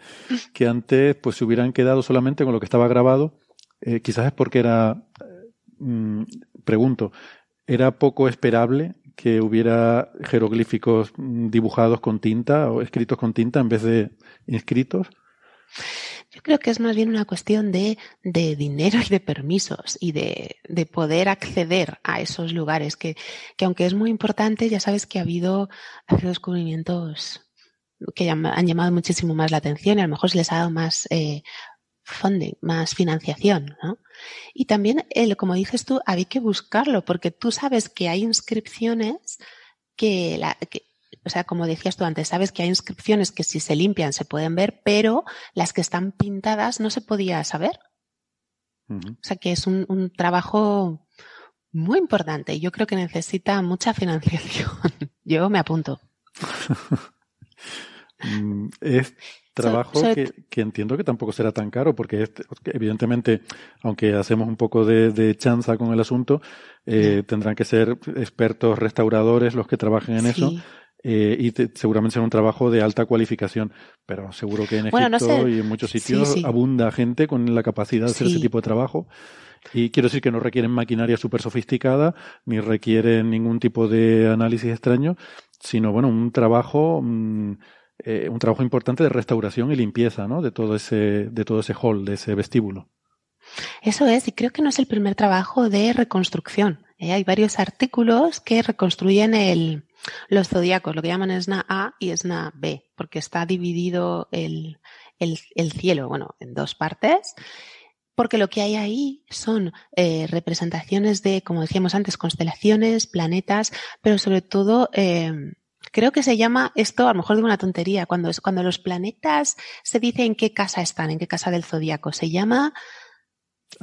que antes pues se hubieran quedado solamente con lo que estaba grabado. Eh, quizás es porque era Mm, pregunto, ¿era poco esperable que hubiera jeroglíficos mm, dibujados con tinta o escritos con tinta en vez de inscritos?
Yo creo que es más bien una cuestión de, de dinero y de permisos y de, de, poder acceder a esos lugares que, que, aunque es muy importante, ya sabes que ha habido, ha habido descubrimientos que han llamado muchísimo más la atención y a lo mejor se les ha dado más eh, funding, más financiación, ¿no? Y también, el, como dices tú, hay que buscarlo, porque tú sabes que hay inscripciones que, la, o sea, como decías tú antes, sabes que hay inscripciones que si se limpian se pueden ver, pero las que están pintadas no se podía saber. O sea, que es un, un trabajo muy importante. Yo creo que necesita mucha financiación. *laughs* Yo me apunto. *laughs*
Mm, es trabajo que, que, entiendo que tampoco será tan caro, porque evidentemente, aunque hacemos un poco de, chanza con el asunto, eh, tendrán que ser expertos restauradores los que trabajen en eso. Eh, y seguramente será un trabajo de alta cualificación, pero seguro que en Egipto y en muchos sitios abunda gente con la capacidad de hacer ese tipo de trabajo. Y quiero decir que no requieren maquinaria súper sofisticada, ni requieren ningún tipo de análisis extraño, sino, bueno, un trabajo, mm, eh, un trabajo importante de restauración y limpieza, ¿no? De todo ese, de todo ese hall, de ese vestíbulo.
Eso es, y creo que no es el primer trabajo de reconstrucción. ¿eh? Hay varios artículos que reconstruyen el, los zodiacos, lo que llaman ESNA A y ESNA B, porque está dividido el, el, el cielo, bueno, en dos partes porque lo que hay ahí son eh, representaciones de, como decíamos antes, constelaciones, planetas, pero sobre todo creo que se llama esto, a lo mejor de una tontería, cuando, es, cuando los planetas se dice en qué casa están, en qué casa del zodiaco, se llama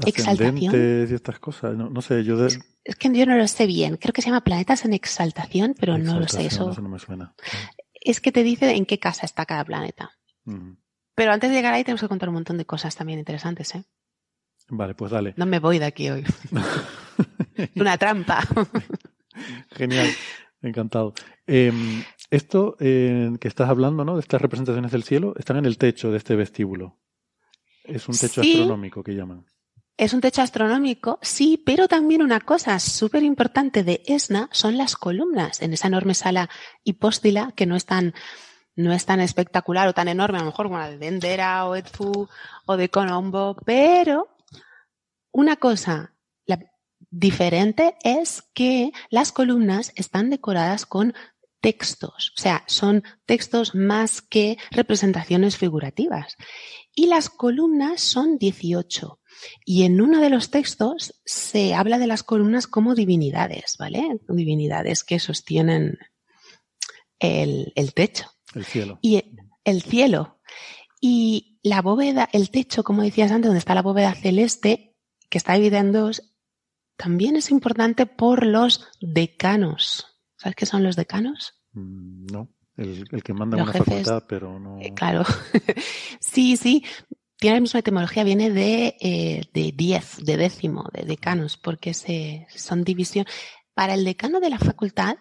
exaltación.
y estas cosas, no, sé, yo
es, que yo no lo sé bien, creo que se llama planetas en exaltación, pero no lo sé, eso,
no me suena.
Es que te dice en qué casa está cada planeta. Pero antes de llegar ahí tenemos que contar un montón de cosas también interesantes, ¿eh?
Vale, pues dale.
No me voy de aquí hoy. *laughs* Una trampa.
Genial, encantado. Em, esto eh, que estás hablando, ¿no? De estas representaciones del cielo, están en el techo de este vestíbulo. Es un techo astronómico que llaman.
Es un techo astronómico, sí, pero también una cosa súper importante de ESNA son las columnas en esa enorme sala hipóstila que no es tan, no es tan espectacular o tan enorme, a lo mejor como la de Dendera o Edfu o de Colombo, pero una cosa diferente es que las columnas están decoradas con textos, o sea, son textos más que representaciones figurativas. Y las columnas son 18. Y en uno de los textos se habla de las columnas como divinidades, ¿vale? Divinidades que sostienen el, techo.
El cielo.
Y el cielo. Y la bóveda, el techo, como decías antes, donde está la bóveda celeste, que está dividida en dos, también es importante por los decanos. ¿Sabes qué son los decanos?
Mm, no, el, que manda una facultad, pero no.
Eh, claro. *laughs* sí, sí. Tiene la misma etimología, viene de, eh, de diez, de décimo, de decanos, porque se, son división. Para el decano de la facultad,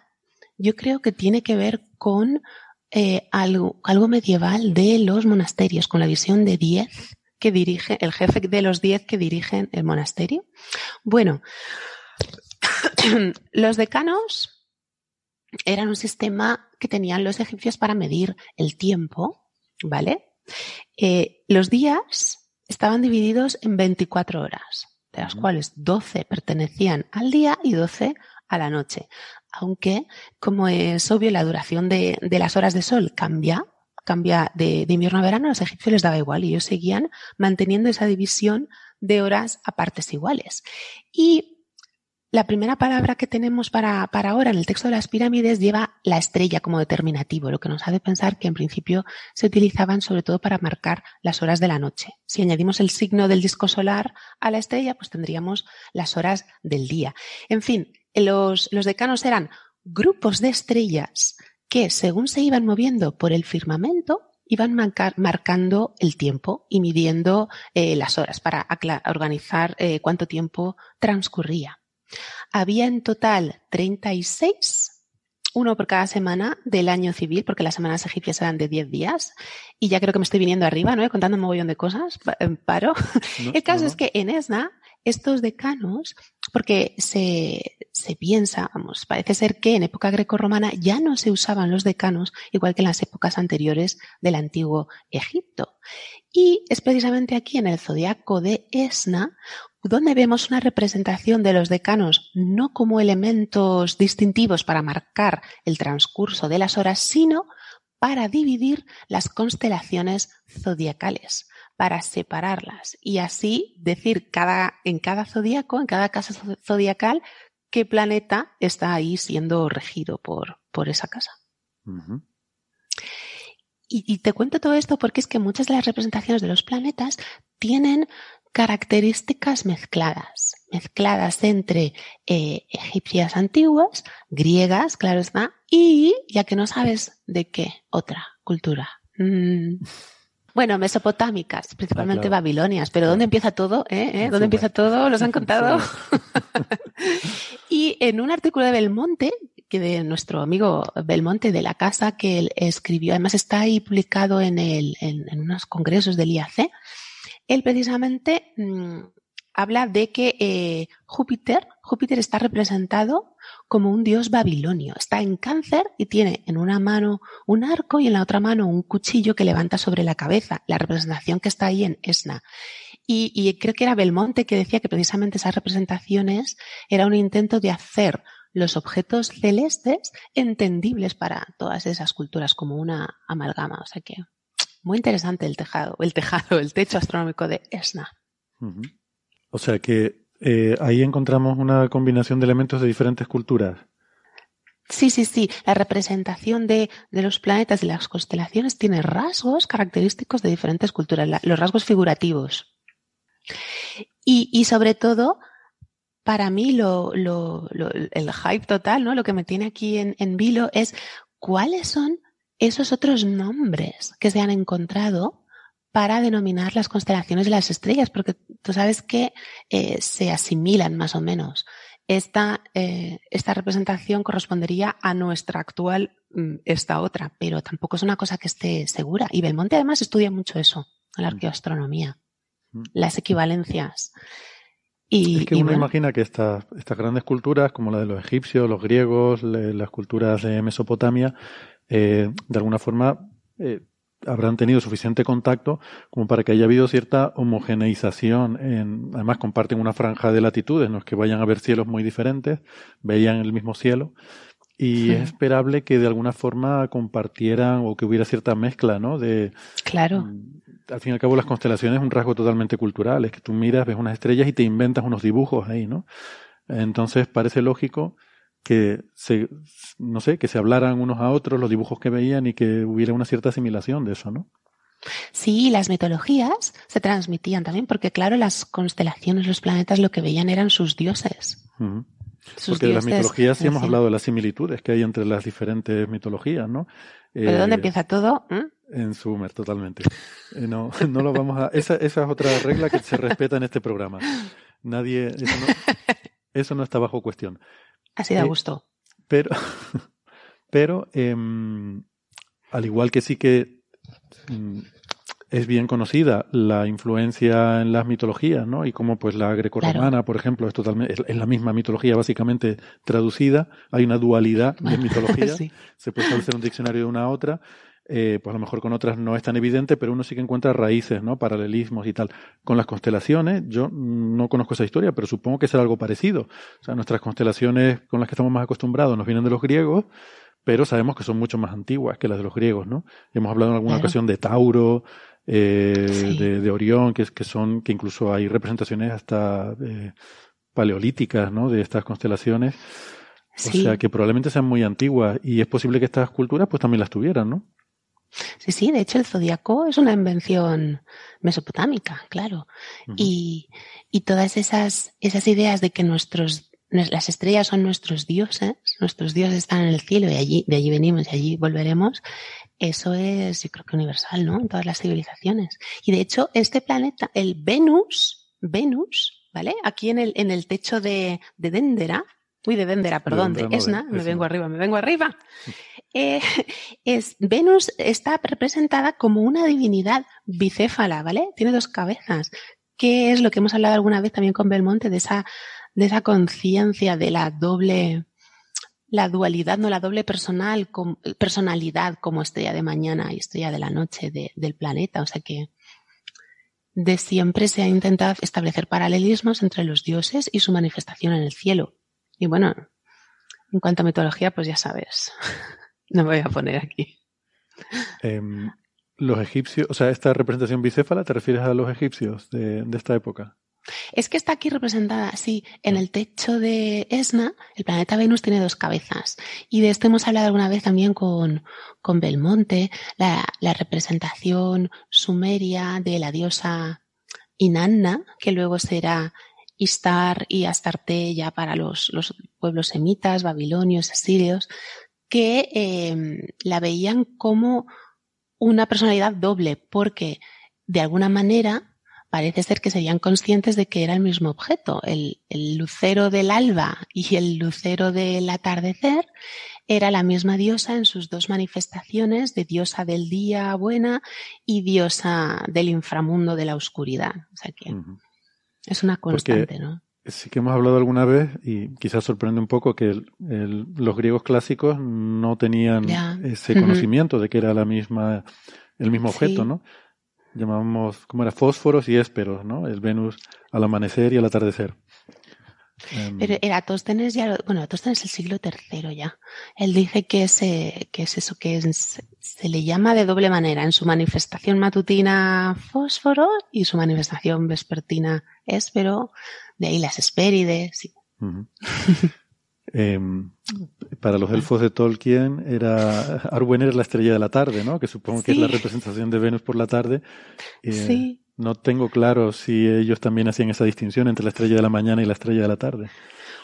yo creo que tiene que ver con eh, algo, algo medieval de los monasterios, con la visión de diez que dirige, el jefe de los diez que dirigen el monasterio. Bueno, *clears throat* los decanos eran un sistema que tenían los egipcios para medir el tiempo, ¿vale? Eh, los días estaban divididos en 24 horas, de las cuales 12 pertenecían al día y 12 a la noche. Aunque, como es obvio, la duración de las horas de sol cambia cambia de, invierno a verano, a los egipcios les daba igual y ellos seguían manteniendo esa división de horas a partes iguales. Y la primera palabra que tenemos para, ahora en el texto de las pirámides lleva la estrella como determinativo, lo que nos hace pensar que en principio se utilizaban sobre todo para marcar las horas de la noche. Si añadimos el signo del disco solar a la estrella, pues tendríamos las horas del día. En fin, los, los decanos eran grupos de estrellas que según se iban moviendo por el firmamento, iban marcando el tiempo y midiendo eh, las horas para organizar eh, cuánto tiempo transcurría. Había en total 36, uno por cada semana del año civil, porque las semanas egipcias eran de 10 días, y ya creo que me estoy viniendo arriba, ¿no? Contando un mogollón de cosas, paro. *laughs* el caso es que en ESNA, estos decanos, porque se, se piensa, vamos, parece ser que en época grecorromana ya no se usaban los decanos, igual que en las épocas anteriores del antiguo Egipto. Y es precisamente aquí en el zodiaco de Esna donde vemos una representación de los decanos no como elementos distintivos para marcar el transcurso de las horas, sino para dividir las constelaciones zodiacales, para separarlas y así decir cada, en cada zodiaco, en cada casa zodiacal, qué planeta está ahí siendo regido por, por esa casa. y, te cuento todo esto porque es que muchas de las representaciones de los planetas tienen características mezcladas, mezcladas entre eh, egipcias antiguas, griegas, claro está, y ya que no sabes de qué otra cultura. Mm. Bueno, mesopotámicas, principalmente
Ah, claro.
babilonias, pero ¿dónde empieza todo? ¿Eh? ¿Eh? ¿Dónde empieza todo? ¿Los han *laughs* contado? *laughs* y en un artículo de Belmonte, que de nuestro amigo Belmonte de la casa, que él escribió, además está ahí publicado en, el, en, en unos congresos del IAC, él precisamente mm, habla de que eh, Júpiter, Júpiter está representado como un dios babilonio. Está en cáncer y tiene en una mano un arco y en la otra mano un cuchillo que levanta sobre la cabeza, la representación que está ahí en Esna. Y, creo que era Belmonte que decía que precisamente esas representaciones era un intento de hacer los objetos celestes entendibles para todas esas culturas como una amalgama. O sea muy interesante el tejado, el tejado, el techo astronómico de Esna.
O sea que eh, ahí encontramos una combinación de elementos de diferentes culturas.
Sí, sí, sí. La representación de, de los planetas y las constelaciones tiene rasgos característicos de diferentes culturas, la- los rasgos figurativos. Y, y sobre todo, para mí lo, lo- lo- el hype total, ¿no? Lo que me tiene aquí en, en vilo es cuáles son esos otros nombres que se han encontrado para denominar las constelaciones de las estrellas, porque tú sabes que eh, se asimilan más o menos. Esta, eh, esta representación correspondería a nuestra actual, mm, esta otra, pero tampoco es una cosa que esté segura. Y Belmonte además estudia mucho eso, la arqueoastronomía, las equivalencias. Y,
es que
y
uno
bueno,
imagina que estas, estas grandes culturas, como la de los egipcios, los griegos, le- las culturas de Mesopotamia, eh, de alguna forma eh, habrán tenido suficiente contacto como para que haya habido cierta homogeneización. En, además, comparten una franja de latitudes, no es que vayan a ver cielos muy diferentes, veían el mismo cielo. Y
Sí.
es esperable que de alguna forma compartieran o que hubiera cierta mezcla, ¿no? De,
claro.
al fin y al cabo las constelaciones es un rasgo totalmente cultural, es que tú miras, ves unas estrellas y te inventas unos dibujos ahí, ¿no? Entonces parece lógico que se, no sé, que se hablaran unos a otros los dibujos que veían y que hubiera una cierta asimilación de eso, ¿no?
Sí, las mitologías se transmitían también, porque claro, las constelaciones, los planetas, lo que veían eran sus dioses. Sus
Porque de las mitologías sí hemos hablado de las similitudes que hay entre las diferentes mitologías, ¿no?
¿Pero dónde
Eh,
empieza todo? ¿Mm?
En Sumer, totalmente. Eh, No, *laughs* no lo vamos a. Esa, esa es otra regla que se respeta en este programa. Nadie. Eso no, *laughs* eso no está bajo cuestión.
Así da
Eh,
gusto.
Pero, *laughs* pero em, al igual que sí que mm, es bien conocida la influencia en las mitologías, ¿no? Y como pues la grecorromana, por ejemplo, es totalmente, es, la misma mitología básicamente traducida. Hay una dualidad de mitología. *laughs*
Sí.
Se puede establecer un diccionario de una a otra. Eh, pues a lo mejor con otras no es tan evidente, pero uno sí que encuentra raíces, ¿no? Paralelismos y tal. Con las constelaciones, yo no conozco esa historia, pero supongo que será algo parecido. O sea, nuestras constelaciones con las que estamos más acostumbrados nos vienen de los griegos, pero sabemos que son mucho más antiguas que las de los griegos, ¿no? Hemos hablado en alguna
Claro.
ocasión de Tauro, eh,
Sí.
de, de Orión, que, que son, que incluso hay representaciones hasta eh, paleolíticas, ¿no? De estas constelaciones.
Sí.
O sea, que probablemente sean muy antiguas y es posible que estas culturas pues también las tuvieran, ¿no?
Sí, sí, de hecho el zodiaco es una invención mesopotámica, claro. y, y todas esas, esas ideas de que nuestros, las estrellas son nuestros dioses, nuestros dioses están en el cielo y allí, de allí venimos y allí volveremos, eso es, yo creo que universal, ¿no? En todas las civilizaciones. Y de hecho, este planeta, el Venus, Venus, ¿vale? Aquí en el, en el techo de, de Dendera, uy, de Dendera, perdón, de, Esna, me vengo arriba, me vengo arriba. *laughs* Eh, *laughs* es, Venus está representada como una divinidad bicéfala, ¿vale? Tiene dos cabezas, que es lo que hemos hablado alguna vez también con Belmonte, de esa, de esa conciencia de la doble, la dualidad, no la doble personalidad como estrella de mañana y estrella de la noche de- del planeta. O sea que de siempre se ha intentado establecer paralelismos entre los dioses y su manifestación en el cielo. Y bueno, en cuanto a mitología, pues ya sabes. *laughs* No me voy a poner aquí.
Em, los egipcios, o sea, esta representación bicéfala, ¿te refieres a los egipcios de, de esta época?
Es que está aquí representada así. En el techo de Esna, el planeta Venus tiene dos cabezas. Y de esto hemos hablado alguna vez también con, con Belmonte, la, la representación sumeria de la diosa Inanna, que luego será Istar y Astarte ya para los, los pueblos semitas, babilonios, asirios, que eh, la veían como una personalidad doble, porque de alguna manera parece ser que serían conscientes de que era el mismo objeto. El, el, lucero del alba y el lucero del atardecer era la misma diosa en sus dos manifestaciones de diosa del día buena y diosa del inframundo de la oscuridad. O sea que uh -huh. es una constante,
Porque
¿no?
Sí que hemos hablado alguna vez y quizás sorprende un poco que el, el, los griegos clásicos no tenían ese conocimiento de que era la misma, el mismo objeto,
Sí.
¿no? Llamábamos, ¿cómo era? Fósforos y ésperos, ¿no? El Venus al amanecer y al atardecer. Em,
Pero Eratóstenes ya, bueno, Eratóstenes es el siglo III ya. Él dice que es, eh, que es eso, que es- se le llama de doble manera. En su manifestación matutina fósforo y su manifestación vespertina éspero. De ahí las Hespérides. sí. *laughs*
Em, para los elfos de Tolkien era Arwen era la estrella de la tarde, ¿no? Que supongo que es la representación de Venus por la tarde. Eh,
Sí.
No tengo claro si ellos también hacían esa distinción entre la estrella de la mañana y la estrella de la tarde.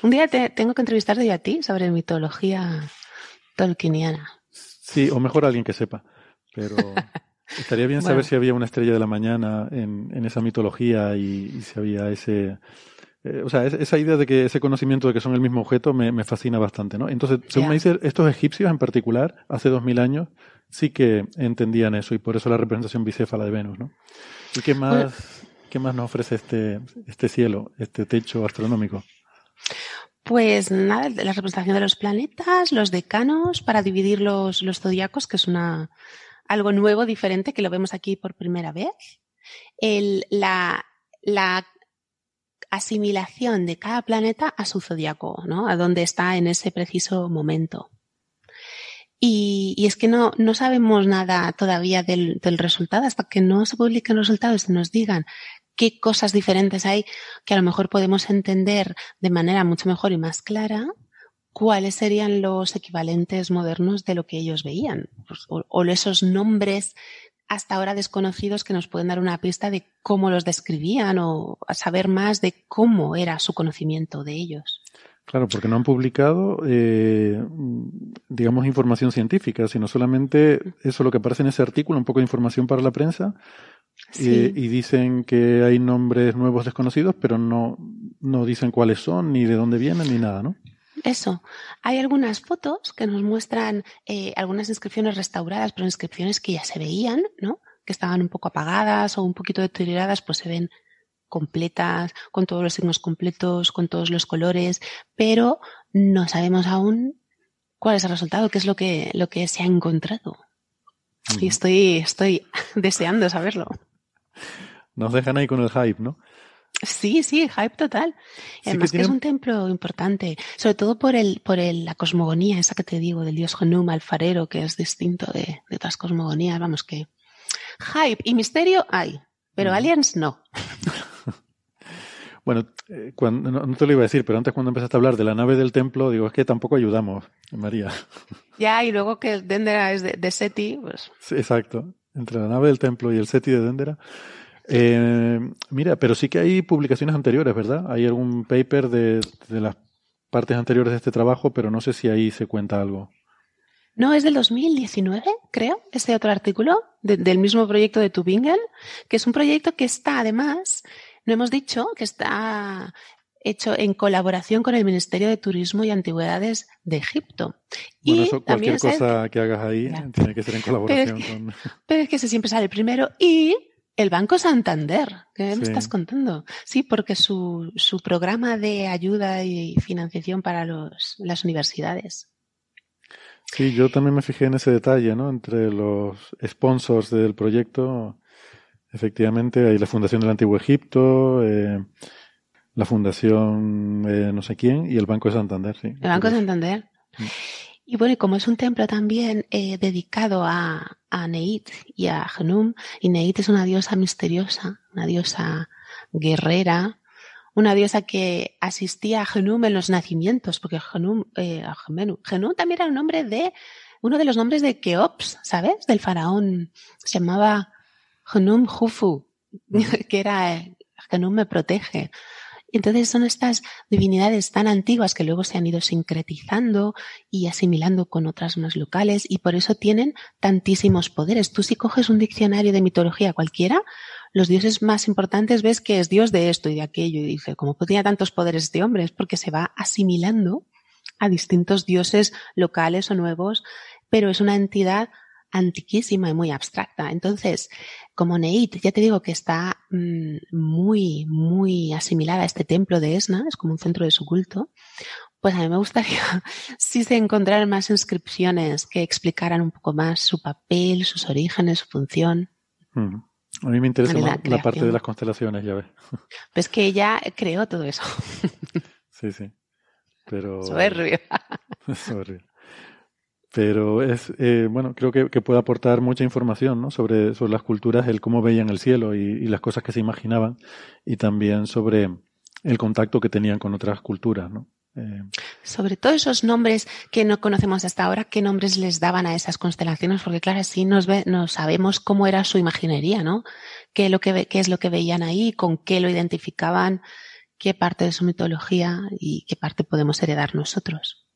Un día te, tengo que entrevistarte yo a ti sobre mitología tolkieniana.
Sí, o mejor alguien que sepa. Pero *laughs* estaría bien
Bueno.
saber si había una estrella de la mañana en, en esa mitología y, y si había ese... eh, o sea, es- esa idea de que ese conocimiento de que son el mismo objeto me, me fascina bastante, ¿no? Entonces, según me dice, estos egipcios en particular, hace dos mil años, sí que entendían eso y por eso la representación bicéfala de Venus, ¿no? ¿Y qué más,
Bueno.
qué más nos ofrece este, este cielo, este techo astronómico?
Pues nada, la representación de los planetas, los decanos, para dividir los, los zodiacos, que es una, algo nuevo, diferente, que lo vemos aquí por primera vez. El, la, la asimilación de cada planeta a su zodiaco, ¿no? A dónde está en ese preciso momento. Y, es que no, no sabemos nada todavía del, del resultado hasta que no se publiquen los resultados y nos digan qué cosas diferentes hay que a lo mejor podemos entender de manera mucho mejor y más clara cuáles serían los equivalentes modernos de lo que ellos veían Pues, o, o esos nombres hasta ahora desconocidos que nos pueden dar una pista de cómo los describían o saber más de cómo era su conocimiento de ellos.
Claro, porque no han publicado, eh, digamos, información científica, sino solamente eso lo que aparece en ese artículo, un poco de información para la prensa,
Sí.
eh, y dicen que hay nombres nuevos desconocidos, pero no, no dicen cuáles son, ni de dónde vienen, ni nada, ¿no?
Eso. Hay algunas fotos que nos muestran eh, algunas inscripciones restauradas, pero inscripciones que ya se veían, ¿no? Que estaban un poco apagadas o un poquito deterioradas, pues se ven completas, con todos los signos completos, con todos los colores, pero no sabemos aún cuál es el resultado, qué es lo que, lo que se ha encontrado. Y estoy, estoy *laughs* deseando saberlo.
Nos dejan ahí con el hype, ¿no?
Sí, sí, hype total.
Que
además que, es un templo importante, sobre todo por el, por el, la cosmogonía, esa que te digo, del dios Genum alfarero, que es distinto de, de otras cosmogonías. Vamos que hype y misterio hay, pero aliens no. *laughs*
Bueno, eh, cuando, no, no te lo iba a decir, pero antes cuando empezaste a hablar de la nave del templo, digo, es que tampoco ayudamos, María. *laughs*
Ya, y luego que Dendera es de, de Seti, pues
Sí, exacto. Entre la nave del templo y el SETI de Dendera. Eh, mira, pero sí que hay publicaciones anteriores, ¿verdad? Hay algún paper de, de las partes anteriores de este trabajo, pero no sé si ahí se cuenta algo.
No, es del 2019, creo, este otro artículo de- del mismo proyecto de Tübingen, que es un proyecto que está además, no hemos dicho, que está hecho en colaboración con el Ministerio de Turismo y Antigüedades de Egipto.
Bueno,
y
eso, cualquier
es-
cosa que hagas ahí tiene que ser en colaboración
Pero
con... *laughs*
Pero es que ese siempre sale primero. Y el Banco Santander, ¿qué me
Sí.
estás contando? Sí, porque su, su programa de ayuda y financiación para los, las universidades.
Sí, yo también me fijé en ese detalle, ¿no? Entre los sponsors del proyecto, efectivamente, hay la Fundación del Antiguo Egipto, eh, la Fundación eh, no sé quién y el Banco de Santander, sí.
El Banco Santander. Y bueno, y como es un templo también eh, dedicado a, a Neit y a Genum, y Neit es una diosa misteriosa, una diosa guerrera, una diosa que asistía a Genum en los nacimientos, porque Genum, eh, Genum también era un nombre de, uno de los nombres de Keops, ¿sabes? Del faraón. Se llamaba Genum Jufu, *laughs* que era, eh, Genum me protege. Entonces son estas divinidades tan antiguas que luego se han ido sincretizando y asimilando con otras más locales y por eso tienen tantísimos poderes. Tú si coges un diccionario de mitología cualquiera, los dioses más importantes ves que es dios de esto y de aquello y dice, ¿cómo tenía tantos poderes este hombre? Es porque se va asimilando a distintos dioses locales o nuevos, pero es una entidad antiquísima y muy abstracta. Entonces, como Neit, ya te digo que está mm, muy, muy asimilada a este templo de Esna, es como un centro de su culto, pues a mí me gustaría *laughs* si se encontraran más inscripciones que explicaran un poco más su papel, sus orígenes, su función.
A mí me interesa más la, parte de las constelaciones, ya ves. *laughs*
Pues que ella creó todo eso.
Sí, sí. Pero... *laughs*
Soberbio.
Soberbio. Pero es, eh, bueno, creo que, puede aportar mucha información ¿no? sobre, sobre las culturas, el cómo veían el cielo y, las cosas que se imaginaban, y también sobre el contacto que tenían con otras culturas, ¿no?
Eh, sobre todo esos nombres que no conocemos hasta ahora, qué nombres les daban a esas constelaciones, porque claro, así nos, ve, nos sabemos cómo era su imaginería, ¿no? Qué, es lo que veían ahí, con qué lo identificaban, qué parte de su mitología y qué parte podemos heredar nosotros.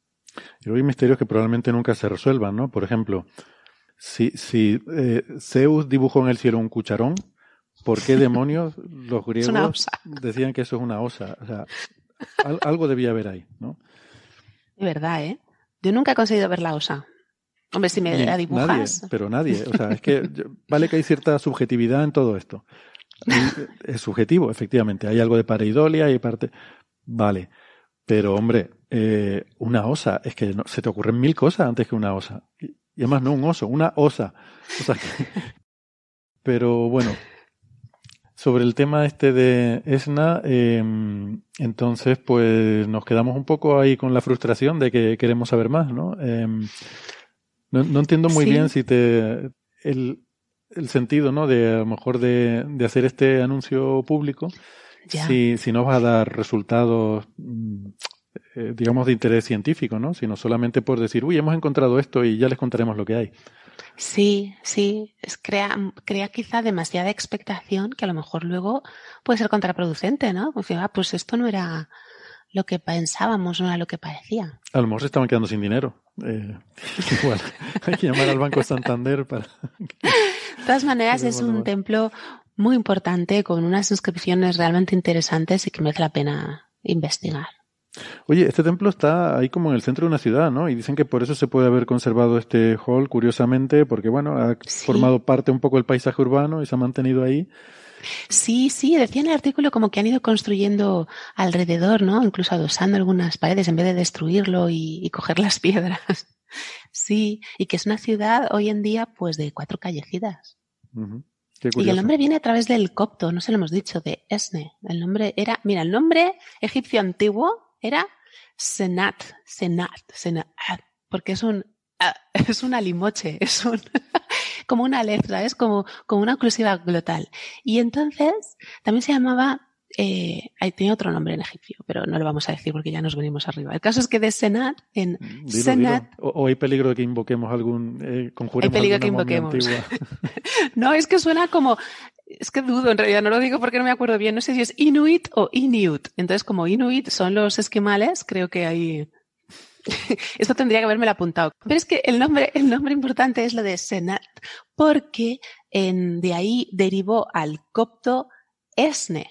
Y hay misterios que probablemente nunca se resuelvan, ¿no? Por ejemplo, si, si eh, Zeus dibujó en el cielo un cucharón, ¿por qué *laughs* demonios los griegos decían que eso es una osa? O sea, algo debía haber ahí, ¿no?
De verdad, ¿eh? Yo nunca he conseguido ver la osa. Hombre, si me la dibujas.
Nadie, pero nadie. O sea, es que vale que hay cierta subjetividad en todo esto. Es subjetivo, efectivamente. Hay algo de pareidolia y parte. Vale. Pero, hombre, eh, una osa, es que no, se te ocurren mil cosas antes que una osa. Y, además no un oso, una osa. *laughs* pero bueno, sobre el tema este de ESNA, em, entonces pues nos quedamos un poco ahí con la frustración de que queremos saber más, ¿no? Em, no, entiendo muy bien si te el, el, sentido, ¿no? De a lo mejor de, de hacer este anuncio público si, si no va a dar resultados, mm, eh, digamos, de interés científico, ¿no? Sino solamente por decir, uy, hemos encontrado esto y ya les contaremos lo que hay.
Sí, sí, es crea, crea quizá demasiada expectación que a lo mejor luego puede ser contraproducente, ¿no? Porque, ah, pues esto no era lo que pensábamos, no era lo que parecía.
A lo mejor se estaban quedando sin dinero. Eh, *laughs* igual, hay que llamar al Banco Santander para...
De todas maneras, es un templo muy importante, con unas inscripciones realmente interesantes y que merece la pena investigar.
Oye, este templo está ahí como en el centro de una ciudad, ¿no? Y dicen que por eso se puede haber conservado este hall, curiosamente, porque bueno, ha formado parte un poco del paisaje urbano y se ha mantenido ahí.
Sí, sí, decía en el artículo como que han ido construyendo alrededor, ¿no? Incluso adosando algunas paredes en vez de destruirlo y, coger las piedras. *laughs* Sí, y que es una ciudad hoy en día pues de cuatro callecidas. Y el nombre viene a través del copto, no se lo hemos dicho, de Esne. El nombre era, mira, el nombre egipcio antiguo era Senat, Senat, Senat, porque es un, ah, *laughs* es un alimoche, *laughs* es un, como una letra, es como, como una oclusiva glotal. Y entonces también se llamaba eh, tenía otro nombre en egipcio, pero no lo vamos a decir porque ya nos venimos arriba. El caso es que de Senat, en Senat.
O, hay peligro de que invoquemos algún. Eh,
hay peligro de que invoquemos. *laughs* *laughs* no, es que suena como. Es que dudo, en realidad no lo digo porque no me acuerdo bien. No sé si es Inuit o Inuit. Entonces, como Inuit son los esquimales, creo que hay. *laughs* Esto tendría que haberme apuntado. Pero es que el nombre, el nombre importante es lo de Senat, porque en, de ahí derivó al copto Esne,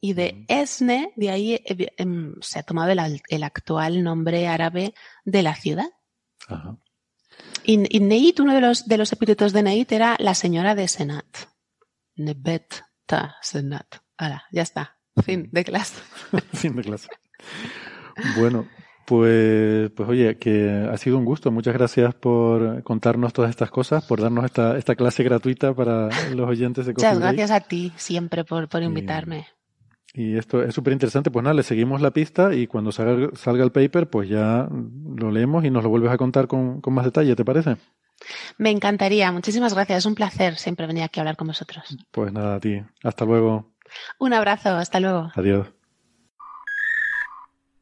y de Esne, de ahí eh, em, se ha tomado el, actual nombre árabe de la ciudad. Y, Neit, uno de los, de los epítetos de Neit era la señora de Senat. Nebet ta Senat. Ahora, ya está. Fin de clase. *laughs*
fin de clase. Bueno, pues, pues oye, que ha sido un gusto. Muchas gracias por contarnos todas estas cosas, por darnos esta, esta clase gratuita para los oyentes de
Muchas gracias a ti siempre por, por invitarme.
Y esto es súper interesante. Pues nada, le seguimos la pista y cuando salga, salga, el paper, pues ya lo leemos y nos lo vuelves a contar con, con más detalle, ¿te parece?
Me encantaría. Muchísimas gracias. Es un placer siempre venir aquí a hablar con vosotros.
Pues nada, a ti. Hasta luego.
Un abrazo. Hasta luego.
Adiós.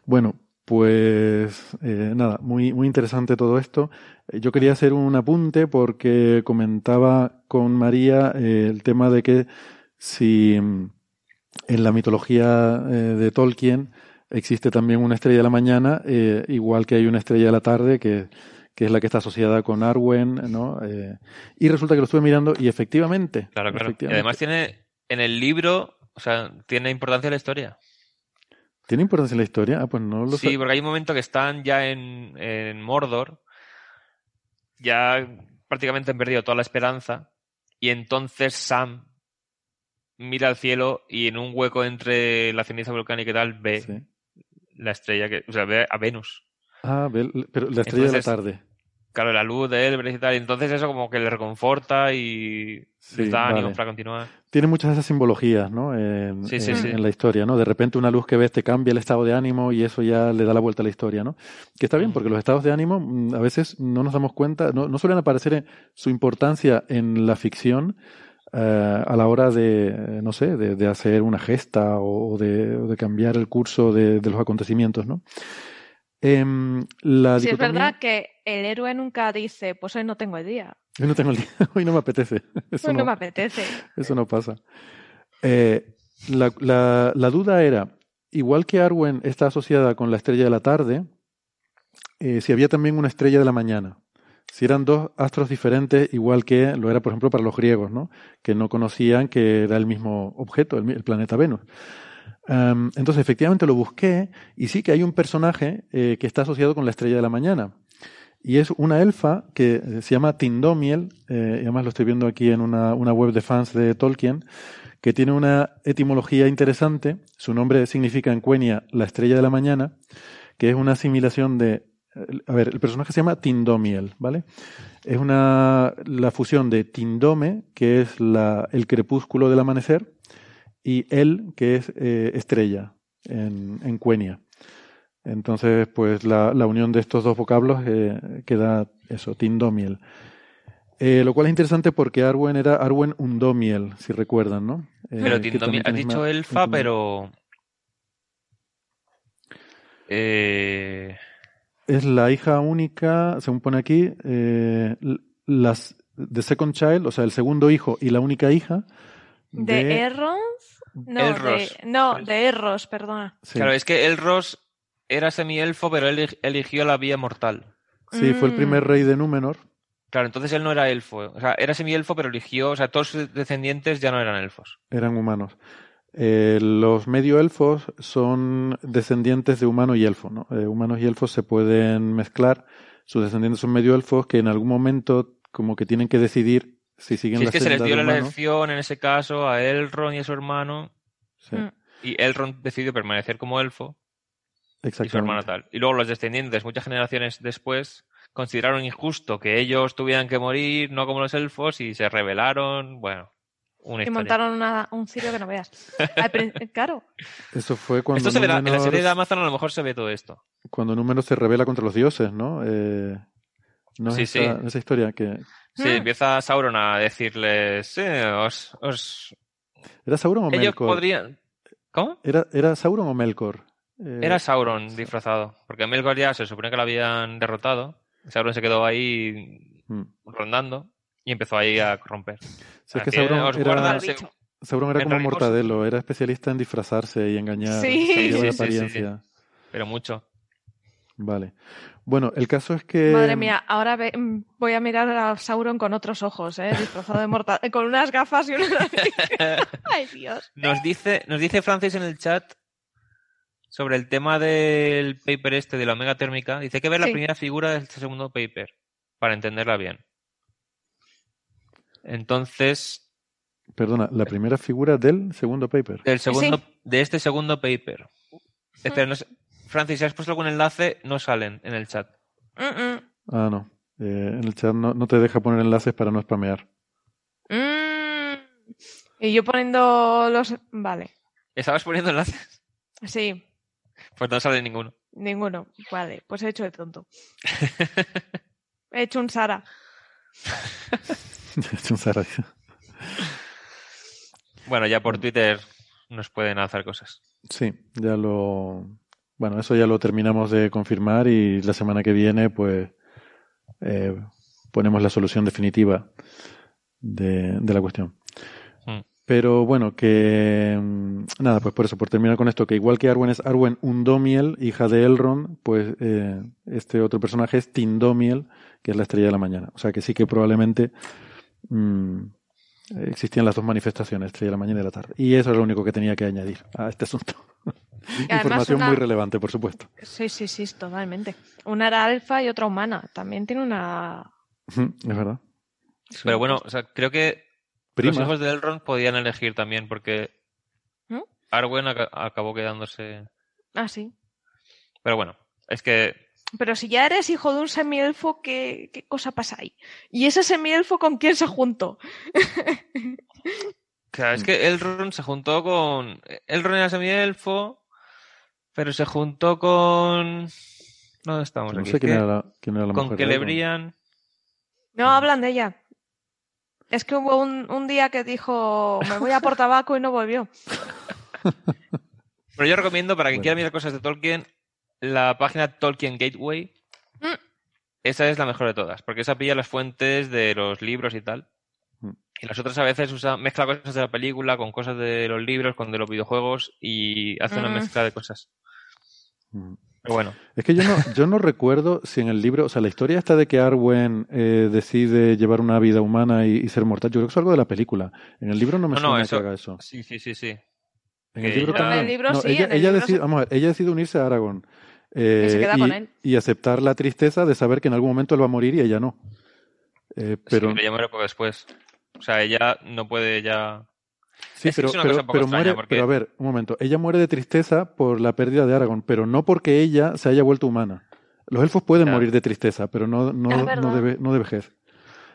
Bueno, pues eh, nada, muy, muy interesante todo esto. Eh, yo quería hacer un apunte porque comentaba con María eh, el tema de que si en la mitología eh, de Tolkien existe también una estrella de la mañana, eh, igual que hay una estrella de la tarde que, que es la que está asociada con Arwen, ¿no? Eh, y resulta que lo estuve mirando y efectivamente.
Claro, claro. Y además tiene en el libro, o sea, tiene importancia la historia.
¿Tiene importancia la historia? Ah, pues no lo
Sí,
sé.
porque hay un momento que están ya en, en Mordor, ya prácticamente han perdido toda la esperanza, y entonces Sam mira al cielo y en un hueco entre la ceniza volcánica y tal ve la estrella, que, o sea, ve a Venus.
Ah, ve- pero la estrella
Entonces,
de la tarde.
Claro, la luz de él y tal, entonces eso como que le reconforta y
Sí,
da ánimo para continuar.
Tiene muchas de esas simbologías, ¿no? En,
Sí, sí,
en-
sí.
en la historia, ¿no? De repente una luz que ves te cambia el estado de ánimo y eso ya le da la vuelta a la historia, ¿no? Que está bien, porque los estados de ánimo mm, a veces no nos damos cuenta, no, no suelen aparecer en su importancia en la ficción eh, a la hora de, eh, no sé, de, de hacer una gesta o, de, de cambiar el curso de, de los acontecimientos, ¿no? La
Si es verdad que el héroe nunca dice, pues hoy no tengo el día,
Hoy no tengo el día, *laughs* hoy no me apetece. Eso
hoy no
no-
me apetece.
eso no pasa. Eh, la, la- la duda era, igual que Arwen está asociada con la estrella de la tarde, eh, si había también una estrella de la mañana. Si eran dos astros diferentes, igual que lo era, por ejemplo, para los griegos, ¿no? Que no conocían que era el mismo objeto, el, planeta Venus. Entonces, efectivamente lo busqué y sí que hay un personaje eh, que está asociado con la estrella de la mañana. Y es una elfa que eh, se llama Tindomiel, eh, y además lo estoy viendo aquí en una, web de fans de Tolkien, que tiene una etimología interesante. Su nombre significa en Quenya la estrella de la mañana, que es una asimilación de. A ver, el personaje se llama Tindomiel, ¿vale? Es una, la fusión de Tindome, que es la, el crepúsculo del amanecer, y El, que es eh, estrella en, en Quenya. Entonces, pues la, la unión de estos dos vocablos eh, queda eso, Tindomiel. Eh, lo cual es interesante porque Arwen era Arwen Undomiel, si recuerdan, ¿no? Eh,
Pero
que
Tindomi-
también
has dicho elfa, pero... Eh,
Es la hija única, según pone aquí, eh, las The Second Child, o sea, el segundo hijo y la única hija
¿De,
de...
Erros? No,
Elros.
de, no, de Erros, perdona.
Sí.
Claro, es que Elros era semielfo, pero él elig- eligió la vía mortal.
Sí, fue el
Mm.
primer rey de Númenor.
Claro, entonces él no era elfo. O sea, era semielfo, pero eligió... O sea, todos sus descendientes ya no eran elfos.
eran humanos. Eh, los medio elfos son descendientes de humano y elfo, ¿no? Eh, humanos y elfos se pueden mezclar. Sus descendientes son medio elfos que en algún momento como que tienen que decidir si siguen
Si
la
es que se les dio
de
la elección, en ese caso, a Elrond y a su hermano.
Sí,
Mm.
Y Elrond decidió permanecer como elfo y su hermano tal. Y luego los descendientes, muchas generaciones después, consideraron injusto que ellos tuvieran que morir, no como los elfos, y se rebelaron. Bueno, una
Y
historia.
montaron una- un cirio que no veas. Al *laughs* claro.
Eso fue cuando
Esto se verá, en la
Númenor-
serie de Amazon a lo mejor se ve todo esto.
cuando Númenor se revela contra los dioses, ¿no? Eh, ¿no es
Sí,
esa,
sí.
esa historia que
Sí,
Mm.
empieza Sauron a decirles, sí, os, os...
era Sauron o
ellos
Melkor.
podrían... ¿Cómo?
Era, era Sauron o Melkor. Eh,
Era Sauron disfrazado, porque Melkor ya se supone que lo habían derrotado. Sauron se quedó ahí
mm.
rondando y empezó ahí a corromper.
Sí, es que Sauron era-. Sauron era como Mortadelo, era especialista en disfrazarse y engañar,
Sí.
Sí, sí, sí,
apariencia.
pero mucho.
Vale. Bueno, el caso es que
Madre mía, ahora ve- mm, voy a mirar a Sauron con otros ojos, ¿eh? Disfrazado de mortal. *laughs* Con unas gafas y una. *laughs* Ay, Dios.
Nos dice, nos dice Francis en el chat sobre el tema del paper este de la omega térmica. Dice que ver la
Sí.
primera figura de este segundo paper para entenderla bien. Entonces,
Perdona, la primera figura del segundo paper.
del segundo, de este segundo paper. Espera, no sé- Francis, si has puesto algún enlace, no salen en el chat.
Ah, no. Eh, en el chat no, no te deja poner enlaces para no spamear.
Mm. Y yo poniendo los. Vale.
¿Estabas poniendo enlaces?
Sí,
Pues no sale ninguno.
ninguno. Vale, pues he hecho de tonto. *laughs* He hecho un Sara. *laughs* *laughs*
Bueno, ya por Twitter nos pueden hacer cosas.
Sí, ya lo. Bueno, eso ya lo terminamos de confirmar y la semana que viene, pues, eh, ponemos la solución definitiva de, de la cuestión.
Mm.
Pero bueno, que Nada, pues por eso, por terminar con esto, que igual que Arwen es Arwen Undomiel, hija de Elrond, pues eh, este otro personaje es Tindomiel, que es la estrella de la mañana. O sea que sí que probablemente mm, existían las dos manifestaciones, estrella de la mañana y de la tarde. Y eso es lo único que tenía que añadir a este asunto. Información
una-
muy relevante, por supuesto.
Sí, sí, sí, totalmente. Una era alfa y otra humana. También tiene una...
Es verdad.
Pero bueno, o sea, creo que
Prima.
los hijos de Elrond podían elegir también, porque
¿Mm?
Arwen aca- acabó quedándose.
Ah, sí.
Pero bueno, es que
Pero si ya eres hijo de un semielfo, ¿qué, qué cosa pasa ahí? ¿Y ese semielfo con quién se juntó? *laughs*
Claro,
Mm.
es que Elrond se juntó con. Elrond era semielfo, pero se juntó con. ¿Dónde estamos
No
aquí?
sé quién
que
era la, quién era la
Con. Celebrian.
No, hablan de ella. Es que hubo un, un día que dijo, me voy a *laughs* por tabaco y no volvió.
Pero yo recomiendo para quien
Bueno.
quiera mirar cosas de Tolkien, la página Tolkien Gateway.
Mm.
Esa es la mejor de todas, porque esa pilla las fuentes de los libros y tal.
Mm.
Y las otras a veces usa, mezcla cosas de la película con cosas de los libros, con de los videojuegos y hace una
Mm.
mezcla de cosas.
Mm.
Pero bueno,
Es que yo no, yo no recuerdo si en el libro, o sea, la historia esta de que Arwen eh, decide llevar una vida humana y, y ser mortal, yo creo que es algo de la película. En el libro no me
no, no,
suena
eso,
que haga eso.
Sí, sí, sí, sí.
En el libro No,
sí,
ella decide unirse a Aragorn. Eh,
Y se queda
y,
con él.
y aceptar la tristeza de saber que en algún momento él va a morir y ella no. Eh, pero
Sí, pero ella muere poco después. O sea, ella no puede ya.
Sí,
Es que
pero,
es una
pero,
cosa un poco
pero
extraña,
muere,
porque-
pero a ver, un momento. Ella muere de tristeza por la pérdida de Aragorn, pero no porque ella se haya vuelto humana. Los elfos pueden morir de tristeza, pero no, no, no, de, no de vejez.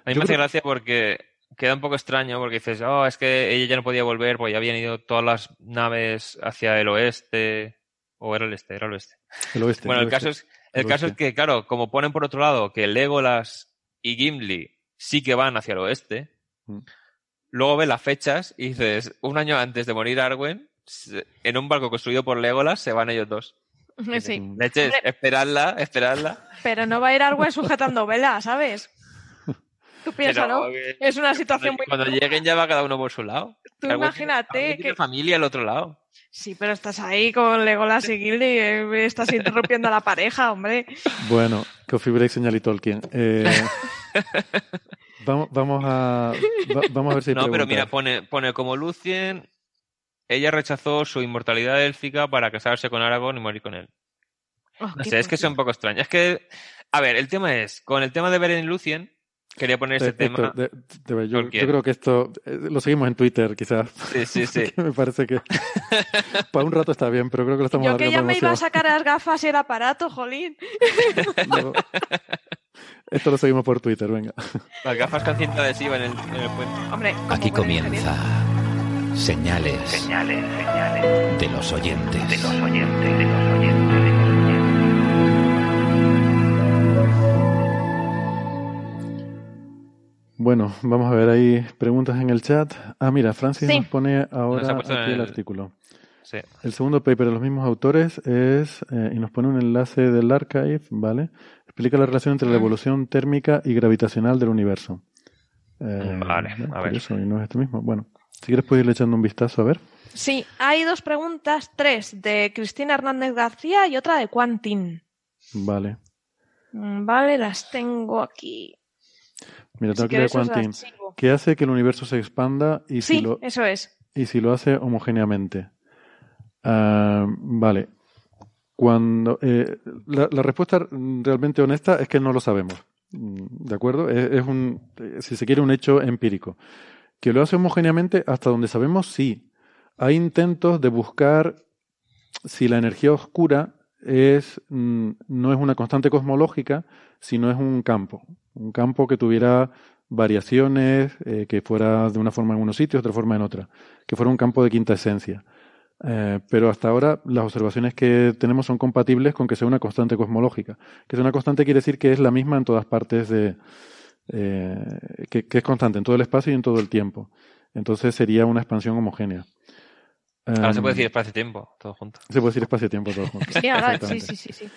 A mí
Yo
me hace
creo-
gracia porque queda un poco extraño porque dices, oh, es que ella ya no podía volver porque ya habían ido todas las naves hacia el oeste. O era el este, era el oeste.
El oeste.
Bueno, el
oeste.
caso es, el
el
caso es que, claro, como ponen por otro lado que Legolas y Gimli sí que van hacia el oeste,
Mm.
luego ves las fechas y dices, un año antes de morir Arwen, en un barco construido por Legolas se van ellos dos. *laughs*
Sí.
Leches, esperadla, esperadla.
Pero no va a ir Arwen sujetando vela, ¿sabes? *laughs* Tú.
Pero, eh,
Es una situación muy...
Cuando lleguen ya va cada uno por su lado.
Tú
Arwen
imagínate
tiene- Arwen tiene
que-
familia al otro lado.
Sí, pero estás ahí con Legolas y Gilly, eh, estás interrumpiendo a la pareja, hombre.
Bueno, Coffee Break señal y Tolkien. Eh, *laughs* vamos, vamos, a, va- vamos a ver si hay
No, pero mira, pone, pone como Lucien, ella rechazó su inmortalidad élfica para casarse con Aragorn y morir con él.
Oh,
No sé, es que es un poco extraño. Es que, a ver, el tema es, con el tema de Beren y Lucien, quería poner este tema.
De- de yo, yo creo que esto eh, lo seguimos en Twitter, quizás.
Sí, sí, *laughs* sí.
Me parece que para un rato está bien, pero creo que lo estamos
Yo que ya
alargando
me iba a
demasiado.
sacar las gafas y el aparato, jolín. *laughs*
No. Esto lo seguimos por Twitter, venga.
Las gafas con cinta adhesiva en el, en el puente.
Hombre,
Aquí comienza Señales,
Señales, señales
de los oyentes,
de los oyentes, de los oyentes.
Bueno, vamos a ver, hay preguntas en el chat. Ah, mira, Francis
Sí.
nos pone ahora
Nos
aquí el
el-
artículo.
Sí.
El segundo paper de los mismos autores es, eh, y nos pone un enlace del archive, ¿vale? Explica la relación entre la evolución térmica y gravitacional del universo. Eh,
Vale, a ver.
curioso, y no es este mismo. Bueno, si quieres puedes irle echando un vistazo a ver.
Sí, hay dos preguntas, tres, de Cristina Hernández García y otra de Quantin.
Vale.
Mm, Vale, las tengo aquí.
Mira,
Si
tengo que leer
quieres os las
Quantin.
sigo.
¿Qué hace que el universo se expanda y si
Sí,
lo,
eso es.
y si lo hace homogéneamente. Ah, vale. Cuando eh, la, la respuesta realmente honesta es que no lo sabemos. Mm, ¿De acuerdo? Es, es un, eh, si se quiere, un hecho empírico. Que lo hace homogéneamente, hasta donde sabemos, sí. Hay intentos de buscar si la energía oscura es, mm, no es una constante cosmológica, sino es un campo. Un campo que tuviera variaciones, eh, que fuera de una forma en unos sitios, de otra forma en otra. Que fuera un campo de quinta esencia. Eh, pero hasta ahora las observaciones que tenemos son compatibles con que sea una constante cosmológica. Que sea una constante quiere decir que es la misma en todas partes de. eh, que, que es constante en todo el espacio y en todo el tiempo. Entonces sería una expansión homogénea.
Ahora se
Em,
puede decir espacio-tiempo, todo junto.
se puede decir espacio-tiempo todo junto.
Sí, ahora, sí,
Exactamente.
sí, sí, sí.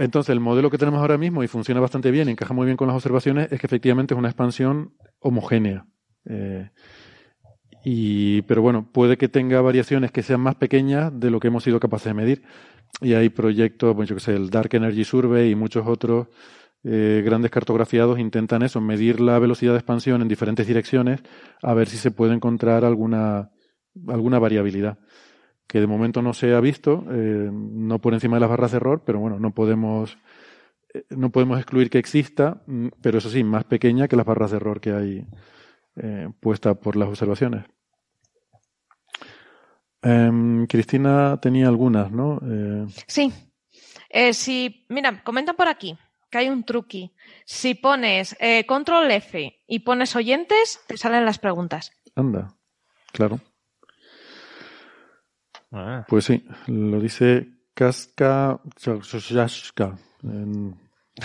Entonces, el modelo que tenemos ahora mismo y funciona bastante bien, encaja muy bien con las observaciones, es que efectivamente es una expansión homogénea. Eh, Y, pero bueno, puede que tenga variaciones que sean más pequeñas de lo que hemos sido capaces de medir. Y hay proyectos, bueno, yo que sé, el Dark Energy Survey y muchos otros eh, grandes cartografiados intentan eso, medir la velocidad de expansión en diferentes direcciones, a ver si se puede encontrar alguna, alguna variabilidad. Que de momento no se ha visto, eh, no por encima de las barras de error, pero bueno, no podemos, eh, no podemos excluir que exista, mm, pero eso sí, más pequeña que las barras de error que hay eh, puesta por las observaciones. Em, Cristina tenía algunas, ¿no?
Sí. Si, mira, comentan por aquí que hay un truqui. Si pones control F y pones oyentes, te salen las preguntas.
anda, claro.
Ah.
Pues sí, lo dice Casca Chashka, en-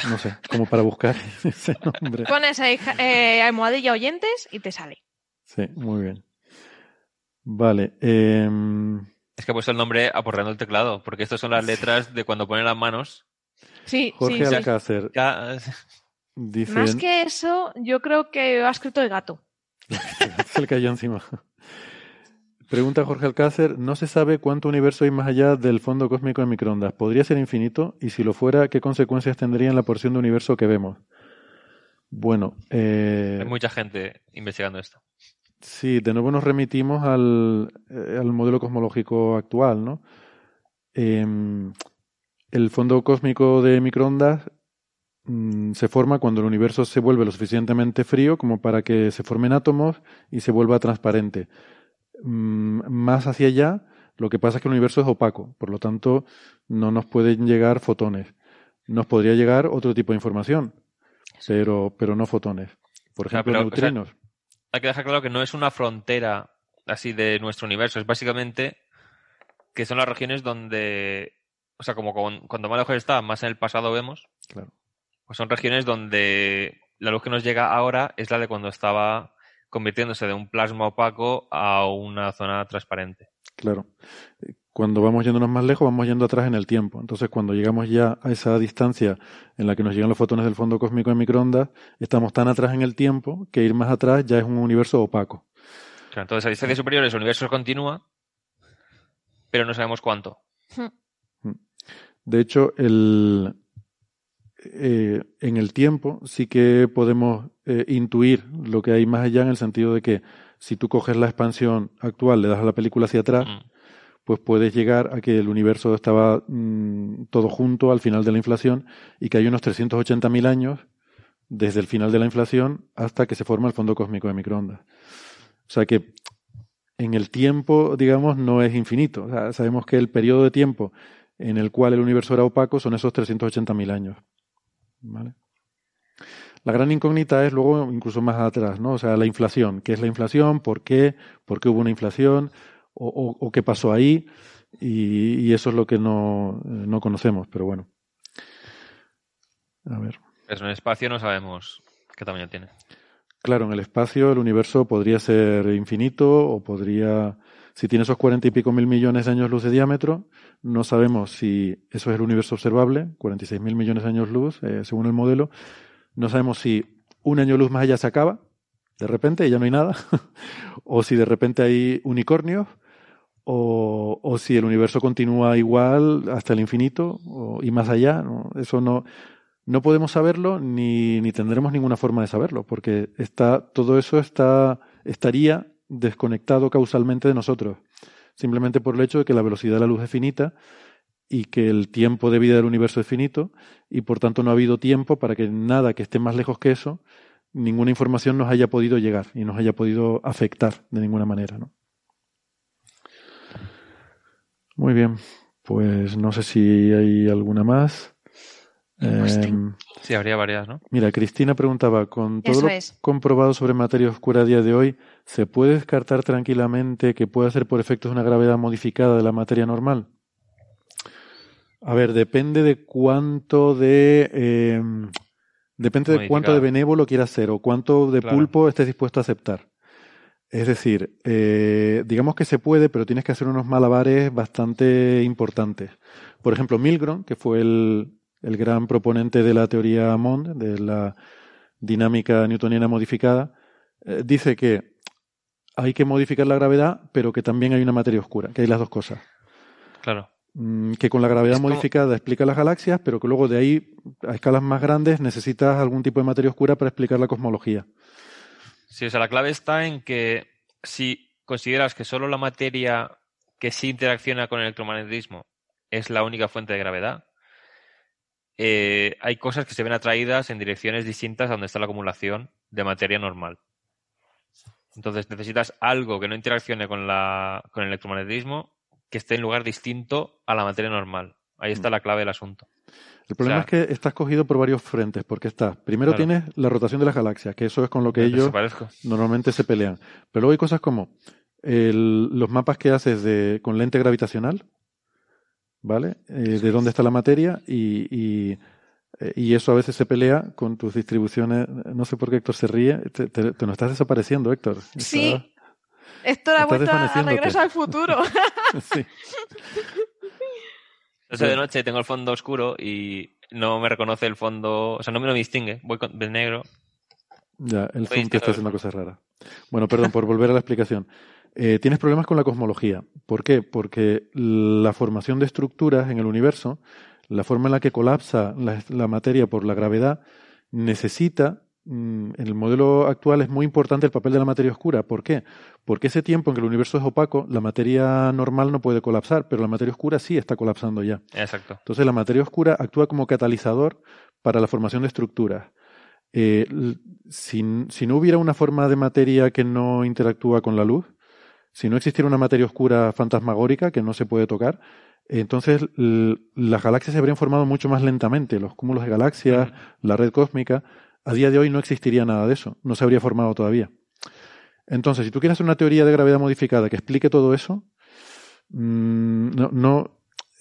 no sé, como para buscar *laughs* ese nombre.
Pones ahí, eh, almohadilla oyentes y te sale.
Sí, muy bien. Vale. em,
Es que he puesto el nombre aporreando el teclado, porque estas son las letras de cuando ponen las manos.
Sí,
Jorge
sí, sí.
Alcácer.
Más que eso, yo creo que ha escrito el gato. *laughs*
Se le cayó encima. Pregunta Jorge Alcácer, no se sabe cuánto universo hay más allá del fondo cósmico de microondas. ¿Podría ser infinito? Y si lo fuera, ¿qué consecuencias tendría en la porción de universo que vemos? Bueno, eh,
hay mucha gente investigando esto.
sí, de nuevo nos remitimos al, eh, al modelo cosmológico actual, ¿no? Em, el fondo cósmico de microondas mm, se forma cuando el universo se vuelve lo suficientemente frío como para que se formen átomos y se vuelva transparente. Mm, más hacia allá, lo que pasa es que el universo es opaco, por lo tanto no nos pueden llegar fotones. Nos podría llegar otro tipo de información, pero, pero no fotones. Por
Claro,
ejemplo,
pero, o sea,
neutrinos.
hay que dejar claro que no es una frontera así de nuestro universo, es básicamente que son las regiones donde, o sea, como con- cuando más lejos está, más en el pasado vemos,
Claro.
pues son regiones donde la luz que nos llega ahora es la de cuando estaba convirtiéndose de un plasma opaco a una zona transparente.
Claro. Eh, Cuando vamos yéndonos más lejos, vamos yendo atrás en el tiempo. Entonces, cuando llegamos ya a esa distancia en la que nos llegan los fotones del fondo cósmico de microondas, estamos tan atrás en el tiempo que ir más atrás ya es un universo opaco.
Claro, entonces, a distancias superiores el universo continúa, pero no sabemos cuánto.
De hecho, el, eh, en el tiempo sí que podemos eh, intuir lo que hay más allá en el sentido de que si tú coges la expansión actual, le das a la película hacia atrás,
Mm.
pues puedes llegar a que el universo estaba mm, todo junto al final de la inflación y que hay unos 380.000 años desde el final de la inflación hasta que se forma el fondo cósmico de microondas. O sea que en el tiempo, digamos, no es infinito. O sea, sabemos que el periodo de tiempo en el cual el universo era opaco son esos 380.000 años. ¿Vale? La gran incógnita es luego incluso más atrás, ¿no? O sea, la inflación. ¿Qué es la inflación? ¿Por qué? ¿Por qué hubo una inflación? ¿O, o- o qué pasó ahí? Y, y eso es lo que no, eh, no conocemos, pero bueno. A ver.
Pero en el espacio no sabemos qué tamaño tiene.
Claro, en el espacio el universo podría ser infinito o podría, si tiene esos cuarenta y pico mil millones de años luz de diámetro, no sabemos si eso es el universo observable, 46 mil millones de años luz, eh, según el modelo. No sabemos si un año luz más allá se acaba, de repente y ya no hay nada, *laughs* o si de repente hay unicornios, o, o si el universo continúa igual hasta el infinito y más allá. Eso no, no podemos saberlo ni, ni tendremos ninguna forma de saberlo, porque está, todo eso está, estaría desconectado causalmente de nosotros, simplemente por el hecho de que la velocidad de la luz es finita y que el tiempo de vida del universo es finito y por tanto no ha habido tiempo para que nada que esté más lejos que eso, ninguna información nos haya podido llegar y nos haya podido afectar de ninguna manera. ¿no? Muy bien, pues no sé si hay alguna más. Em,
Sí, habría varias, ¿no?
Mira, Cristina preguntaba, con todo
Eso
lo
es.
comprobado sobre materia oscura a día de hoy, ¿se puede descartar tranquilamente que pueda ser por efectos de una gravedad modificada de la materia normal? A ver, depende de cuánto de eh, depende de cuánto de benévolo quieras ser o cuánto de
Claro.
pulpo estés dispuesto a aceptar. Es decir, eh, digamos que se puede, pero tienes que hacer unos malabares bastante importantes. Por ejemplo, Milgrom, que fue el, el gran proponente de la teoría Mond, de la dinámica newtoniana modificada, eh, dice que hay que modificar la gravedad, pero que también hay una materia oscura, que hay las dos cosas.
Claro.
Mm, que con la gravedad
Es como-
modificada explica las galaxias, pero que luego de ahí, a escalas más grandes, necesitas algún tipo de materia oscura para explicar la cosmología.
Sí, o sea, la clave está en que si consideras que solo la materia que sí interacciona con el electromagnetismo es la única fuente de gravedad, eh, hay cosas que se ven atraídas en direcciones distintas a donde está la acumulación de materia normal. Entonces necesitas algo que no interaccione con, la, con el electromagnetismo que esté en lugar distinto a la materia normal. Ahí está la clave del asunto.
El problema
O sea,
es que estás cogido por varios frentes, porque estás, primero
Claro.
tienes la rotación de las galaxias, que eso es con lo que
Me
ellos normalmente se pelean. Pero luego hay cosas como el- los mapas que haces de, con lente gravitacional, ¿vale? Eh, de dónde está la materia y, y, eh, y eso a veces se pelea con tus distribuciones. No sé por qué Héctor se ríe. Te, te, te nos estás desapareciendo, Héctor.
Sí.
Estás-
Esto ha vuelto a, al futuro. *laughs*
sí.
Yo sé de noche tengo el fondo oscuro y no me reconoce el fondo, o sea, no me lo distingue. Voy con, de negro.
Ya, el Zoom te está haciendo cosas raras. Bueno, perdón, por volver a la explicación. Eh, tienes problemas con la cosmología. ¿Por qué? Porque la formación de estructuras en el universo, la forma en la que colapsa la, la materia por la gravedad, necesita, mm, en el modelo actual es muy importante el papel de la materia oscura. ¿Por qué? Porque ese tiempo en que el universo es opaco, la materia normal no puede colapsar, pero la materia oscura sí está colapsando ya.
Exacto.
Entonces la materia oscura actúa como catalizador para la formación de estructuras. Eh, si no hubiera una forma de materia que no interactúa con la luz, si no existiera una materia oscura fantasmagórica que no se puede tocar, entonces las galaxias se habrían formado mucho más lentamente. Los cúmulos de galaxias, la red cósmica, a día de hoy no existiría nada de eso, no se habría formado todavía. Entonces, si tú quieres hacer una teoría de gravedad modificada que explique todo eso, mm, no, no,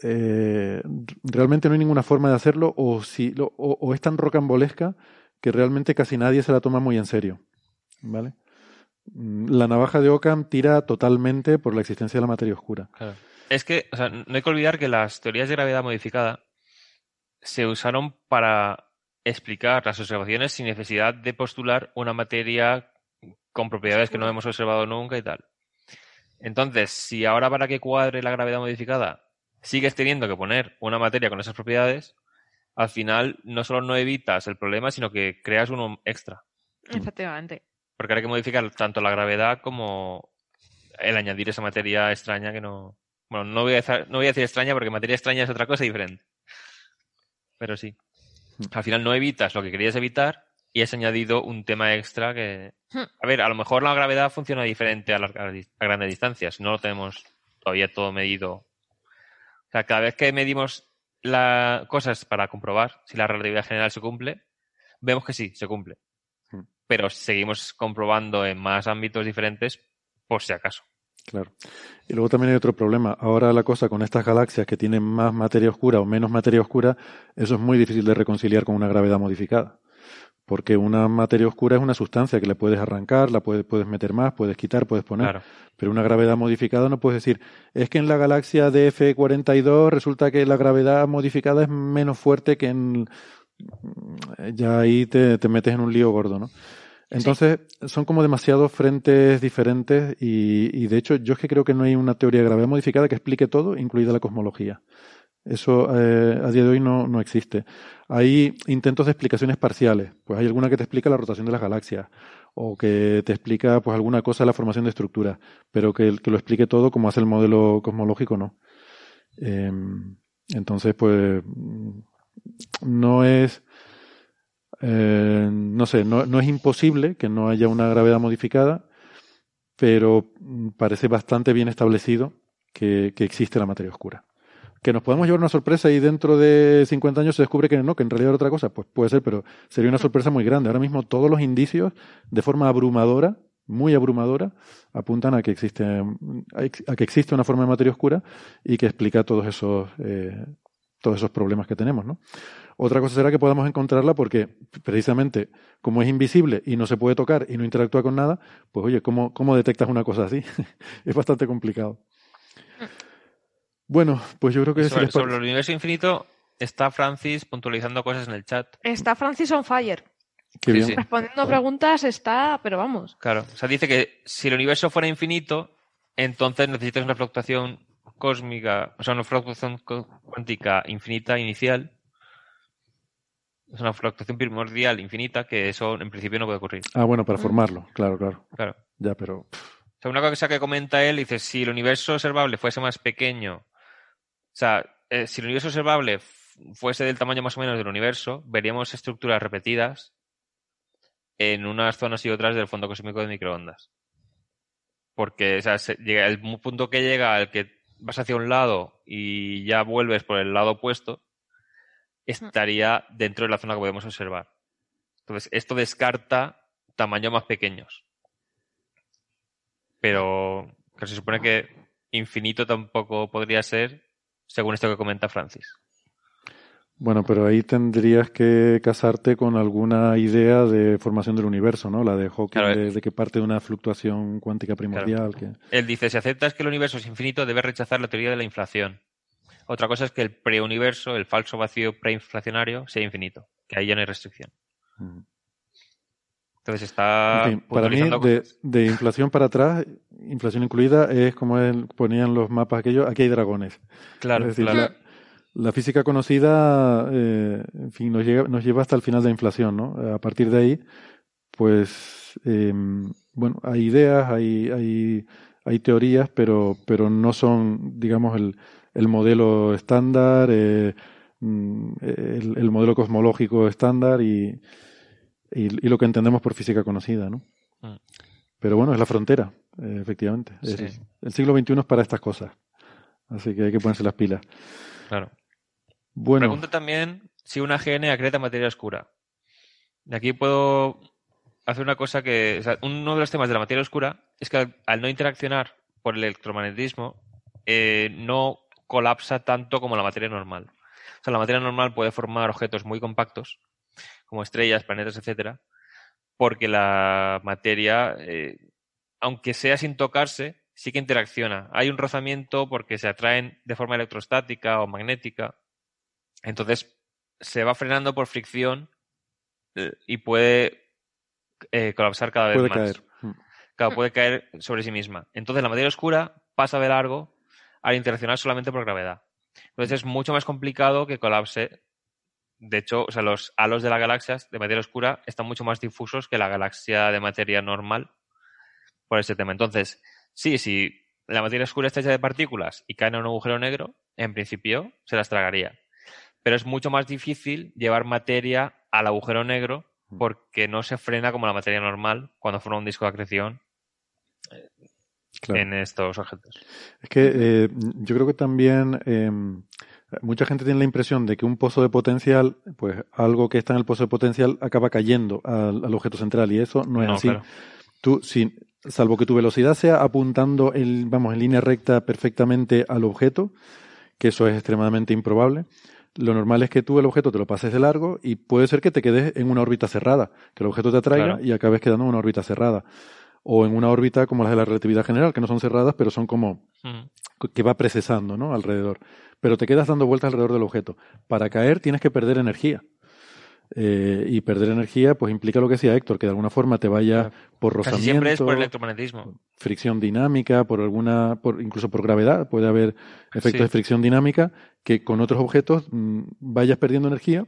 eh, realmente no hay ninguna forma de hacerlo o, si, lo- o, o es tan rocambolesca que realmente casi nadie se la toma muy en serio. ¿Vale? Mm, La navaja de Occam tira totalmente por la existencia de la materia oscura.
Claro. Es que, o sea, no hay que olvidar que las teorías de gravedad modificada se usaron para explicar las observaciones sin necesidad de postular una materia con propiedades que no hemos observado nunca y tal. Entonces, si ahora para que cuadre la gravedad modificada sigues teniendo que poner una materia con esas propiedades, al final no solo no evitas el problema, sino que creas uno extra.
Efectivamente.
Porque ahora hay que modificar tanto la gravedad como el añadir esa materia extraña que no. Bueno, no voy a, decir- no voy a decir extraña porque materia extraña es otra cosa diferente. Pero sí. Al final no evitas lo que querías evitar y has añadido un tema extra que.
Hmm.
A ver, a lo mejor la gravedad funciona diferente a, las- a grandes distancias. No lo tenemos todavía todo medido. O sea, cada vez que medimos las cosas para comprobar si la relatividad general se cumple, vemos que sí, se cumple. Pero seguimos comprobando en más ámbitos diferentes por si acaso.
Claro. Y luego también hay otro problema. Ahora la cosa con estas galaxias que tienen más materia oscura o menos materia oscura, eso es muy difícil de reconciliar con una gravedad modificada. Porque una materia oscura es una sustancia que le puedes arrancar, la puedes, puedes meter más, puedes quitar, puedes poner.
Claro.
Pero una gravedad modificada no puedes decir, es que en la galaxia DF42 resulta que la gravedad modificada es menos fuerte que en... Ya ahí te, te metes en un lío gordo, ¿no? Entonces, son como demasiados frentes diferentes y, y, de hecho yo es que creo que no hay una teoría de gravedad modificada que explique todo, incluida la cosmología. Eso eh, a día de hoy no, no existe. Hay intentos de explicaciones parciales. Pues hay alguna que te explica la rotación de las galaxias o que te explica pues alguna cosa de la formación de estructuras, pero que, que lo explique todo como hace el modelo cosmológico, no. Eh, entonces, pues no es eh, no sé, no, no, es imposible que no haya una gravedad modificada, pero parece bastante bien establecido que, que, existe la materia oscura. Que nos podemos llevar una sorpresa y dentro de 50 años se descubre que no, que en realidad era otra cosa, pues puede ser, pero sería una sorpresa muy grande. Ahora mismo todos los indicios, de forma abrumadora, muy abrumadora, apuntan a que existe, a que existe una forma de materia oscura y que explica todos esos, eh, todos esos problemas que tenemos, ¿no? Otra cosa será que podamos encontrarla porque precisamente como es invisible y no se puede tocar y no interactúa con nada, pues oye, ¿cómo, cómo detectas una cosa así? *laughs* es bastante complicado. Bueno, pues yo creo que...
sobre,
si
sobre el universo infinito está Francis puntualizando cosas en el chat.
Está Francis on fire.
Qué
Sí,
bien.
sí.
Respondiendo preguntas está, pero vamos.
Claro. O sea, dice que si el universo fuera infinito, entonces necesitas una fluctuación cósmica, o sea, una fluctuación cu- cuántica infinita inicial. Es una fluctuación primordial infinita que eso en principio no puede ocurrir.
Ah, bueno, para formarlo, claro, claro.
Claro.
Ya, pero
O sea, una cosa que comenta él, dice, si el universo observable fuese más pequeño, o sea, eh, si el universo observable fuese del tamaño más o menos del universo, veríamos estructuras repetidas en unas zonas y otras del fondo cósmico de microondas. Porque o sea, se- llega el punto que llega al que vas hacia un lado y ya vuelves por el lado opuesto, estaría dentro de la zona que podemos observar. Entonces, esto descarta tamaños más pequeños. Pero que se supone que infinito tampoco podría ser, según esto que comenta Francis.
Bueno, pero ahí tendrías que casarte con alguna idea de formación del universo, ¿no? La de Hawking,
Claro,
de, de que parte de una fluctuación cuántica primordial. Que...
Él dice, si aceptas que el universo es infinito, debes rechazar la teoría de la inflación. Otra cosa es que el preuniverso, el falso vacío preinflacionario, sea infinito, que ahí ya no hay restricción.
Mm.
Entonces está
En fin, para mí, de, inflación para atrás, inflación incluida, es como él ponían los mapas aquellos, aquí hay dragones.
Claro,
es decir,
claro.
La, la física conocida, eh, en fin, nos, llega, nos lleva hasta el final de la inflación, ¿no? A partir de ahí, pues, eh, bueno, hay ideas, hay, hay, hay teorías, pero, pero no son, digamos, el, el modelo estándar, eh, mm, el, el modelo cosmológico estándar y, y, y lo que entendemos por física conocida, ¿no?
Mm.
Pero bueno, es la frontera, eh, efectivamente. Es-
Sí.
el siglo XXI es para estas cosas. Así que hay que ponerse las pilas.
Claro.
Bueno,
Pregunta también si una GN acreta materia oscura. Aquí puedo hacer una cosa que. uno de los temas de la materia oscura es que al, al no interaccionar por el electromagnetismo, eh, no colapsa tanto como la materia normal. O sea, la materia normal puede formar objetos muy compactos, como estrellas, planetas, etcétera, porque la materia, eh, aunque sea sin tocarse, sí que interacciona. Hay un rozamiento porque se atraen de forma electrostática o magnética. Entonces se va frenando por fricción eh, y puede eh, colapsar cada vez
puede
más.
caer. Mm.
Claro, puede caer sobre sí misma. Entonces la materia oscura pasa de largo al interaccionar solamente por gravedad. Entonces es mucho más complicado que colapse. De hecho, o sea, los halos de las galaxias de materia oscura están mucho más difusos que la galaxia de materia normal por ese tema. Entonces, sí, si la materia oscura está hecha de partículas y cae en un agujero negro, en principio se las tragaría. Pero es mucho más difícil llevar materia al agujero negro porque no se frena como la materia normal cuando forma un disco de acreción eh,
Claro.
en estos objetos.
Es que eh, yo creo que también eh, mucha gente tiene la impresión de que un pozo de potencial, pues algo que está en el pozo de potencial acaba cayendo al, al objeto central y eso no es
No,
así.
claro.
Tú, si, salvo que tu velocidad sea apuntando el, vamos, en línea recta perfectamente al objeto, que eso es extremadamente improbable, lo normal es que tú el objeto te lo pases de largo y puede ser que te quedes en una órbita cerrada, que el objeto te atraiga
Claro.
y acabes quedando en una órbita cerrada. O en una órbita como las de la relatividad general, que no son cerradas, pero son como que va precesando ¿no? alrededor. Pero te quedas dando vueltas alrededor del objeto. Para caer tienes que perder energía. Eh, y perder energía pues implica lo que decía Héctor, que de alguna forma te vaya por
Casi siempre es por
rozamiento,
electromagnetismo.
fricción dinámica, por alguna, por, incluso por gravedad, puede haber efectos
Sí.
de fricción dinámica que con otros objetos mm, vayas perdiendo energía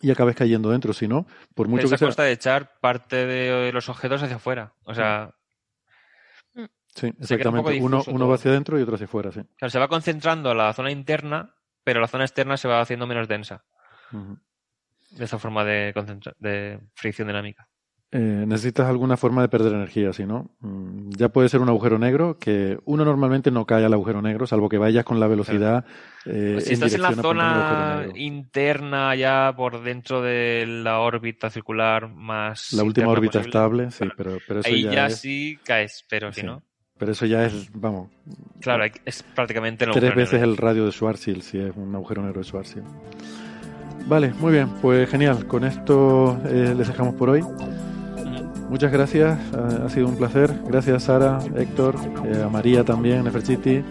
y acabes cayendo dentro. Si no, por mucho que
a
sea.
costa de echar parte de los objetos hacia afuera. O sea,
Sí,
se un poco
exactamente. Uno, uno va hacia adentro y otro hacia afuera, sí.
claro, se va concentrando la zona interna, pero la zona externa se va haciendo menos densa.
Ujú.
De esta forma de, concentra- de fricción dinámica.
Eh, necesitas alguna forma de perder energía, si no, mm, ya puede ser un agujero negro, que uno normalmente no cae al agujero negro, salvo que vayas con la velocidad. eh,
Pues si estás en la zona interna, ya por dentro de la órbita circular más.
La última órbita
posible,
estable, sí, pero, pero eso
ahí
ya,
ya,
es,
sí caes, pero si
sí.
no.
pero eso ya es, vamos,
Claro, es prácticamente el
tres veces
negro.
el radio de Schwarzschild, si es un agujero negro de Schwarzschild. Vale, muy bien, pues genial. Con esto eh, les dejamos por hoy. Muchas gracias, ha, ha sido un placer. Gracias Sara, Héctor, eh, a María también, Neferchiti.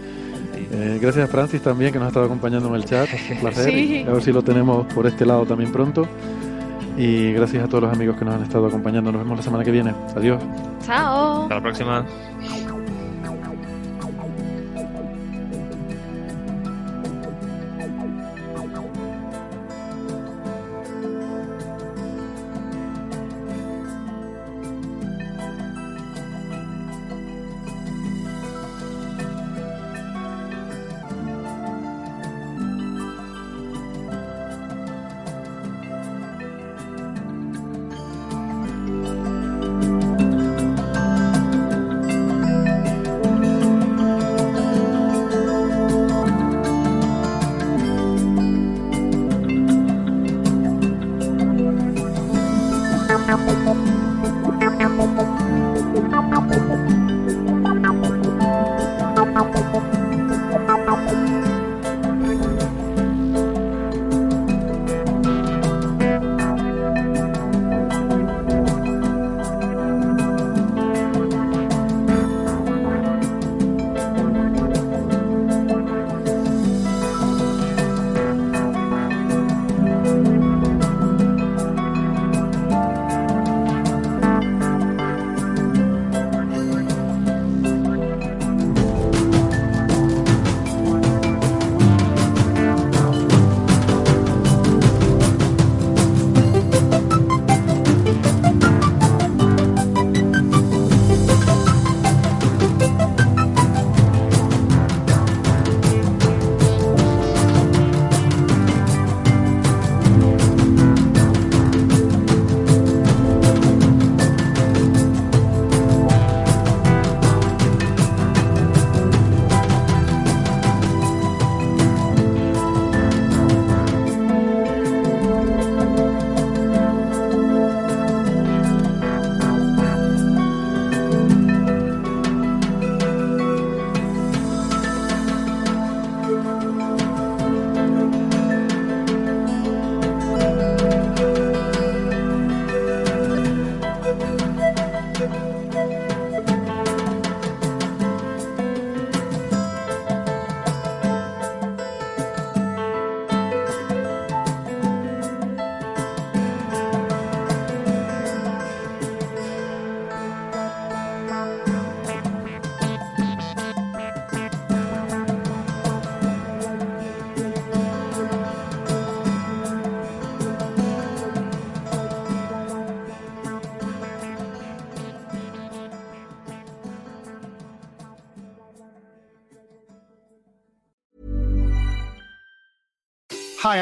Eh, gracias a Francis también que nos ha estado acompañando en el chat. Un *laughs* placer.
Sí.
A ver si lo tenemos por este lado también pronto. Y gracias a todos los amigos que nos han estado acompañando. Nos vemos la semana que viene. Adiós.
Chao.
Hasta la próxima.